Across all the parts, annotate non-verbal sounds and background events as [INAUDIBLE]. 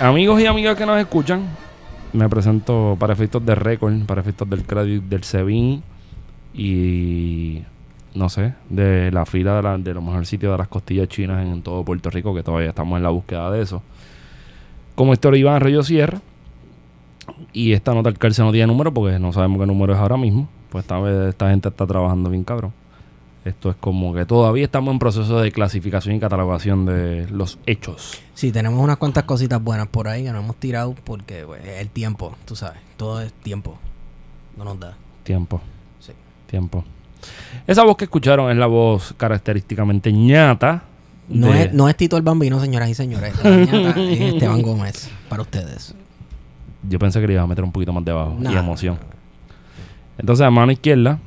amigos y amigas que nos escuchan, me presento para efectos de récord, para efectos del crédito del SEBIN y no sé, de la fila de, la, de los mejores sitios de las costillas chinas en todo Puerto Rico, que todavía estamos en la búsqueda de eso. Como esto Iván Rayo Sierra. Y esta nota cárcel no tiene número porque no sabemos qué número es ahora mismo. Pues esta esta gente está trabajando bien cabrón. Esto es como que todavía estamos en proceso de clasificación y catalogación de los hechos. Sí, tenemos unas cuantas cositas buenas por ahí que no hemos tirado porque pues, el tiempo, tú sabes, todo es tiempo. No nos da. Tiempo. Sí. Tiempo. Esa voz que escucharon es la voz característicamente ñata. No, de- es, no es Tito el Bambino, señoras y señores. La ñata es [LAUGHS] Esteban Gómez para ustedes. Yo pensé que le iba a meter un poquito más de abajo y emoción. Entonces, a mano izquierda,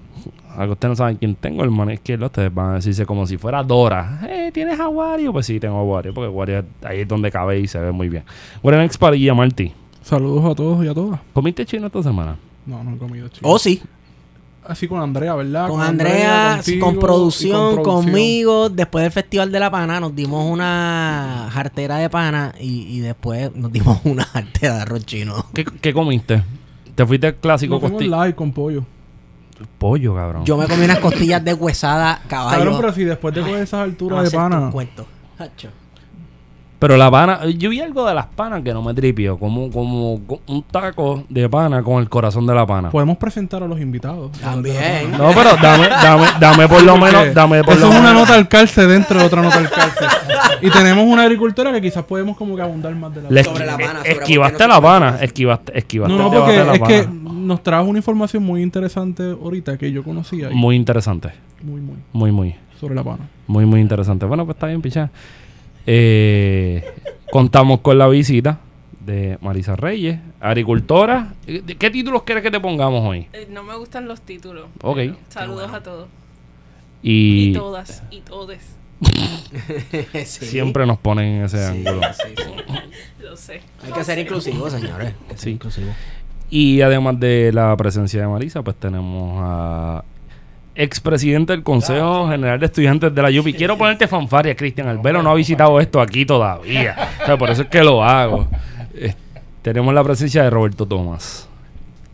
a que ustedes no saben quién tengo, el mano izquierda, ustedes van a decirse como si fuera Dora. Eh, ¿tienes a Wario? Pues sí, tengo a Wario, porque Wario ahí es donde cabe y se ve muy bien. Bueno, next Marty. Saludos a todos y a todas. ¿Comiste chino esta semana? No, no he comido chido. Oh, sí. Así con Andrea, ¿verdad? Con Andrea, contigo con producción, con producción. conmigo. Después del Festival de la Pana nos dimos una jartera de pana y, y después nos dimos una [LAUGHS] jartera de arroz chino. ¿Qué, qué comiste? ¿Te fuiste al clásico costi- live con pollo. Pollo, cabrón. Yo me comí unas costillas de huesada [LAUGHS] caballo. Cabrón, pero si después de coger esas alturas de pana. cuento. Hacho. Pero la pana, yo vi algo de las panas que no me tripió, como, como co- un taco de pana con el corazón de la pana. Podemos presentar a los invitados. También. No, pero dame, dame, dame por lo menos, dame por Eso lo es una menos. nota al calce dentro de otra nota al calce. y tenemos una agricultora que quizás podemos como que abundar más de la Le Sobre la pana, sobre esquivaste no la pana, esquivaste, esquivaste No, no, porque es que pana. Nos trajo una información muy interesante ahorita que yo conocía. y Muy interesante, muy, muy. muy, muy, Sobre la pana. muy, muy interesante. Bueno, pues está bien, picha. Eh, contamos con la visita de Marisa Reyes, agricultora. ¿De ¿Qué títulos quieres que te pongamos hoy? Eh, no me gustan los títulos. Ok. Saludos a todos. Y, Y todas. Y todes. [LAUGHS] Sí. siempre nos ponen en ese Sí, ángulo. sí, sí. [LAUGHS] Lo sé. Hay que ser inclusivos, señores. Hay que ser Sí. inclusivos. Y además de la presencia de Marisa, pues tenemos a expresidente del Consejo General de Estudiantes de la UPI. Quiero ponerte fanfaria, Cristian Albero no ha visitado esto aquí todavía. O sea, por eso es que lo hago. Eh, tenemos la presencia de Roberto Tomás.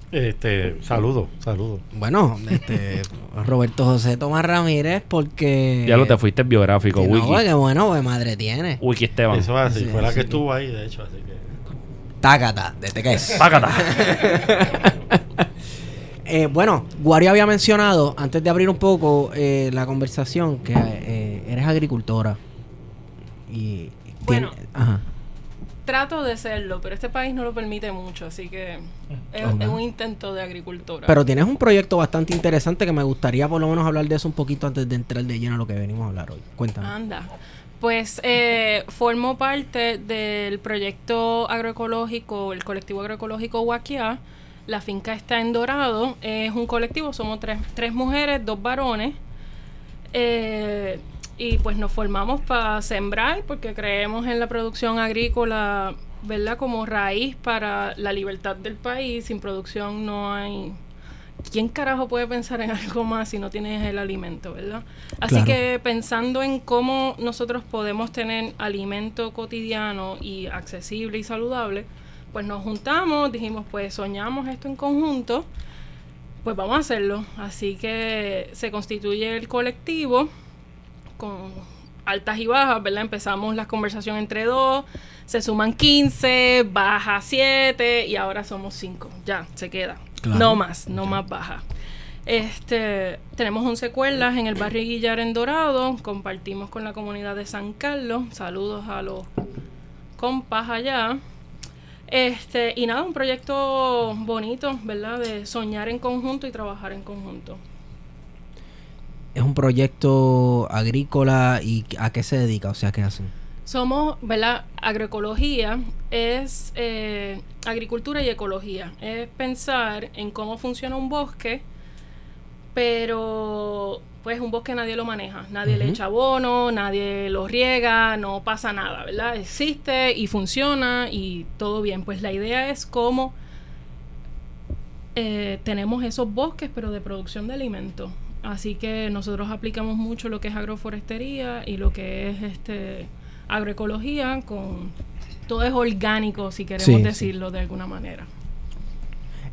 Este, saludo, saludo. Bueno, este [LAUGHS] Roberto José Tomás Ramírez, porque. Ya lo te fuiste biográfico, Que no, Wiki. que bueno, pues madre tiene. Wiki Esteban. Eso es así, Sí, fue la sí. que estuvo ahí, de hecho, así que. Tácata, desde que es. Pácata. [LAUGHS] Eh, bueno, Wario había mencionado, antes de abrir un poco eh, la conversación, que eh, eres agricultora. Y. Bueno. tiene- Ajá. Trato de serlo, pero este país no lo permite mucho, así que es, es un intento de agricultura. Pero tienes un proyecto bastante interesante que me gustaría por lo menos hablar de eso un poquito antes de entrar de lleno a lo que venimos a hablar hoy. Cuéntame. Anda. Pues eh, formo parte del proyecto agroecológico, el colectivo agroecológico Huaquia. La finca está en Dorado. Es un colectivo, somos tres, tres mujeres, dos varones. Eh, y pues nos formamos para sembrar porque creemos en la producción agrícola, ¿verdad? Como raíz para la libertad del país. Sin producción no hay... ¿Quién carajo puede pensar en [LAUGHS] algo más si no tienes el alimento, verdad? Así Claro. que pensando en cómo nosotros podemos tener alimento cotidiano y accesible y saludable, pues nos juntamos, dijimos, pues soñamos esto en conjunto, pues vamos a hacerlo. Así que se constituye el colectivo con altas y bajas, ¿verdad? Empezamos la conversación entre dos, se suman 15, baja 7 y ahora somos 5. Ya, se queda. Claro. No más, no más baja. Este, tenemos 11 cuerdas en el barrio Guillar en Dorado, compartimos con la comunidad de San Carlos, saludos a los compas allá. Este, y nada, un proyecto bonito, ¿verdad? De soñar en conjunto y trabajar en conjunto. Es un proyecto agrícola y ¿a qué se dedica? O sea, ¿qué hacen? Somos, ¿verdad? Agroecología es eh, agricultura y ecología. Es pensar en cómo funciona un bosque, pero pues un bosque nadie lo maneja. Nadie le echa abono, nadie lo riega, no pasa nada, ¿verdad? Existe y funciona y todo bien. Pues la idea es cómo eh, tenemos esos bosques, pero de producción de alimentos. Así que nosotros aplicamos mucho lo que es agroforestería y lo que es este agroecología con todo es orgánico, si queremos Sí, sí. decirlo de alguna manera.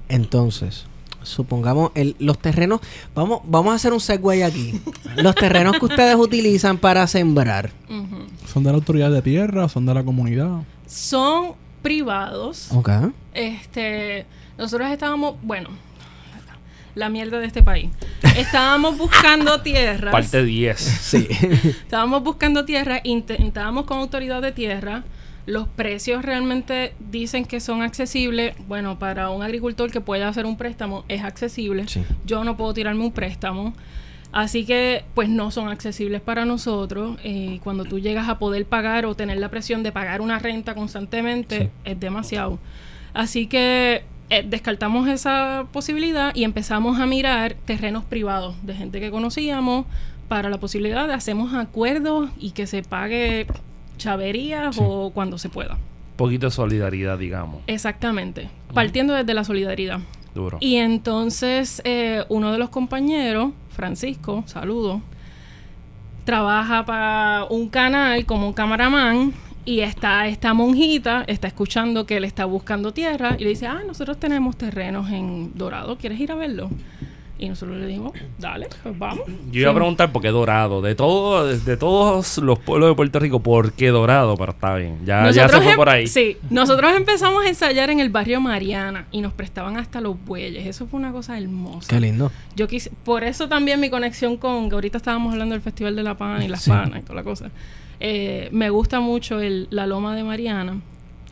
Entonces, supongamos el- los terrenos, vamos, vamos a hacer un segue aquí. los terrenos que ustedes utilizan para sembrar. ¿Son de la autoridad de tierra? ¿Son de la comunidad? Son privados. Ok. Este, nosotros estábamos, bueno, la mierda de este país. [LAUGHS] Estábamos buscando tierras. Parte 10. Sí. [LAUGHS] Estábamos buscando tierra, intentábamos con autoridad de tierra. Los precios realmente dicen que son accesibles. Bueno, para un agricultor que pueda hacer un préstamo es accesible. Sí. Yo no puedo tirarme un préstamo. Así que, pues no son accesibles para nosotros. Eh, cuando tú llegas a poder pagar o tener la presión de pagar una renta constantemente, Sí. es demasiado. Así que eh, descartamos esa posibilidad y empezamos a mirar terrenos privados de gente que conocíamos para la posibilidad de hacemos acuerdos y que se pague chaverías Sí. o cuando se pueda. poquito de solidaridad, digamos. Exactamente. Partiendo desde la solidaridad. Duro. Y entonces eh, uno de los compañeros, Francisco, saludo, trabaja para un canal como un cameraman y está esta monjita, está escuchando que él está buscando tierra y le dice, ah, nosotros tenemos terrenos en Dorado, ¿quieres ir a verlo? Y nosotros le dijimos, dale, pues vamos. Yo iba a preguntar por qué Dorado. De todo, de todos los pueblos de Puerto Rico, ¿por qué Dorado? Pero está bien. Ya, ya se fue em- por ahí. Sí, nosotros empezamos a ensayar en el barrio Mariana y nos prestaban hasta los bueyes. Eso fue una cosa hermosa. Qué lindo. Yo quise, por eso también mi conexión con, que ahorita estábamos hablando del Festival de la Pana y las Sí. panas y toda la cosa. Eh, me gusta mucho el, la Loma de Mariana,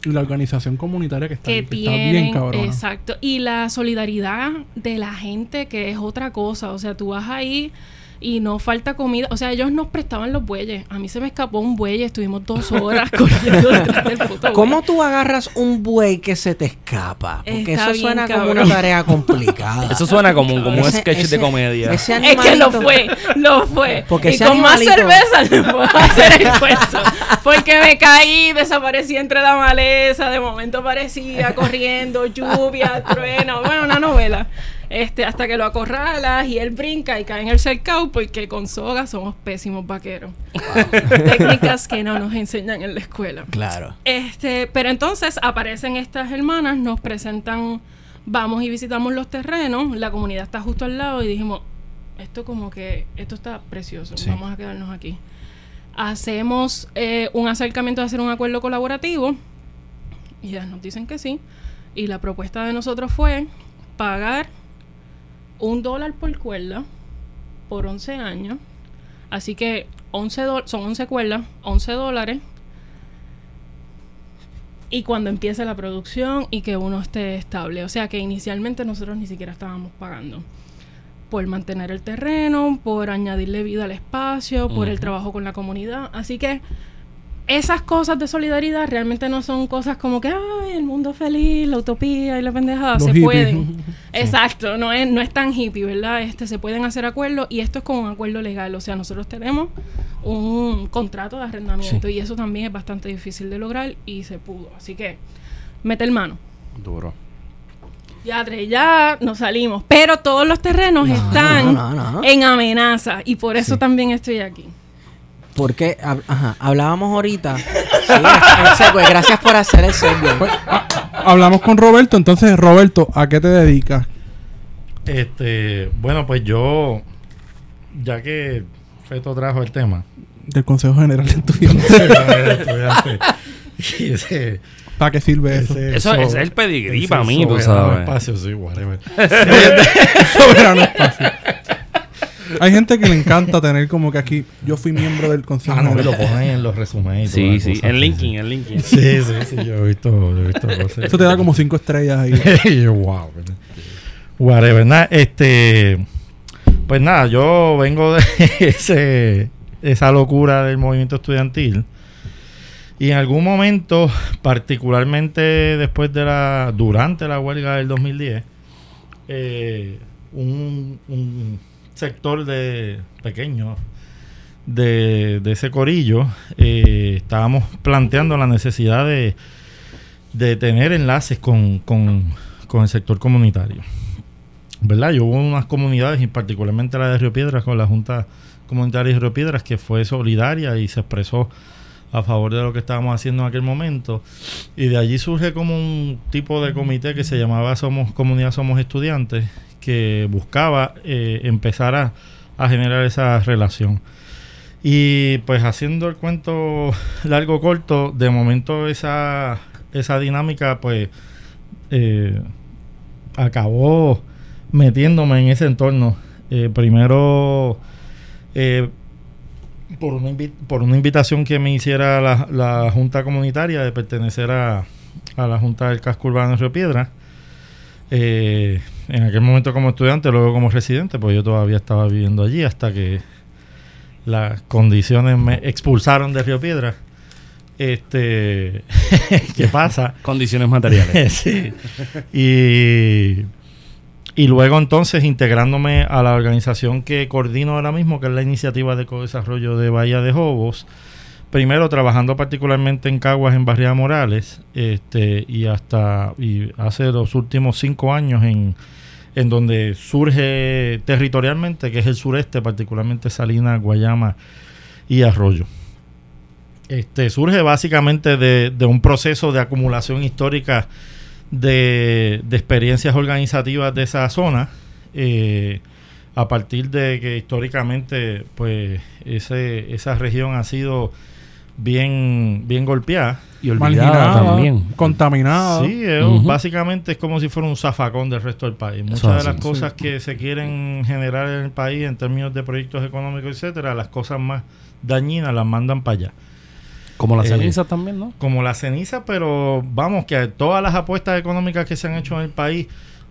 Y la organización comunitaria que está, que está bien cabrona. exacto, y la solidaridad de la gente, que es otra cosa. O sea, tú vas ahí y no falta comida. O sea, ellos nos prestaban los bueyes. A mí se me escapó un buey y estuvimos dos horas [LAUGHS] corriendo detrás del puto buey. ¿Cómo tú agarras un buey que se te escapa? Porque Está eso bien, suena como una tarea complicada. [LAUGHS] Eso suena como, como un sketch ese- de comedia. ese Es que lo fue, lo fue. Porque y con más cerveza le puedo hacer el cuento. Porque me caí, desaparecí entre la maleza, de momento aparecía corriendo, lluvia, trueno, bueno, una novela. Este, hasta que lo acorralas y él brinca y cae en el cercado porque con soga somos pésimos vaqueros. Técnicas que no nos enseñan en la escuela. Claro. Este, pero entonces aparecen estas hermanas, nos presentan, vamos y visitamos los terrenos, la comunidad está justo al lado y dijimos, esto como que, esto está precioso, Sí. vamos a quedarnos aquí. Hacemos eh, un acercamiento de hacer un acuerdo colaborativo y ya nos dicen que sí. Y la propuesta de nosotros fue pagar un dólar por cuerda por 11 años. Así que 11 do- son 11 cuerdas, 11 dólares. Y cuando empiece la producción y que uno esté estable. O sea que inicialmente nosotros ni siquiera estábamos pagando. Por mantener el terreno, por añadirle vida al espacio, por el trabajo con la comunidad. Así que esas cosas de solidaridad realmente no son cosas como que, ay, el mundo feliz, la utopía y la pendejada. Los se hippies. pueden. [LAUGHS] Exacto, no es, no es tan hippie, ¿verdad? Este, se pueden hacer acuerdos y esto es con un acuerdo legal. O sea, nosotros tenemos un contrato de arrendamiento y eso también es bastante difícil de lograr y se pudo. Así que meter mano. Duro. Ya, André, ya nos salimos. Pero todos los terrenos No, están no, no, no. en amenaza y por eso Sí. también estoy aquí. Porque, ajá, hablábamos ahorita. [LAUGHS] Sí, el segue, gracias por hacer el segue. Pues, hablamos con Roberto. Entonces, Roberto, ¿a qué te dedicas? Este, bueno, pues yo, ya que Feto trajo el tema, Del Consejo General de Estudiantes. [LAUGHS] ¿Para qué sirve eso? ese Eso so- es el pedigrí para mí, tú soberano sabes. espacio, sí, whatever. [LAUGHS] Soberano espacio. Hay gente que le encanta tener como que aquí yo fui miembro del Consejo Ah, no, y lo ponen en los resúmenes. Sí, sí. cosa, En sí. en linking. Sí, sí, sí, yo he visto, yo he visto cosas. Eso te da como cinco estrellas ahí. [LAUGHS] Wow. Whatever. Nada, este. Pues nada, yo vengo de [LAUGHS] ese, esa locura del movimiento estudiantil. Y en algún momento, particularmente después de la. durante la huelga del 2010, eh, un, un sector de pequeño de, de ese corillo eh, estábamos planteando la necesidad de, de tener enlaces con, con, con el sector comunitario. ¿Verdad? Y hubo unas comunidades, y particularmente la de Río Piedras, con la Junta Comunitaria de Río Piedras, que fue solidaria y se expresó a favor de lo que estábamos haciendo en aquel momento. Y de allí surge como un tipo de comité que se llamaba Somos Comunidad Somos Estudiantes, que buscaba eh, empezar a, a generar esa relación. Y pues haciendo el cuento largo corto, de momento esa, esa dinámica pues eh, acabó metiéndome en ese entorno. Eh, primero por, una invi- por una invitación que me hiciera la, la Junta Comunitaria de pertenecer a, a la Junta del Casco Urbano de Río Piedra. Eh, en aquel momento como estudiante, luego como residente, pues yo todavía estaba viviendo allí hasta que las condiciones me expulsaron de Río Piedra. Este, [LAUGHS] ¿qué pasa? Condiciones materiales. [LAUGHS] sí. Y, y luego entonces integrándome a la organización que coordino ahora mismo, que es la iniciativa de co-desarrollo de Bahía de Jobos. Primero trabajando particularmente en Caguas, en Barriada Morales, este, y hasta y hace los últimos cinco años en, en donde surge territorialmente, que es el sureste, particularmente Salinas, Guayama y Arroyo. Este, surge básicamente de, de un proceso de acumulación histórica de, de experiencias organizativas de esa zona, eh, a partir de que históricamente pues ese, esa región ha sido bien, bien golpeada. Y olvidada también. contaminada. Sí, es- básicamente es como si fuera un zafacón del resto del país. Muchas Eso de así. las cosas que se quieren generar en el país en términos de proyectos económicos, etcétera, las cosas más dañinas las mandan para allá. Como las Eh, cenizas también, ¿no? Como la ceniza, pero vamos, que todas las apuestas económicas que se han hecho en el país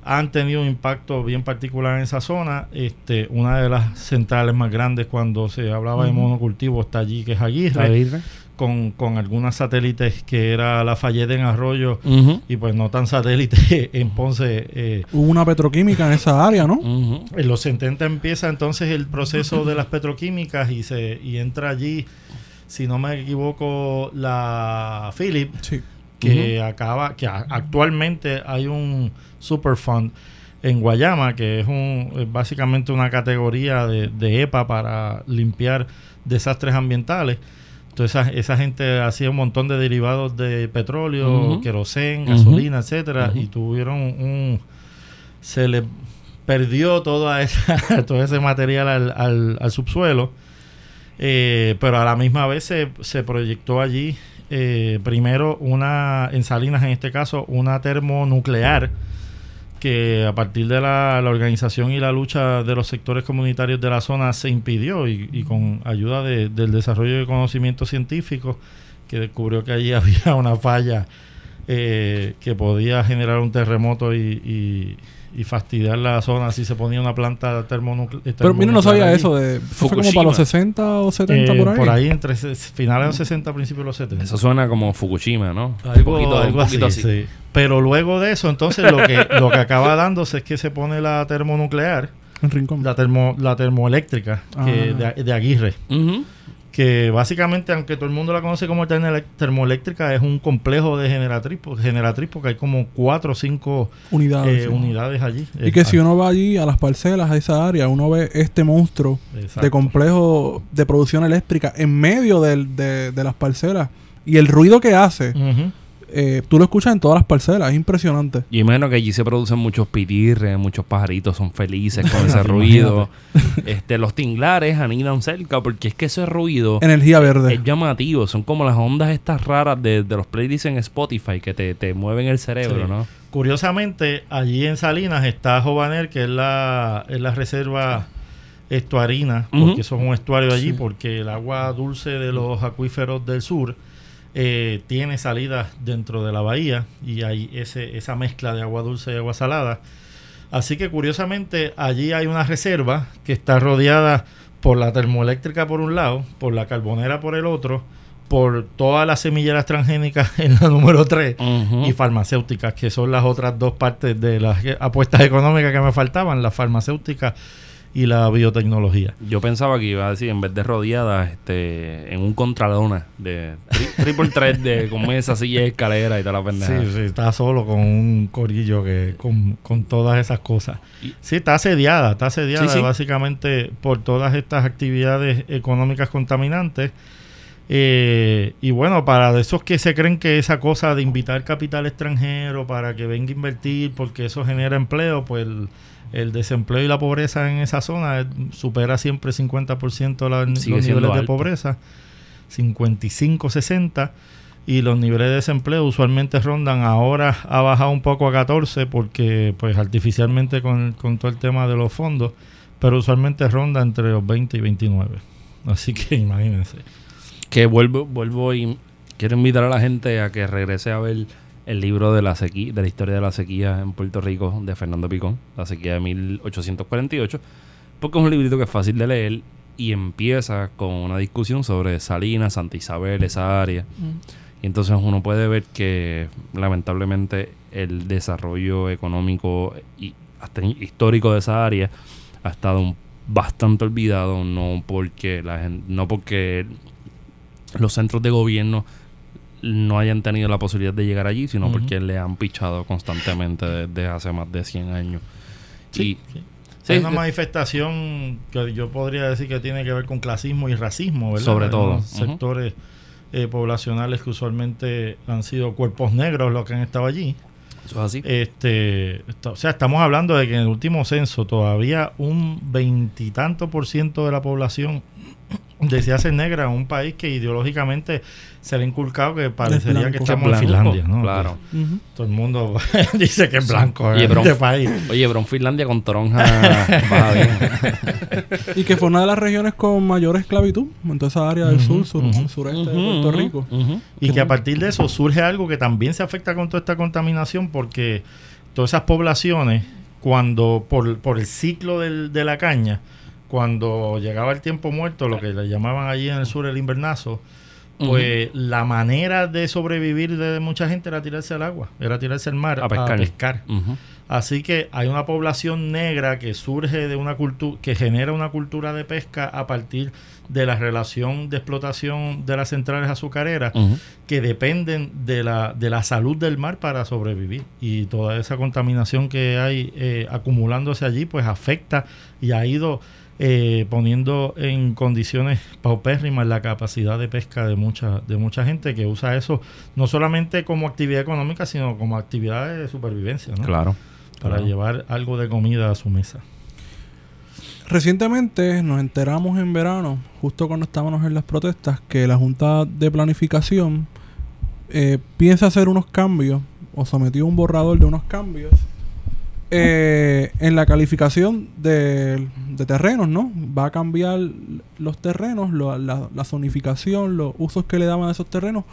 han tenido un impacto bien particular en esa zona. Este, una de las centrales más grandes cuando se hablaba de monocultivo está allí, que es Aguirre, Aguirre. con, con algunas satélites que era la Fayette en Arroyo y pues no tan satélite [LAUGHS] en Ponce. eh, Hubo una petroquímica en esa área, ¿no? En los 70 empieza entonces el proceso de las petroquímicas y se y entra allí, si no me equivoco, la Philip, Sí. Que acaba, que actualmente hay un Superfund en Guayama, que es un es básicamente una categoría de, de EPA para limpiar desastres ambientales. Entonces esa, esa gente hacía un montón de derivados de petróleo, Ujú. querosén, gasolina, etcétera, Ujú. y tuvieron un se le perdió toda [LAUGHS] esa, todo ese material al, al- al subsuelo, eh, pero a la misma vez se, se proyectó allí eh, primero una, en Salinas en este caso, una termonuclear que a partir de la, organización y la lucha de los sectores comunitarios de la zona se impidió y, y con ayuda de- del desarrollo de conocimiento científico que descubrió que allí [LAUGHS] había una falla eh, que podía generar un terremoto y, y- y fastidiar la zona si se ponía una planta termonuclear. Pero mira, no sabía eso de... Fue como para los 60 o 70 Eh, por ahí. entre se- finales de los 60, principios de los 70. Eso suena como Fukushima, ¿no? Algo, un poquito, algo un poquito así, así. sí. Pero luego de eso, entonces lo que, lo que acaba dándose es que se pone la termonuclear, En Rincón. la, termo, la termoeléctrica que Ah. de, de Aguirre. Ujú. Que básicamente, aunque todo el mundo la conoce como termo- termoeléctrica, es un complejo de generatriz, po- generatriz porque hay como cuatro o cinco Unidades. eh, sí. unidades allí. Y que si uno va allí a las parcelas, a esa área, uno ve este monstruo Exacto. de complejo de producción eléctrica en medio del- de, de las parcelas. Y el ruido que hace. Eh, tú lo escuchas en todas las parcelas, es impresionante. Y imagino que allí se producen muchos pitirres, muchos pajaritos son felices con [LAUGHS] ese ruido. este, los tinglares anidan cerca porque es que ese ruido Energía verde. es llamativo. Son como las ondas estas raras de, de los playlists en Spotify que te, te mueven el cerebro, Sí. ¿no? Curiosamente, allí en Salinas está Jovanel, que es la, es la reserva estuarina, porque eso es un estuario allí, Sí. porque el agua dulce de los acuíferos del sur eh, tiene salidas dentro de la bahía y hay ese, esa mezcla de agua dulce y agua salada. Así que curiosamente allí hay una reserva que está rodeada por la termoeléctrica por un lado, por la carbonera por el otro, por todas las semilleras transgénicas [LAUGHS] en la número 3 Ujú. y farmacéuticas, que son las otras dos partes de las apuestas económicas que me faltaban, las farmacéuticas y la biotecnología. Yo pensaba que iba a decir, en vez de rodeadas, este, en un contralona de tri- [LAUGHS] triple threat de con mesa, silla escalera y toda la Sí, pendeja. sí, está solo con un corillo que con, con todas esas cosas. Sí, está asediada, está asediada Sí, sí. básicamente por todas estas actividades económicas contaminantes. Eh, y bueno, para esos que se creen que esa cosa de invitar capital extranjero para que venga a invertir porque eso genera empleo, pues el, el desempleo y la pobreza en esa zona eh, supera siempre 50% la- los niveles de pobreza, 55, 60 y los niveles de desempleo usualmente rondan ahora ha bajado un poco a 14 porque pues artificialmente con, con todo el tema de los fondos pero usualmente ronda entre los 20 y 29 así que imagínense Que vuelvo, vuelvo y quiero invitar a la gente a que regrese a ver el libro de la sequía, de la historia de la sequía en Puerto Rico de Fernando Picón, la sequía de 1848, porque es un librito que es fácil de leer y empieza con una discusión sobre Salinas, Santa Isabel, esa área. Y entonces uno puede ver que lamentablemente el desarrollo económico y hasta histórico de esa área ha estado bastante olvidado, no porque la gen- no porque los centros de gobierno no hayan tenido la posibilidad de llegar allí, sino porque le han pichado constantemente desde hace más de 100 años. sí, Y- sí. Sí, es una manifestación que yo podría decir que tiene que ver con clasismo y racismo ¿verdad? Sobre En todo. sectores eh, poblacionales que usualmente han sido cuerpos negros los que han estado allí Eso es así. Este, o sea, estamos hablando de que en el último censo todavía un veintitanto por ciento de la población decía ser negra en un país que ideológicamente se le ha inculcado que parecería que estamos en Blanco, Finlandia, ¿no? Claro. Ujú. Todo el mundo [LAUGHS] dice que es blanco Oye, en pero- este país. Oye, pero en Finlandia con toronja. [LAUGHS] Y que fue una de las regiones con mayor esclavitud en toda esa área del sur, sur ujú. sureste de Puerto Rico. Y que a partir de eso surge algo que también se afecta con toda esta contaminación porque todas esas poblaciones, cuando por, por el ciclo del- de la caña, cuando llegaba el tiempo muerto, lo que le llamaban allí en el sur el invernazo, pues la manera de sobrevivir de mucha gente era tirarse al agua, era tirarse al mar A pescar. Así que hay una población negra que surge de una cultura, que genera una cultura de pesca a partir de la relación de explotación de las centrales azucareras que dependen de la, de la salud del mar para sobrevivir. Y toda esa contaminación que hay eh, acumulándose allí, pues afecta y ha ido eh, poniendo en condiciones paupérrimas la capacidad de pesca de mucha, de mucha gente que usa eso no solamente como actividad económica, sino como actividad de supervivencia, ¿no? Claro. Para claro. llevar algo de comida a su mesa. Recientemente nos enteramos en verano, justo cuando estábamos en las protestas, que la Junta de Planificación eh, piensa hacer unos cambios o sometió un borrador de unos cambios eh, en la calificación de, terrenos, ¿no? Va a cambiar los terrenos, lo- la, la zonificación, los usos que le daban a esos terrenos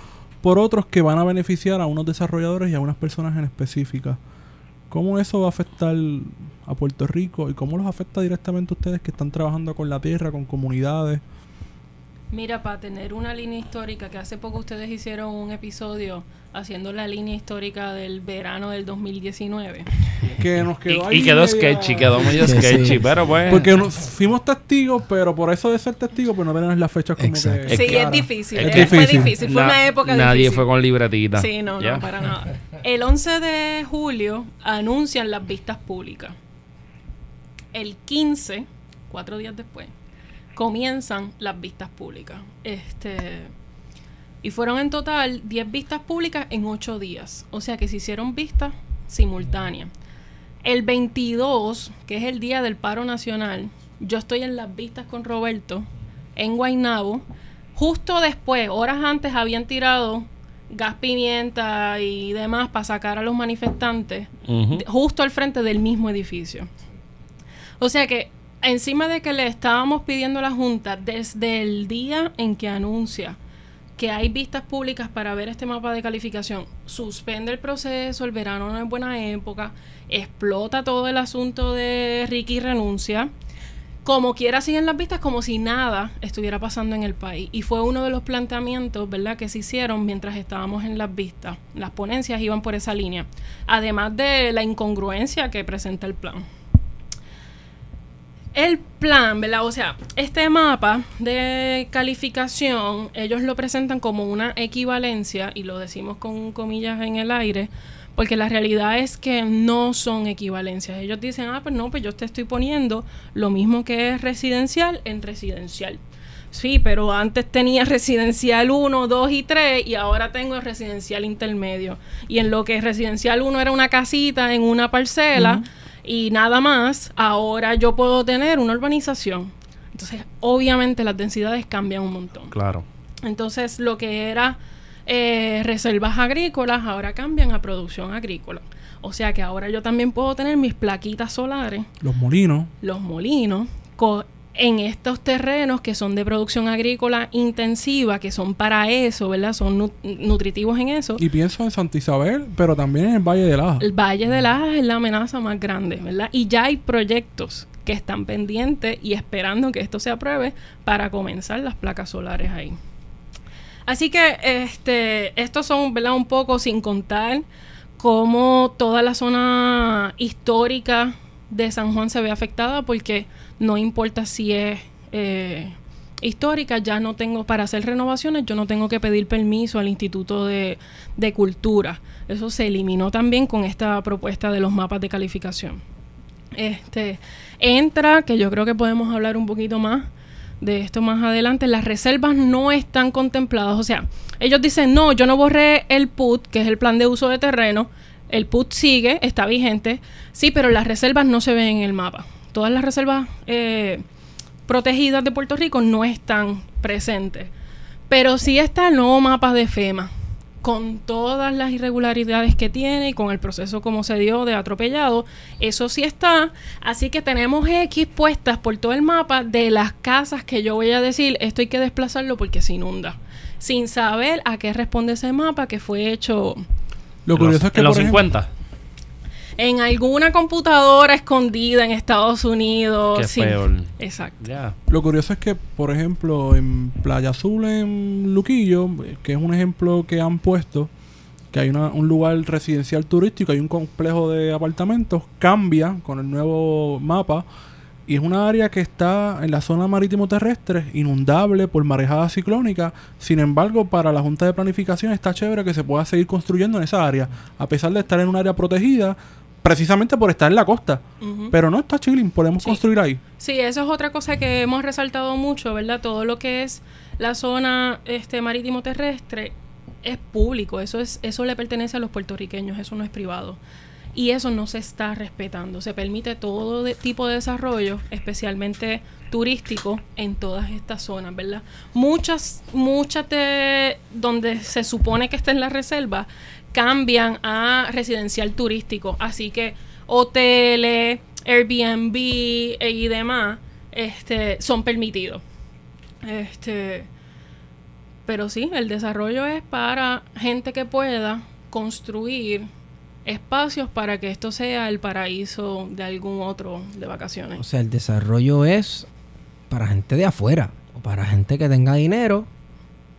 por otros que van a beneficiar a unos desarrolladores y a unas personas en específicas. ¿Cómo eso va a afectar a Puerto Rico y cómo los afecta directamente a ustedes que están trabajando con la tierra, con comunidades? Mira, para tener una línea histórica, que hace poco ustedes hicieron un episodio haciendo la línea histórica del verano del 2019. [LAUGHS] que nos Y, quedó y ahí quedó media- sketchy, quedó muy [LAUGHS] Sí, sketchy, sí. pero pues... Porque nos- fuimos testigos, pero por eso de ser testigos, pues no tenemos las fechas como Exacto. que Sí, es difícil. Es eh, Fue difícil. difícil. Fue na- una época Nadie difícil. fue con libretita. Sí, no, no, para nada. El 11 de julio anuncian las vistas públicas. El 15, cuatro días después, comienzan las vistas públicas. Este, y fueron en total 10 vistas públicas en 8 días. O sea que se hicieron vistas simultáneas. El 22, que es el día del paro nacional, yo estoy en las vistas con Roberto en Guaynabo. Justo después, horas antes, habían tirado gas pimienta y demás para sacar a los manifestantes justo al frente del mismo edificio. O sea que encima de que le estábamos pidiendo a la Junta desde el día en que anuncia que hay vistas públicas para ver este mapa de calificación, suspende el proceso, el verano no es buena época, explota todo el asunto de Ricky renuncia, como quiera siguen las vistas como si nada estuviera pasando en el país. Y fue uno de los planteamientos, ¿verdad?, que se hicieron mientras estábamos en las vistas. Las ponencias iban por esa línea. Además de la incongruencia que presenta el plan. El plan, ¿verdad? O sea, este mapa de calificación, ellos lo presentan como una equivalencia, y lo decimos con comillas en el aire, porque la realidad es que no son equivalencias. Ellos dicen, ah, pues no, pues yo te estoy poniendo lo mismo que es residencial en residencial. Sí, pero antes tenía [LAUGHS] residencial 1, 2 y 3 y ahora tengo residencial intermedio. Y en lo que residencial 1 era una casita en una parcela y nada más, ahora yo puedo tener una urbanización. Entonces, obviamente las densidades cambian un montón. Claro. Entonces, lo que era eh, reservas agrícolas ahora cambian a producción agrícola. O sea que ahora yo también puedo tener mis plaquitas solares Los molinos. los molinos co- en estos terrenos que son de producción agrícola intensiva, que son para eso, ¿verdad? Son nu- nutritivos en eso. Y pienso en Santa Isabel, pero también en el Valle de Laja. El Valle de Lajas es la amenaza más grande, ¿verdad? Y ya hay proyectos que están pendientes y esperando que esto se apruebe para comenzar las placas solares ahí. Así que este, estos son, ¿verdad? Un poco sin contar cómo toda la zona histórica de San Juan se ve afectada porque no importa si es eh, histórica, ya no tengo, para hacer renovaciones, yo no tengo que pedir permiso al Instituto de, de Cultura. Eso se eliminó también con esta propuesta de los mapas de calificación. Este, entra, que yo creo que podemos hablar un poquito más de esto más adelante, las reservas no están contempladas. O sea, ellos dicen, no, yo no borré el PUT, que es el plan de uso de terreno. El PUT sigue, está vigente. Sí, pero las reservas no se ven en el mapa. Todas las reservas eh, protegidas de Puerto Rico no están presentes. Pero sí está el nuevo mapa de FEMA, con todas las irregularidades que tiene y con el proceso como se dio de atropellado. Eso sí está. Así que tenemos X puestas por todo el mapa de las casas que yo voy a decir, esto hay que desplazarlo porque se inunda. Sin saber a qué responde ese mapa que fue hecho Lo en curioso los, es que en los ejemplo, 50. En alguna computadora escondida en Estados Unidos. Qué Sí, el- Exacto. Lo curioso es que, por ejemplo, en Playa Azul, en Luquillo, que es un ejemplo que han puesto, que hay una- un lugar residencial turístico, hay un complejo de apartamentos, cambia con el nuevo mapa y es una área que está en la zona marítimo terrestre, inundable por marejada ciclónica. Sin embargo, para la Junta de Planificación está chévere que se pueda seguir construyendo en esa área, a pesar de estar en un área protegida, precisamente por estar en la costa. Pero no está chilling, podemos Sí. construir ahí. Sí, eso es otra cosa que hemos resaltado mucho, ¿verdad? Todo lo que es la zona este marítimo terrestre es público, eso es eso le pertenece a los puertorriqueños, eso no es privado. Y eso no se está respetando. Se permite todo de- tipo de desarrollo, especialmente turístico, en todas estas zonas, ¿verdad? Muchas, muchas de donde se supone que está en la reserva cambian a residencial turístico. Así que hoteles, Airbnb eh, y demás este, son permitidos. Este, pero sí, el desarrollo es para gente que pueda construir espacios para que esto sea el paraíso de algún otro de O vacaciones. sea, el desarrollo es para gente de afuera o para gente que tenga dinero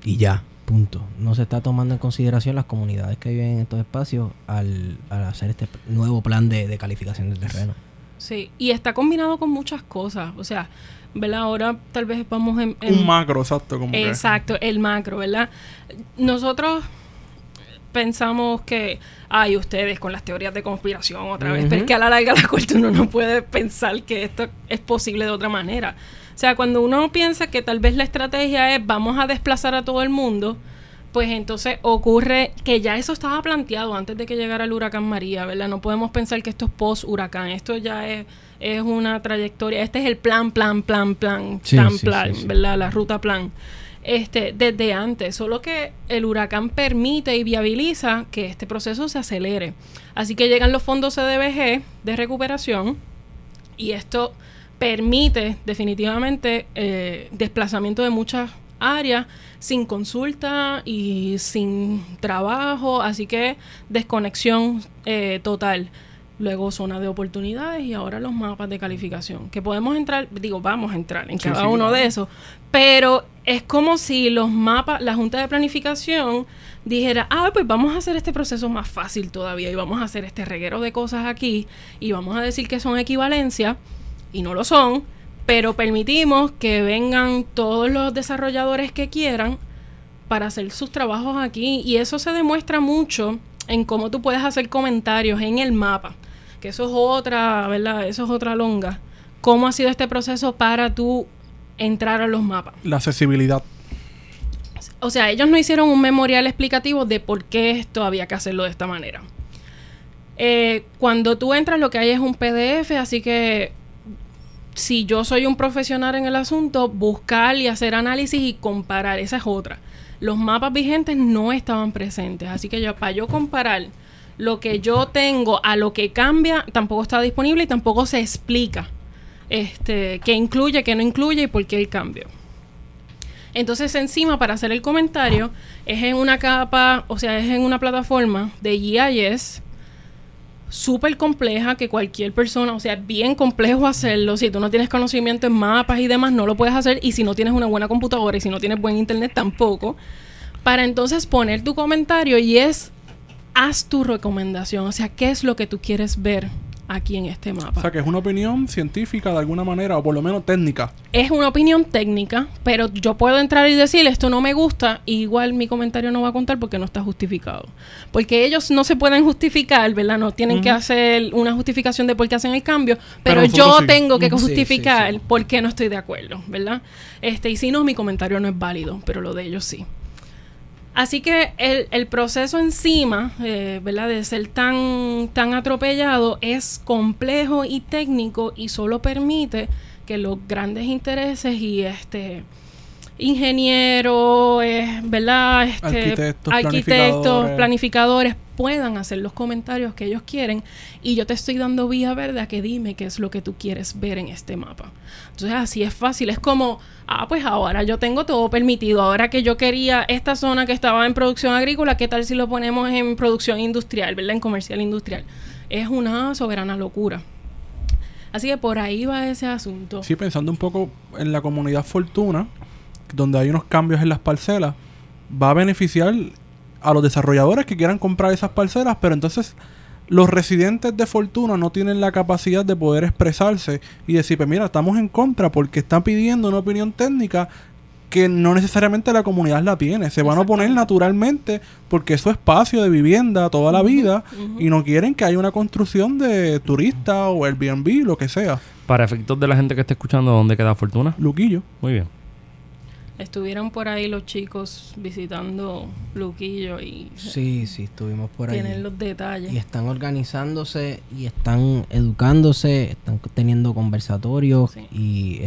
y ya. Punto. No se está tomando en consideración las comunidades que viven en estos espacios al, al hacer este nuevo plan de, de calificación del terreno. Sí, y está combinado con muchas cosas. O sea, ¿verdad? Ahora tal vez vamos en... en- Un macro, exacto. Como que- Exacto, el macro, ¿verdad? Nosotros pensamos que, ay, ustedes con las teorías de conspiración otra vez, pero es que a la larga la [LAUGHS] corte uno no puede pensar que esto es posible de otra manera. O sea, cuando uno piensa que tal vez la estrategia es vamos a desplazar a todo el mundo, pues entonces ocurre que ya eso estaba planteado antes de que llegara el huracán María, ¿verdad? No podemos pensar que esto es post-huracán, esto ya es, es una trayectoria, este es el plan, plan, plan, plan, Sí, plan, sí, plan, sí. ¿verdad? La ruta plan. Este, desde antes, solo que el huracán permite y viabiliza que este proceso se acelere. Así que llegan los fondos CDBG de recuperación y esto permite definitivamente eh, desplazamiento de muchas áreas sin consulta y sin trabajo, así que desconexión eh, total. Luego zona de oportunidades y ahora los mapas de calificación, que podemos entrar, digo, vamos a entrar en Sí, cada sí, uno claro. de esos, pero es como si los mapas, la Junta de Planificación dijera, ah, pues vamos a hacer este proceso más fácil todavía y vamos a hacer este reguero de cosas aquí y vamos a decir que son equivalencias y no lo son, pero permitimos que vengan todos los desarrolladores que quieran para hacer sus trabajos aquí y eso se demuestra mucho en cómo tú puedes hacer comentarios en el mapa, que eso es otra, ¿verdad? Eso es otra longa. ¿Cómo ha sido este proceso para tú entrar a los mapas? La accesibilidad. O sea, ellos no hicieron un memorial explicativo de por qué esto había que hacerlo de esta manera. Eh, cuando tú entras, lo que hay es un PDF, así que si yo soy un profesional en el asunto, buscar y hacer análisis y comparar, esa es otra. Los mapas vigentes no estaban presentes, así que yo, para yo comparar lo que yo tengo a lo que cambia, tampoco está disponible y tampoco se explica este, qué incluye, qué no incluye y por qué el cambio. Entonces encima para hacer el comentario es en una capa, o sea, es en una plataforma de GIS súper compleja que cualquier persona, o sea, es bien complejo hacerlo. Si tú no tienes conocimiento en mapas y demás, no lo puedes hacer. Y si no tienes una buena computadora y si no tienes buen internet, tampoco. Para entonces poner tu comentario y es, haz tu recomendación. O sea, ¿qué es lo que tú quieres ver aquí en este mapa? O sea, que es una opinión científica de alguna manera, o por lo menos técnica. es una opinión técnica, pero yo puedo entrar y decir esto no me gusta, y igual mi comentario no va a contar porque no está justificado. Porque ellos no se pueden justificar, ¿verdad? No tienen que hacer una justificación de por qué hacen el cambio, pero, yo sí. tengo que justificar sí, sí. por qué no estoy de acuerdo, ¿verdad? Este, y si no, mi comentario no es válido, pero lo de ellos sí. Así que el, el proceso encima, eh, ¿verdad? De ser tan, tan atropellado es complejo y técnico y solo permite que los grandes intereses y este ingenieros, eh, ¿verdad? Este, Arquitectos, arquitectos, planificadores. planificadores puedan hacer los comentarios que ellos quieren y yo te estoy dando vía verde a que dime qué es lo que tú quieres ver en este mapa. Entonces así es fácil, es como, ah, pues ahora yo tengo todo permitido, ahora que yo quería esta zona que estaba en producción agrícola, ¿qué tal si lo ponemos en producción industrial, ¿verdad? En comercial industrial. Es una soberana locura. Así que por ahí va ese asunto. Sí, pensando un poco en la comunidad Fortuna, donde hay unos cambios en las parcelas, va a beneficiar a los desarrolladores que quieran comprar esas parcelas, pero entonces los residentes de Fortuna no tienen la capacidad de poder expresarse y decir, pues mira, estamos en contra porque están pidiendo una opinión técnica que no necesariamente la comunidad la tiene. Se van a oponer naturalmente porque es su espacio de vivienda toda la vida y no quieren que haya una construcción de turista o Airbnb, lo que sea. Para efectos de la gente que está escuchando, ¿dónde queda Fortuna? Luquillo. Muy bien. Estuvieron por ahí los chicos visitando Luquillo y Sí, sí, estuvimos por ahí. tienen los detalles. Y están organizándose y están educándose, están teniendo conversatorios. Sí. Y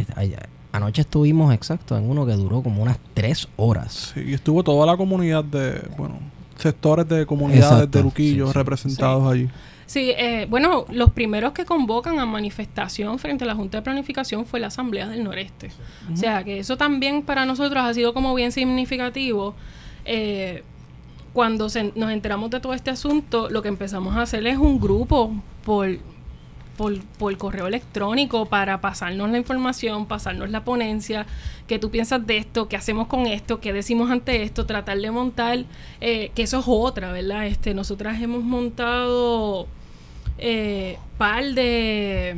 anoche estuvimos exacto en uno que duró como unas tres horas. Sí, y estuvo toda la comunidad de, bueno, sectores de comunidades Exacto, de Luquillo sí, sí. representados allí. Sí, eh, bueno, los primeros que convocan a manifestación frente a la Junta de Planificación fue la Asamblea del Noreste. O sea, que eso también para nosotros ha sido como bien significativo. Eh, cuando se- nos enteramos de todo este asunto, lo que empezamos a hacer es un grupo por por, por correo electrónico para pasarnos la información, pasarnos la ponencia, qué tú piensas de esto, qué hacemos con esto, qué decimos ante esto, tratar de montar, eh, que eso es otra, ¿verdad? Este, nosotras hemos montado eh, par de...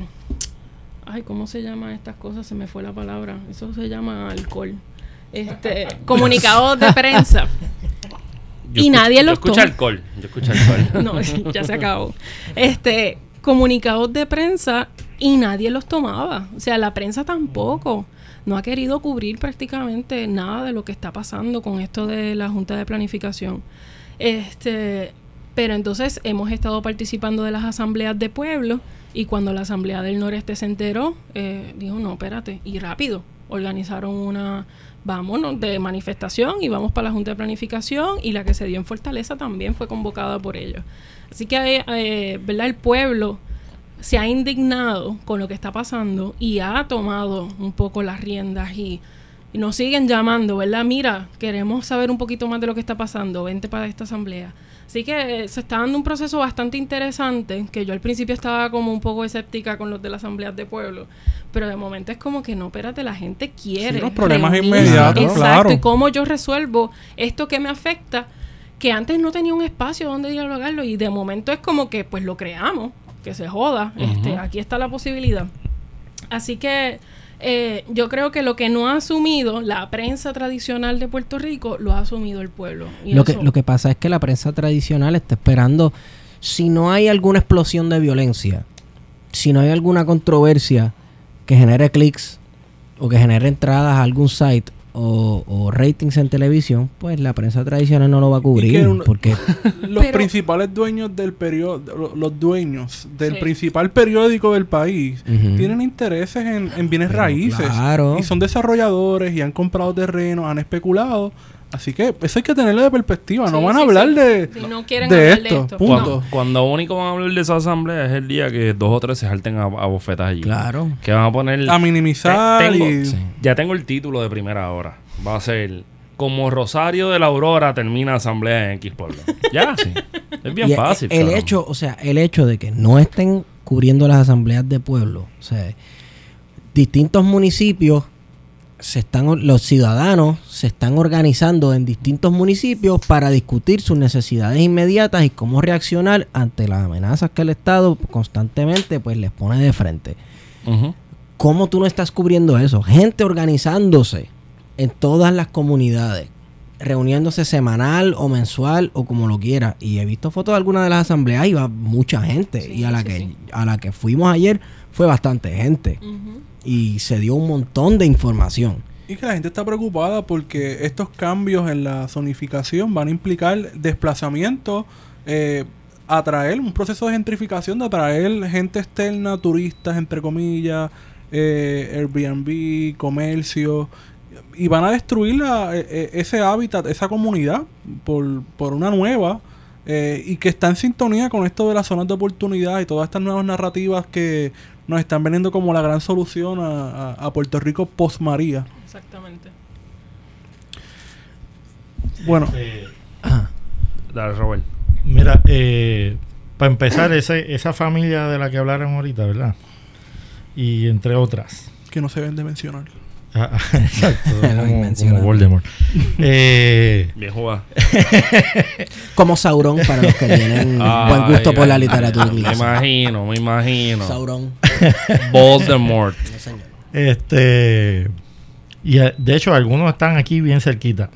Ay, ¿cómo se llaman estas cosas? Se me fue la palabra. Eso se llama alcohol. Este, [LAUGHS] comunicados de prensa. Yo Y escucho- nadie yo los escucho toma. alcohol. Yo escucho alcohol. [LAUGHS] No, ya se acabó. Este, comunicados de prensa y nadie los tomaba. O sea, la prensa tampoco. No ha querido cubrir prácticamente nada de lo que está pasando con esto de la Junta de Planificación. Este, pero entonces hemos estado participando de las asambleas de pueblo y cuando la Asamblea del Noreste se enteró, eh, dijo, no, espérate, y rápido. Organizaron una, vámonos, de manifestación y vamos para la Junta de Planificación y la que se dio en Fortaleza también fue convocada por ellos. Así que, eh, ¿verdad? El pueblo se ha indignado con lo que está pasando y ha tomado un poco las riendas y, y nos siguen llamando, ¿verdad? Mira, queremos saber un poquito más de lo que está pasando, vente para esta asamblea. Así que eh, se está dando un proceso bastante interesante, que yo al principio estaba como un poco escéptica con los de las asambleas de pueblo, pero de momento es como que no, espérate, la gente quiere. Sí, los problemas inmediatos, Exacto, claro. y cómo yo resuelvo esto que me afecta, que antes no tenía un espacio donde dialogarlo y de momento es como que pues lo creamos, que se joda, este, aquí está la posibilidad. Así que eh, yo creo que lo que no ha asumido la prensa tradicional de Puerto Rico, lo ha asumido el pueblo. Y Lo que, lo que pasa es que la prensa tradicional está esperando, si no hay alguna explosión de violencia, si no hay alguna controversia que genere clics o que genere entradas a algún site o, o ratings en televisión, pues la prensa tradicional no lo va a cubrir. un- Porque [LAUGHS] Los Pero- principales dueños del periódico, los dueños del Sí. principal periódico del país, tienen intereses en, en bienes Pero raíces. claro. Y son desarrolladores y han comprado terrenos, han especulado. Así que eso hay que tenerlo de perspectiva. no Sí, van a sí, hablar sí. de, Si no quieren de hablar de esto. Punto. Cuando, cuando único van a hablar de esa asamblea es el día que dos o tres se salten a, a bofetas allí. Claro. Que van a poner... A minimizar Tengo- y... Sí. Ya tengo el título de primera hora. Va a ser... Como Rosario de la Aurora termina asamblea en X pueblo. [LAUGHS] Ya. Es bien Y fácil. El hecho, o sea, el hecho de que no estén cubriendo las asambleas de pueblo, o sea, distintos municipios se están los ciudadanos se están organizando en distintos municipios para discutir sus necesidades inmediatas y cómo reaccionar ante las amenazas que el Estado constantemente pues les pone de frente. ¿Cómo tú no estás cubriendo eso? Gente organizándose en todas las comunidades, reuniéndose semanal o mensual o como lo quiera. Y he visto fotos de algunas de las asambleas y va mucha gente. Sí, y a la, sí, que, sí. a la que fuimos ayer fue bastante gente. Y se dio un montón de información. Y que la gente está preocupada porque estos cambios en la zonificación van a implicar desplazamiento, eh, atraer un proceso de gentrificación, de atraer gente externa, turistas, entre comillas, eh, Airbnb, comercio, y van a destruir la- e- e- ese hábitat, esa comunidad, por, por una nueva, eh, y que está en sintonía con esto de las zonas de oportunidad y todas estas nuevas narrativas que nos están vendiendo como la gran solución a, a- a Puerto Rico post María. Exactamente. Bueno, Eh, [COUGHS] Dale, Robert. Mira, eh, para empezar, ese- esa familia de la que hablaron ahorita, ¿verdad? Y entre otras. que no se ven de mencionar. Ah, ah, [LAUGHS] Exacto, [LAUGHS] como, Voldemort. Eh, Bien jugado. [LAUGHS] Como Sauron para los que tienen buen gusto Ay, por la ay, literatura Me inglesa. imagino, me imagino. Sauron. Voldemort. No, señor. este y eh, de hecho algunos están aquí bien cerquita.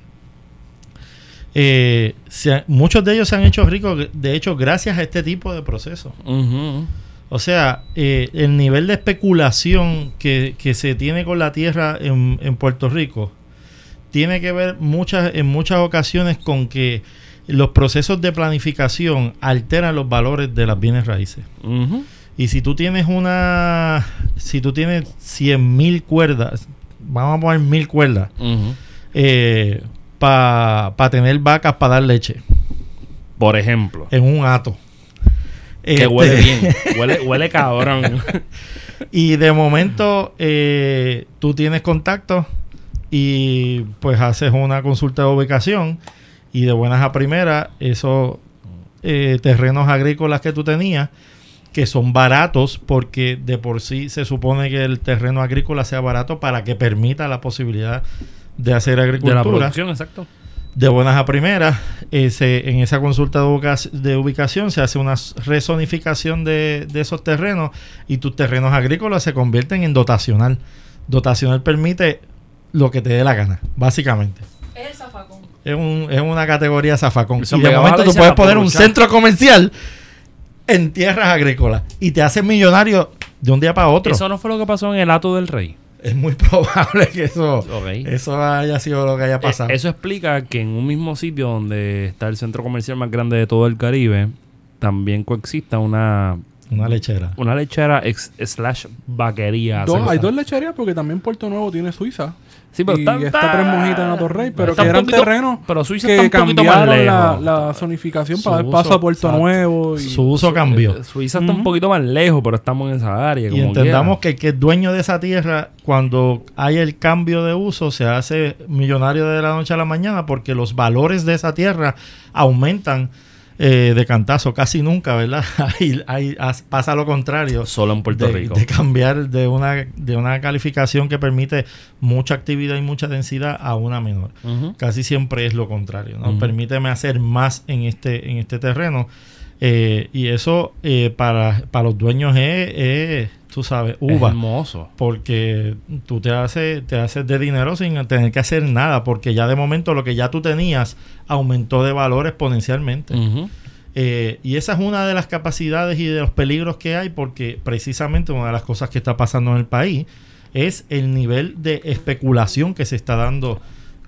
Eh, se muchos de ellos se han hecho ricos, de hecho, gracias a este tipo de procesos. Ujú. O sea, eh, el nivel de especulación que, que se tiene con la tierra en, en Puerto Rico tiene que ver muchas, en muchas ocasiones con que los procesos de planificación alteran los valores de las bienes raíces. Y si tú tienes una, si tú tienes 100 mil cuerdas, vamos a poner mil cuerdas, Ujú. para tener vacas para dar leche Por ejemplo. en un hato. Que Este, huele bien. [LAUGHS] Huele, huele cabrón. [LAUGHS] Y de momento eh, tú tienes contacto y pues haces una consulta de ubicación y de buenas a primeras esos eh, terrenos agrícolas que tú tenías que son baratos porque de por sí se supone que el terreno agrícola sea barato para que permita la posibilidad de hacer De la agricultura producción, exacto. De buenas a primeras, ese- en esa consulta de, ubica- de ubicación se hace una rezonificación de, de esos terrenos y tus terrenos agrícolas se convierten en dotacional. Dotacional permite lo que te dé la gana, básicamente. Es el zafacón. Es, un- es una categoría zafacón. Eso y de momento tú puedes poner un centro comercial en tierras agrícolas y te haces millonario de un día para otro. Eso no fue lo que pasó en el Hato del Rey. Es muy [LAUGHS] probable que eso, eso haya sido lo que haya pasado. Eh, Eso explica que en un mismo sitio donde está el centro comercial más grande de todo el Caribe, también coexista una, Una lechera. una lechera ex- slash vaquería. Hay dos lecherías porque también Puerto Nuevo tiene Suiza. Sí, pero y está, está Tres Mojitas en Atorrey, pero está que un eran terrenos Pero Suiza que está un poquito más cambiaron lejos. la zonificación Su para dar paso a Puerto exacto. Nuevo. Y, Su uso cambió. Eh, Suiza está un poquito más lejos, pero estamos en esa área. Y como entendamos quiera. que el que es dueño de esa tierra, cuando hay el cambio de uso, se hace millonario de la noche a la mañana porque los valores de esa tierra aumentan eh, de cantazo, casi nunca, ¿verdad? [LAUGHS] Ahí, ahí as- pasa lo contrario. Solo en Puerto de, Rico. de cambiar de una, de una calificación que permite mucha actividad y mucha densidad a una menor. Casi siempre es lo contrario. ¿no? Ujú. Permíteme hacer más en este, en este terreno. Eh, y eso eh, para, para los dueños es, es, tú sabes, Es uva. hermoso. Porque tú te haces, te haces de dinero sin tener que hacer nada. Porque ya de momento lo que ya tú tenías aumentó de valor exponencialmente. Eh, y esa es una de las capacidades y de los peligros que hay, porque precisamente una de las cosas que está pasando en el país es el nivel de especulación que se está dando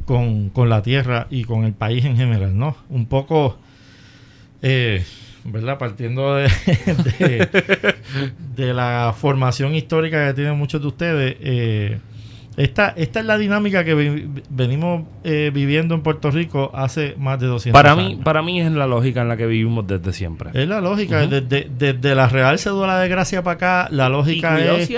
con, con la tierra y con el país en general, ¿no? Un poco, eh, ¿verdad? Partiendo de, de, [LAUGHS] de la formación histórica que tienen muchos de ustedes, eh, esta, esta es la dinámica que vi- venimos eh, viviendo en Puerto Rico hace más de 200 Para años. mí, para mí es la lógica en la que vivimos desde siempre. Es la lógica. Ujú. desde, desde la Real Cédula de Gracia para acá, la lógica es.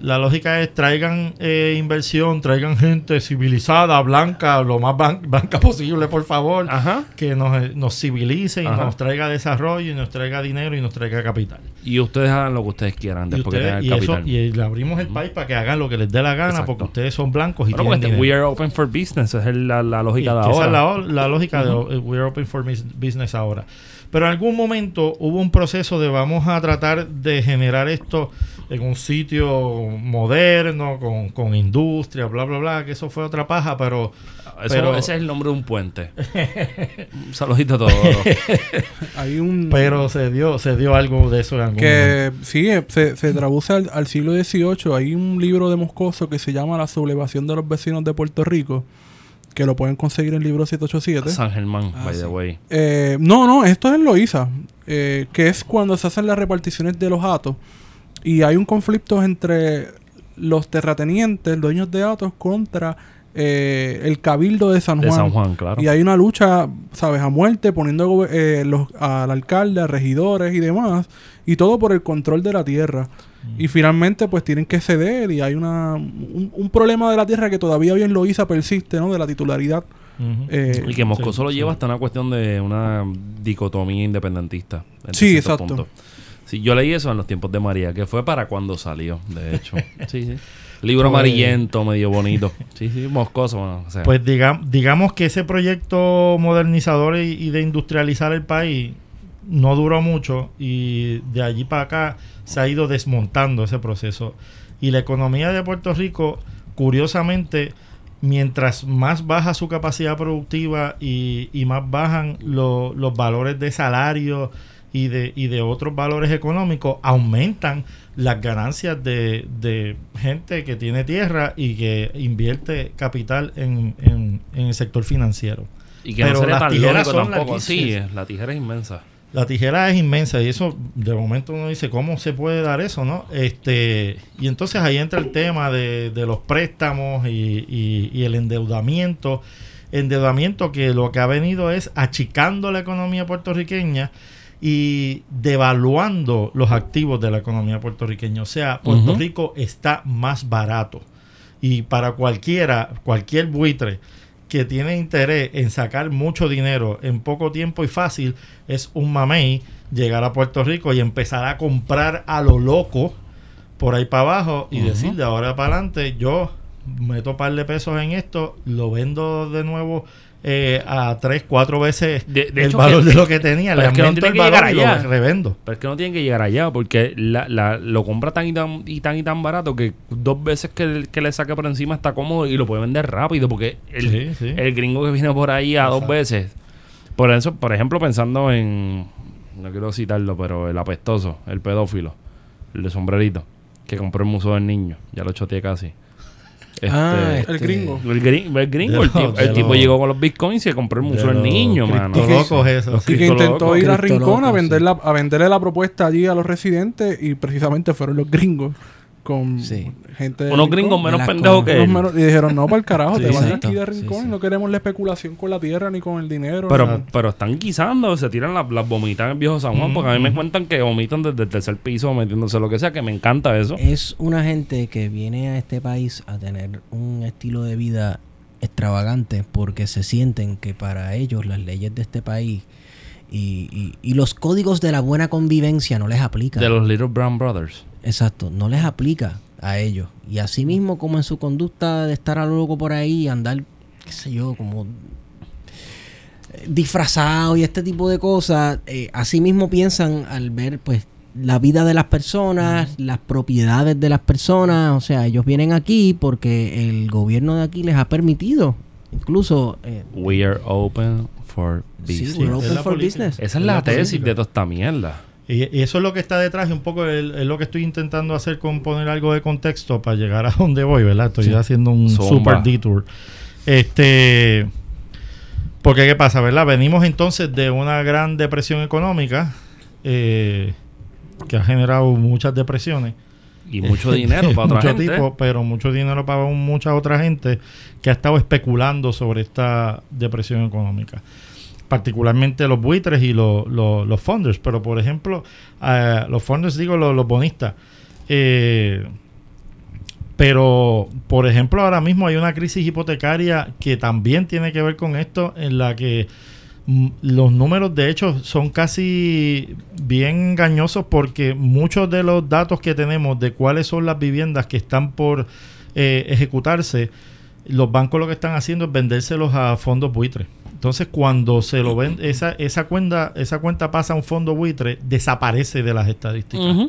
La lógica es traigan eh, inversión, traigan gente civilizada, blanca, lo más ban- blanca posible, por favor. Ajá. Que nos, nos civilice y Ajá. nos traiga desarrollo y nos traiga dinero y nos traiga capital. Y ustedes hagan lo que ustedes quieran Y, después que ustedes- tengan y el eso- capital. y le abrimos el país para que hagan lo que les dé la gana, Exacto. porque ustedes son blancos y Bueno, tienen pues, we are open for business, esa es la, la Y lógica de que esa ahora. es la, la lógica de eh, We're Open for Business ahora. Pero en algún momento hubo un proceso de vamos a tratar de generar esto en un sitio moderno, con, con industria, bla, bla, bla, que eso fue otra paja, pero Eso- pero- ese es el nombre de un puente. un saludito a todos. [LAUGHS] Hay un. pero se dio se dio algo de eso en algún momento. que sí, eh, se, se traduce al, al siglo XVIII. Hay un libro de Moscoso que se llama La sublevación de los vecinos de Puerto Rico, que lo pueden conseguir en el libro 787. San Germán, Ah, by the way. Eh, no, no, esto es en Loíza, eh, que es cuando se hacen las reparticiones de los atos y hay un conflicto entre los terratenientes, dueños de atos, contra eh, el cabildo de San De Juan. San Juan, claro. Y hay una lucha, ¿sabes? A muerte, poniendo eh, los, al alcalde, a regidores y demás, y todo por el control de la tierra. Y finalmente, pues tienen que ceder, y hay una, un, un problema de la tierra que todavía hoy en Loíza persiste, ¿no? De la titularidad. Eh, Y que Moscú Sí, solo sí. lleva hasta una cuestión de una dicotomía independentista. en Sí, exacto. punto. Sí, yo leí eso en los tiempos de María, que fue para cuando salió, de hecho. [LAUGHS] sí, sí. Libro Pues- amarillento, medio bonito. Sí, sí, moscoso. bueno, o sea. Pues diga- digamos que ese proyecto modernizador y, y de industrializar el país no duró mucho y de allí para acá se ha ido desmontando ese proceso. Y la economía de Puerto Rico, curiosamente, mientras más baja su capacidad productiva y, y más bajan lo- los valores de salario y de, y de otros valores económicos, aumentan las ganancias de, de gente que tiene tierra y que invierte capital en, en- en el sector financiero. y que no pero las tijeras son tampoco. Sí, la tijera es inmensa. La tijera es inmensa y eso de momento uno dice, ¿cómo se puede dar eso? no este Y entonces ahí entra el tema de, de los préstamos y, y- y el endeudamiento. Endeudamiento que lo que ha venido es achicando la economía puertorriqueña y devaluando los activos de la economía puertorriqueña. O sea, Puerto. Rico está más barato. Y para cualquiera, cualquier buitre que tiene interés en sacar mucho dinero en poco tiempo y fácil es un mamey llegar a Puerto Rico y empezar a comprar a lo loco por ahí para abajo y decir de ahora para adelante yo meto par de pesos en esto, lo vendo de nuevo eh, a tres, cuatro veces De- de el hecho valor que- de lo que tenía, le pero es que no aumento el que valor y lo allá. revendo. Pero es que no tienen que llegar allá porque la, la- lo compra tan y tan y tan y tan barato que dos veces que, que le saque por encima está cómodo y lo puede vender rápido porque el, Sí, sí. el gringo que viene por ahí a dos veces. Por eso, por ejemplo, pensando en no quiero citarlo, pero el apestoso, el pedófilo, el de sombrerito, que compró el museo del niño, ya lo choteé casi. Este, Ah, El este, gringo. el, gringo, el, gringo, el, tipo, el tipo llegó con los bitcoins y se compró el museo los niño, mano. Locos eso. Los Y que intentó ir a Rincón a, vender sí. la, a venderle la propuesta allí a los residentes y precisamente fueron los gringos con Sí. gente de Unos Rincón. gringos menos pendejos que Unos él. menos- y dijeron, no, para el carajo, [LAUGHS] Sí, te vas de exacto. aquí de Rincón sí. y no queremos la especulación con la tierra ni con el dinero. Pero, pero están guisando, se tiran las, las vomitas en el viejo San Juan, porque a mí me cuentan que vomitan desde el tercer piso metiéndose lo que sea, que me encanta eso. Es una gente que viene a este país a tener un estilo de vida extravagante porque se sienten que para ellos las leyes de este país y, y- y los códigos de la buena convivencia no les aplican. De los Little Brown Brothers. Exacto, no les aplica a ellos. Y así mismo como en su conducta de estar a lo loco por ahí y andar, qué sé yo, como eh, disfrazado y este tipo de cosas, eh, así mismo piensan al ver pues la vida de las personas, las propiedades de las personas, o sea, ellos vienen aquí porque el gobierno de aquí les ha permitido, incluso... eh, We are open for sí, business. we're es open for business. Esa es Es la la tesis política. de toda esta mierda. Y, y eso es lo que está detrás y un poco es lo que estoy intentando hacer con poner algo de contexto para llegar a donde voy, ¿verdad? Estoy Sí. haciendo un Zumba. super detour. Este, porque qué pasa, ¿verdad? Venimos entonces de una gran depresión económica eh, que ha generado muchas depresiones. Y mucho [LAUGHS] dinero para otra Mucho gente. tipo, pero mucho dinero para mucha otra gente que ha estado especulando sobre esta depresión económica. Particularmente los buitres y los, los, los funders. Pero, por ejemplo, eh, los funders, digo, los, bonistas. Eh, pero, por ejemplo, ahora mismo hay una crisis hipotecaria que también tiene que ver con esto, en la que mm, los números de hecho son casi bien engañosos porque muchos de los datos que tenemos de cuáles son las viviendas que están por eh, ejecutarse, los bancos lo que están haciendo es vendérselos a fondos buitres. Entonces, cuando se lo ven, esa, esa cuenta, esa cuenta pasa a un fondo buitre, desaparece de las estadísticas.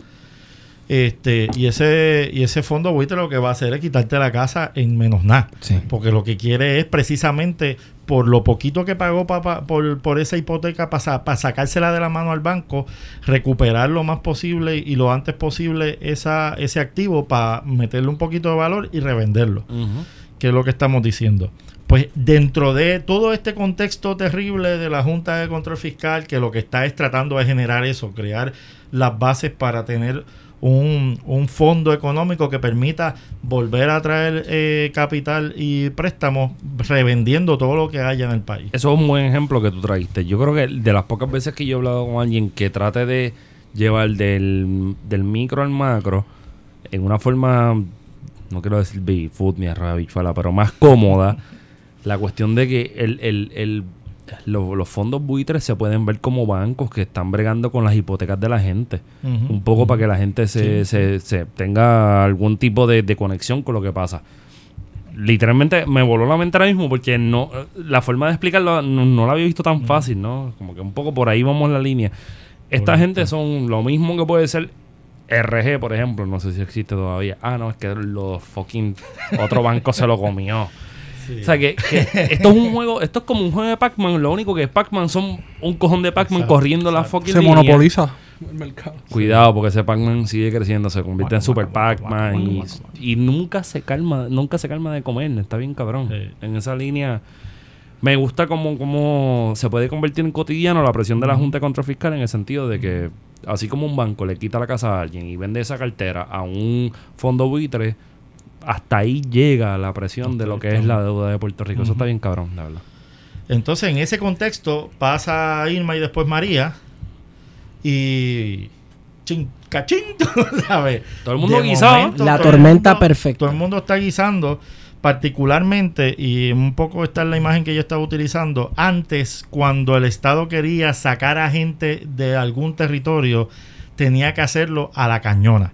Este, y ese, y ese fondo buitre lo que va a hacer es quitarte la casa en menos nada. Sí. Porque lo que quiere es precisamente por lo poquito que pagó pa- pa- por, por esa hipoteca para sacársela de la mano al banco, recuperar lo más posible y lo antes posible esa, ese activo para meterle un poquito de valor y revenderlo, Ujú. que es lo que estamos diciendo. Pues dentro de todo este contexto terrible de la Junta de Control Fiscal, que lo que está es tratando de generar eso, crear las bases para tener un, un fondo económico que permita volver a traer eh, capital y préstamos revendiendo todo lo que haya en el país. Eso es un buen ejemplo que tú trajiste. Yo creo que de las pocas veces que yo he hablado con alguien que trate de llevar del, del micro al macro en una forma, no quiero decir Bigfoot ni habichuela, pero más cómoda, [LAUGHS] la cuestión de que el, el, el- lo- los fondos buitres se pueden ver como bancos que están bregando con las hipotecas de la gente. Un poco para que la gente se, Sí, se- se tenga algún tipo de, de conexión con lo que pasa. Literalmente me voló la mente ahora mismo porque no la forma de explicarlo no, no la había visto tan fácil, ¿no? Como que un poco por ahí vamos la línea. Esta gente son lo mismo que puede ser RG, por ejemplo. No sé si existe todavía. Ah, no, es que los fucking... Otro banco se lo comió. Sí. O sea, que, que esto es un juego... Esto es como un juego de Pac-Man. Lo único que es Pac-Man son un cojón de Pac-Man Exacto, corriendo la exacto. fucking se línea. monopoliza el mercado. Cuidado, porque ese Pac-Man sigue creciendo, se convierte en Super Pac-Man y, y nunca se calma, nunca se calma de comer, está bien cabrón. Sí. En esa línea me gusta cómo, cómo se puede convertir en cotidiano la presión de la Junta de Control Fiscal en el sentido de que así como un banco le quita la casa a alguien y vende esa cartera a un fondo buitre, hasta ahí llega la presión de lo que es la deuda de Puerto Rico. Eso está bien cabrón, la verdad. Entonces, en ese contexto, pasa Irma y después María. Y. Chin, cachín, [LAUGHS] ¿sabes? Todo el mundo De guisado. momento, La tormenta mundo- perfecta. Todo el mundo está guisando. particularmente, y un poco esta es la imagen que yo estaba utilizando, antes cuando el Estado quería sacar a gente de algún territorio, tenía que hacerlo a la cañona.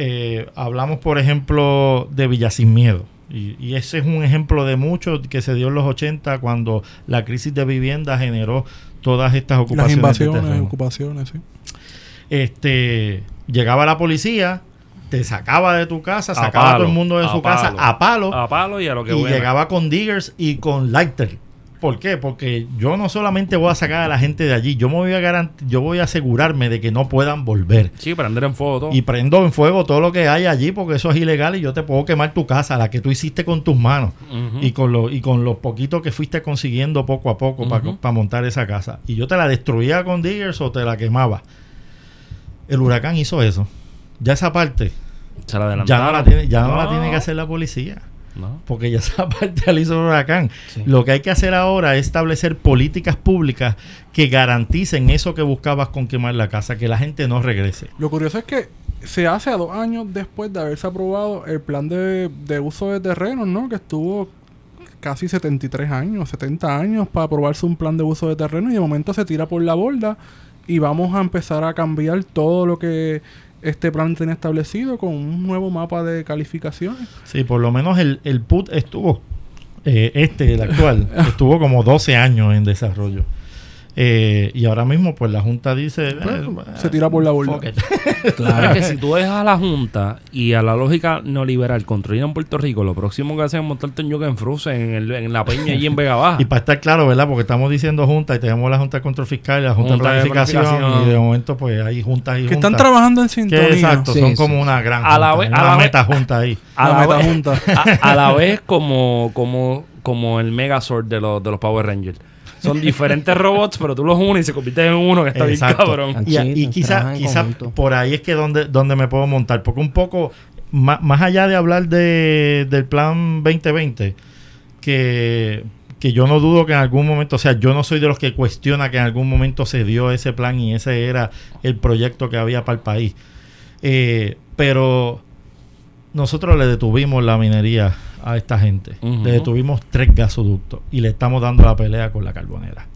Eh, hablamos, por ejemplo, de Villa Sin Miedo. Y, y ese es un ejemplo de mucho que se dio en los 80 cuando la crisis de vivienda generó todas estas Las ocupaciones. de invasiones, terreno. ocupaciones, sí. Este, llegaba la policía, te sacaba de tu casa, A sacaba a todo el mundo de su casa a palo A palo y a lo que y buena. llegaba con diggers y con lighter. ¿Por qué? Porque yo no solamente voy a sacar a la gente de allí, yo me voy a garant yo voy a asegurarme de que no puedan volver. Sí, prender en fuego todo. Y prendo en fuego todo lo que hay allí porque eso es ilegal y yo te puedo quemar tu casa, la que tú hiciste con tus manos y con lo, y con los poquitos que fuiste consiguiendo poco a poco para Ujú. montar esa casa. Y yo te la destruía con diggers o te la quemaba. El huracán hizo eso. Ya esa parte Se la ya no la tiene, ya no la No. tiene que hacer la policía. No. Porque ya esa [LAUGHS] parte la hizo el huracán. Sí. Lo que hay que hacer ahora es establecer políticas públicas que garanticen eso que buscabas con quemar la casa, que la gente no regrese. Lo curioso es que se hace a dos años después de haberse aprobado el plan de, de uso de terrenos, ¿no? Que estuvo casi 73 años, 70 años para aprobarse un plan de uso de terreno y de momento se tira por la borda y vamos a empezar a cambiar todo lo que este plan tiene establecido con un nuevo mapa de calificaciones. Sí, por lo menos el, el PUT estuvo, eh, este, el actual, [LAUGHS] estuvo como 12 años en desarrollo. Eh, y ahora mismo, pues la Junta dice. Bueno, eh, se tira por la borda. Pero [LAUGHS] es que si tú dejas a la Junta y a la lógica neoliberal construir en Puerto Rico, lo próximo que hacen es montarte en Yoga en Fruse, en, el- en la peña y en Vega Baja. [LAUGHS] Y para estar claro, ¿verdad? Porque estamos diciendo Junta y tenemos la Junta de Control Fiscal y la Junta, Junta de de Planificación, y de momento, pues hay juntas y Que están juntas. trabajando en Que sintonía. exacto, Sí, son sí. como una gran A la junta, vez- a la vez- meta junta ahí. [LAUGHS] a, La la vez, metajunta. a, a la vez como, como, como el Megazord de los, de los Power Rangers. Son diferentes robots, pero tú los unes y se convierten en uno que está bien cabrón. Y, y chiquitos, quizá, por ahí es que donde, donde me puedo montar. Porque un poco, ma- más, allá de hablar de, del plan 2020, que, que yo no dudo que en algún momento, o sea, yo no soy de los que cuestiona que en algún momento se dio ese plan y ese era el proyecto que había para el país. Eh, pero nosotros le detuvimos la minería a esta gente. Le detuvimos tres gasoductos y le estamos dando la pelea con la carbonera.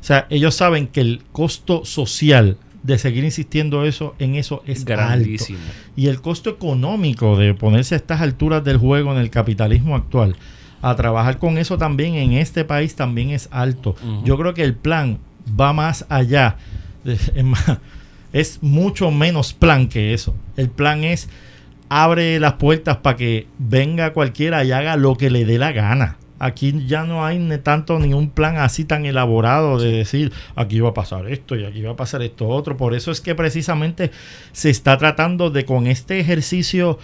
O sea, ellos saben que el costo social de seguir insistiendo eso en eso es alto. Grandísimo. Y el costo económico de ponerse a estas alturas del juego en el capitalismo actual a trabajar con eso también en este país también es alto. Yo creo que el plan va más allá. [LAUGHS] Es, más- es mucho menos plan que eso. El plan es abre las puertas para que venga cualquiera y haga lo que le dé la gana. Aquí ya no hay ni tanto ni un plan así tan elaborado de decir aquí va a pasar esto y aquí va a pasar esto otro. Por eso es que precisamente se está tratando de con este ejercicio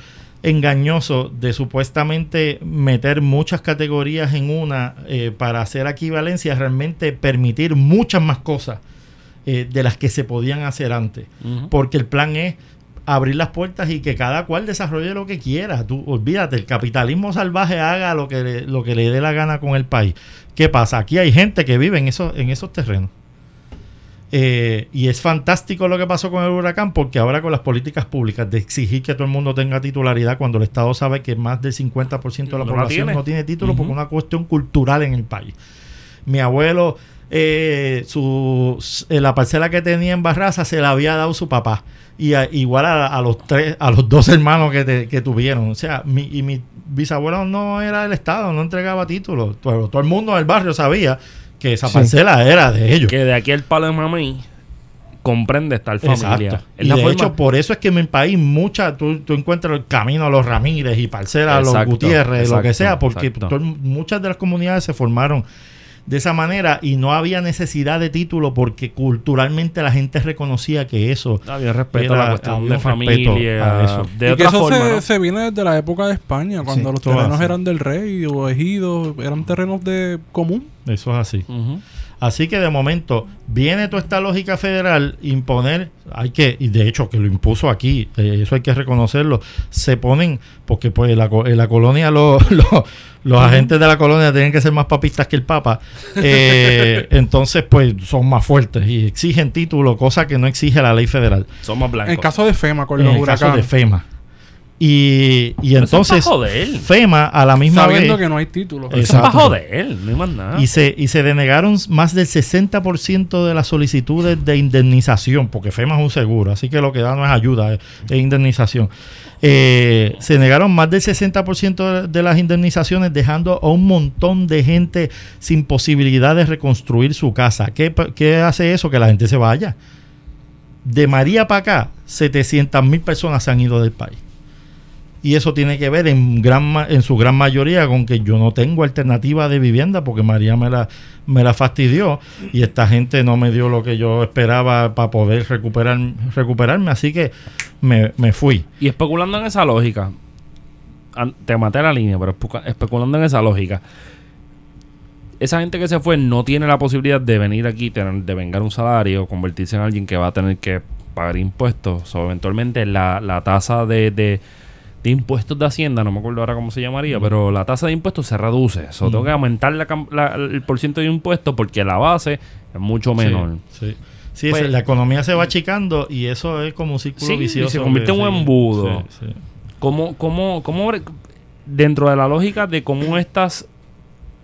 engañoso de supuestamente meter muchas categorías en una eh, para hacer equivalencia, realmente permitir muchas más cosas eh, de las que se podían hacer antes. Porque el plan es abrir las puertas y que cada cual desarrolle lo que quiera. Tú olvídate, el capitalismo salvaje haga lo que le, lo que le dé la gana con el país. ¿Qué pasa? Aquí hay gente que vive en esos, en esos terrenos. Eh, y es fantástico lo que pasó con el huracán porque ahora con las políticas públicas de exigir que todo el mundo tenga titularidad cuando el Estado sabe que más del 50% de la No población tiene. no tiene título porque es una cuestión cultural en el país. Mi abuelo, eh, su, eh, la parcela que tenía en Barraza se la había dado su papá. Y a- igual a, a los tres, a los dos hermanos que, te- que tuvieron. O sea, mi, y mi bisabuelo no era del Estado, no entregaba títulos. Pero todo el mundo del barrio sabía que esa Sí. parcela era de ellos. Que de aquí el palo de mamey comprende estar familia. Exacto. Es Y de forma- hecho, por eso es que en mi país mucha, tú, tú encuentras el camino a los Ramírez y parcela a los Exacto, Gutiérrez, lo que exacto, sea, porque exacto. todo- muchas de las comunidades se formaron de esa manera y no había necesidad de título porque culturalmente la gente reconocía que eso Había respeto Era- a la cuestión de un respeto familia. a eso. De y que otra eso forma, se, ¿no? se viene desde la época de España, cuando Sí, los terrenos eran del rey o ejidos, eran terrenos de común. eso es así. Así que de momento viene toda esta lógica federal imponer, hay que, y de hecho que lo impuso aquí, eh, eso hay que reconocerlo, se ponen, porque pues en la, co- en la colonia lo- [LAUGHS] lo- los agentes de la colonia tienen que ser más papistas que el Papa, eh, [LAUGHS] entonces pues son más fuertes y exigen título, cosa que no exige la ley federal. Somos blancos. En caso de FEMA, con en los el caso de. FEMA. Y, es entonces. FEMA a la misma Sabiendo vez que no hay título. Eso es para joder, no hay más nada. y se, y se denegaron más del 60% de las solicitudes de indemnización, porque FEMA es un seguro, así que lo que da no es ayuda, es, es indemnización. Eh, se negaron más del 60% de- de las indemnizaciones, dejando a un montón de gente sin posibilidad de reconstruir su casa. ¿Qué, qué hace eso? Que la gente se vaya. De María para acá, 700 mil personas se han ido del país. Y eso tiene que ver en, gran, en su gran mayoría con que yo no tengo alternativa de vivienda porque María me la, me la fastidió y esta gente no me dio lo que yo esperaba para poder recuperar, recuperarme. Así que me, me fui. Y especulando en esa lógica, te maté la línea, pero especu- especulando en esa lógica, esa gente que se fue no tiene la posibilidad de venir aquí, de vengar un salario, convertirse en alguien que va a tener que pagar impuestos. O eventualmente la, la tasa de, de impuestos de Hacienda, no me acuerdo ahora cómo se llamaría, pero la tasa de impuestos se reduce. So, tengo que aumentar la cam- la- el porciento de impuestos porque la base es mucho menor. Sí, sí. Sí, Pues- es- la economía se va achicando y eso es como un círculo Sí, y vicioso. se convierte en un embudo. ¿Cómo, cómo, cómo, dentro de la lógica de cómo estas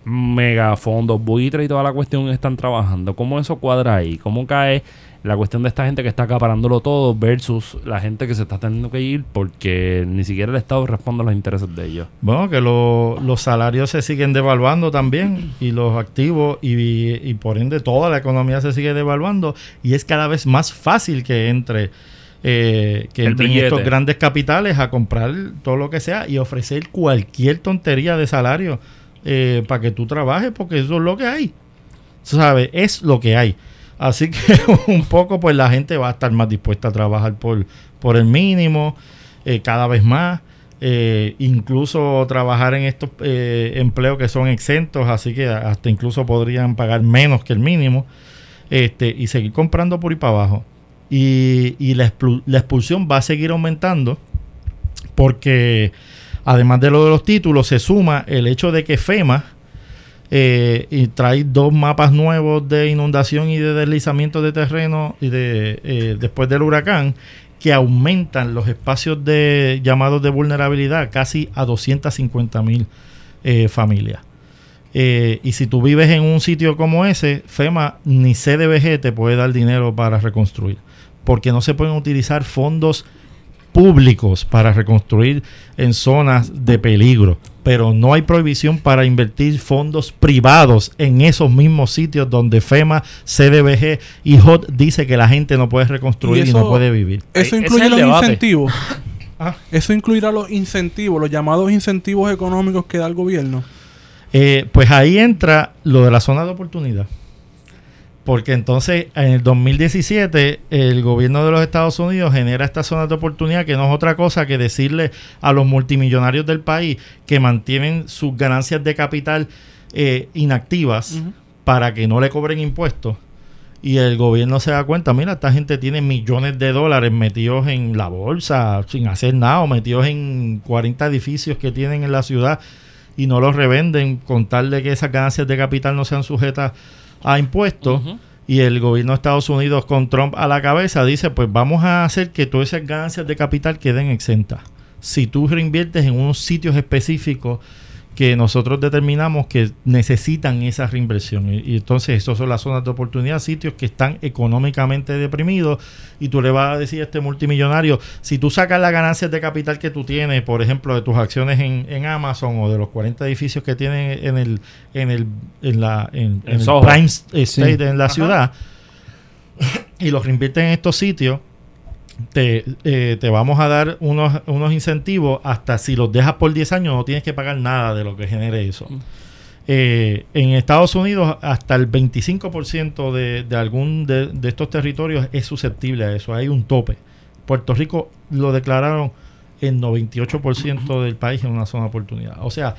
megafondos, buitres y toda la cuestión están trabajando, cómo eso cuadra ahí? ¿Cómo cae la cuestión de esta gente que está acaparándolo todo versus la gente que se está teniendo que ir porque ni siquiera el Estado responde a los intereses de ellos? Bueno, que lo- los salarios se siguen devaluando también y los activos y, y por ende toda la economía se sigue devaluando y es cada vez más fácil que entre eh, que El entren billete. estos grandes capitales a comprar todo lo que sea y ofrecer cualquier tontería de salario eh, para que tú trabajes porque eso es lo que hay. ¿Sabes? Es lo que hay. Así que [LAUGHS] un poco pues la gente va a estar más dispuesta a trabajar por, por el mínimo, eh, cada vez más. eh, incluso trabajar en estos eh, empleos que son exentos, así que hasta incluso podrían pagar menos que el mínimo, este, y seguir comprando por ahí para abajo. Y, y la, la expulsión va a seguir aumentando porque además de lo de los títulos se suma el hecho de que FEMA eh, y trae dos mapas nuevos de inundación y de deslizamiento de terreno y de eh, después del huracán que aumentan los espacios de llamados de vulnerabilidad casi a 250 mil eh, familias. Y si tú vives en un sitio como ese, FEMA ni CDBG te puede dar dinero para reconstruir, porque no se pueden utilizar fondos públicos para reconstruir en zonas de peligro, pero no hay prohibición para invertir fondos privados en esos mismos sitios donde FEMA, CDBG y HOT dice que la gente no puede reconstruir Y no puede vivir. Eso incluye los debate. incentivos. [LAUGHS] Ah. Eso incluirá los incentivos, los llamados incentivos económicos que da el gobierno. Eh, pues ahí entra lo de la zona de oportunidad. Porque entonces en el 2017 el gobierno de los Estados Unidos genera esta zona de oportunidad que no es otra cosa que decirle a los multimillonarios del país que mantienen sus ganancias de capital eh, inactivas para que no le cobren impuestos. Y el gobierno se da cuenta, mira, esta gente tiene millones de dólares metidos en la bolsa sin hacer nada, o metidos en 40 edificios que tienen en la ciudad y no los revenden con tal de que esas ganancias de capital no sean sujetas a impuestos. Ujú. Y el gobierno de Estados Unidos con Trump a la cabeza dice, pues vamos a hacer que todas esas ganancias de capital queden exentas. Si tú reinviertes en unos sitios específicos que nosotros determinamos que necesitan esa reinversión. Y, y entonces esos son las zonas de oportunidad, sitios que están económicamente deprimidos y tú le vas a decir a este multimillonario, si tú sacas las ganancias de capital que tú tienes, por ejemplo, de tus acciones en, en Amazon o de los 40 edificios que tienen en el en el en la en, En en el prime estate Sí. en la Ajá. ciudad y los reinvierten en estos sitios te, eh, te vamos a dar unos, unos incentivos hasta si los dejas por 10 años no tienes que pagar nada de lo que genere eso. Mm. Eh, en Estados Unidos hasta el 25% de, de algún de, de estos territorios es susceptible a eso, hay un tope. Puerto Rico lo declararon el 98% del país en una zona de oportunidad. O sea,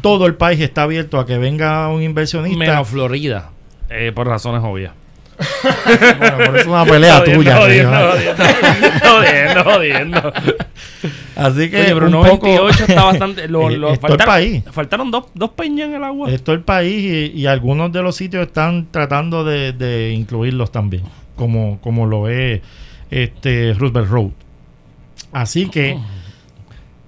todo el país está abierto a que venga un inversionista. Menos Florida, eh, por razones obvias. Bueno, pero es una pelea Jodiendo, tuya. Rejo. jodiendo, jodiendo, jodiendo. Así que Oye, pero un 98 poco- está bastante. Lo, [LAUGHS] Eh, lo- todo el faltaron, país. faltaron dos, dos peñas en el agua. Es todo el país y, y algunos de los sitios están tratando de, de incluirlos también, como, como lo es este Roosevelt Road. Así que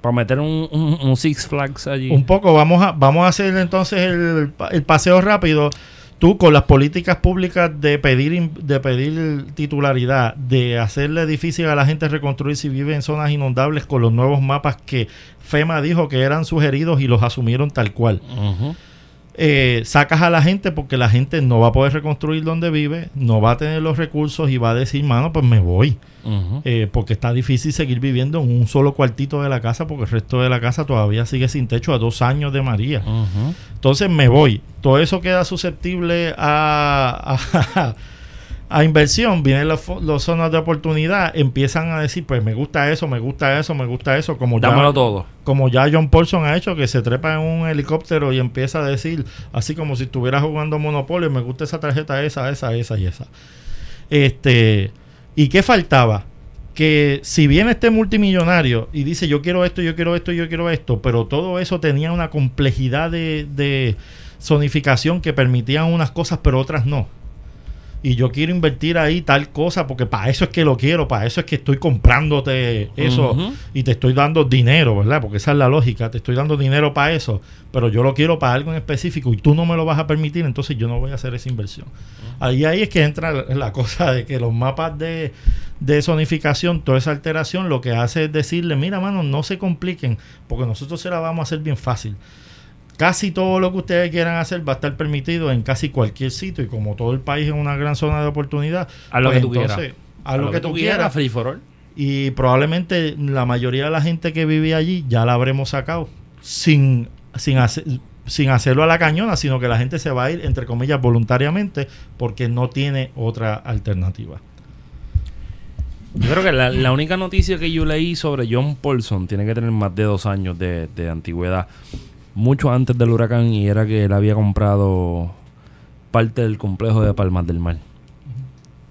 Para meter un, un- un Six Flags allí. Un poco, vamos a, vamos a hacer entonces el, el paseo rápido. Tú con las políticas públicas de pedir de pedir titularidad, de hacerle difícil a la gente reconstruir si vive en zonas inundables con los nuevos mapas que FEMA dijo que eran sugeridos y los asumieron tal cual. Eh, sacas a la gente porque la gente no va a poder reconstruir donde vive, no va a tener los recursos y va a decir, mano, pues me voy. Eh, porque está difícil seguir viviendo en un solo cuartito de la casa porque el resto de la casa todavía sigue sin techo a dos años de María. Entonces me voy. Todo eso queda susceptible a, a, a inversión. Vienen los zonas de oportunidad, empiezan a decir, pues me gusta eso, me gusta eso, me gusta eso, como ya, Dámelo todo. como ya John Paulson ha hecho, que se trepa en un helicóptero y empieza a decir, así como si estuviera jugando Monopolio, me gusta esa tarjeta, esa, esa, esa y esa. Este, ¿y qué faltaba? Que si viene este multimillonario y dice yo quiero esto, yo quiero esto, yo quiero esto, pero todo eso tenía una complejidad de, de zonificación que permitían unas cosas pero otras no. Y yo quiero invertir ahí tal cosa porque para eso es que lo quiero, para eso es que estoy comprándote eso y te estoy dando dinero, ¿verdad? Porque esa es la lógica, te estoy dando dinero para eso, pero yo lo quiero para algo en específico y tú no me lo vas a permitir, entonces yo no voy a hacer esa inversión. Ahí, ahí es que entra la, la cosa de que los mapas de, de zonificación, toda esa alteración, lo que hace es decirle, mira, mano, no se compliquen, porque nosotros se la vamos a hacer bien fácil. Casi todo lo que ustedes quieran hacer va a estar permitido en casi cualquier sitio y como todo el país es una gran zona de oportunidad, Haz lo pues que tú quieras. haz lo, que, tú quieras, quieras, free for all. y probablemente la mayoría de la gente que vivía allí ya la habremos sacado sin, sin, hacer, sin hacerlo a la cañona, sino que la gente se va a ir, entre comillas, voluntariamente porque no tiene otra alternativa. Yo creo que la, la única noticia que yo leí sobre John Paulson tiene que tener más de dos años de, de antigüedad. Mucho antes del huracán y era que él había comprado parte del complejo de Palmas del Mar.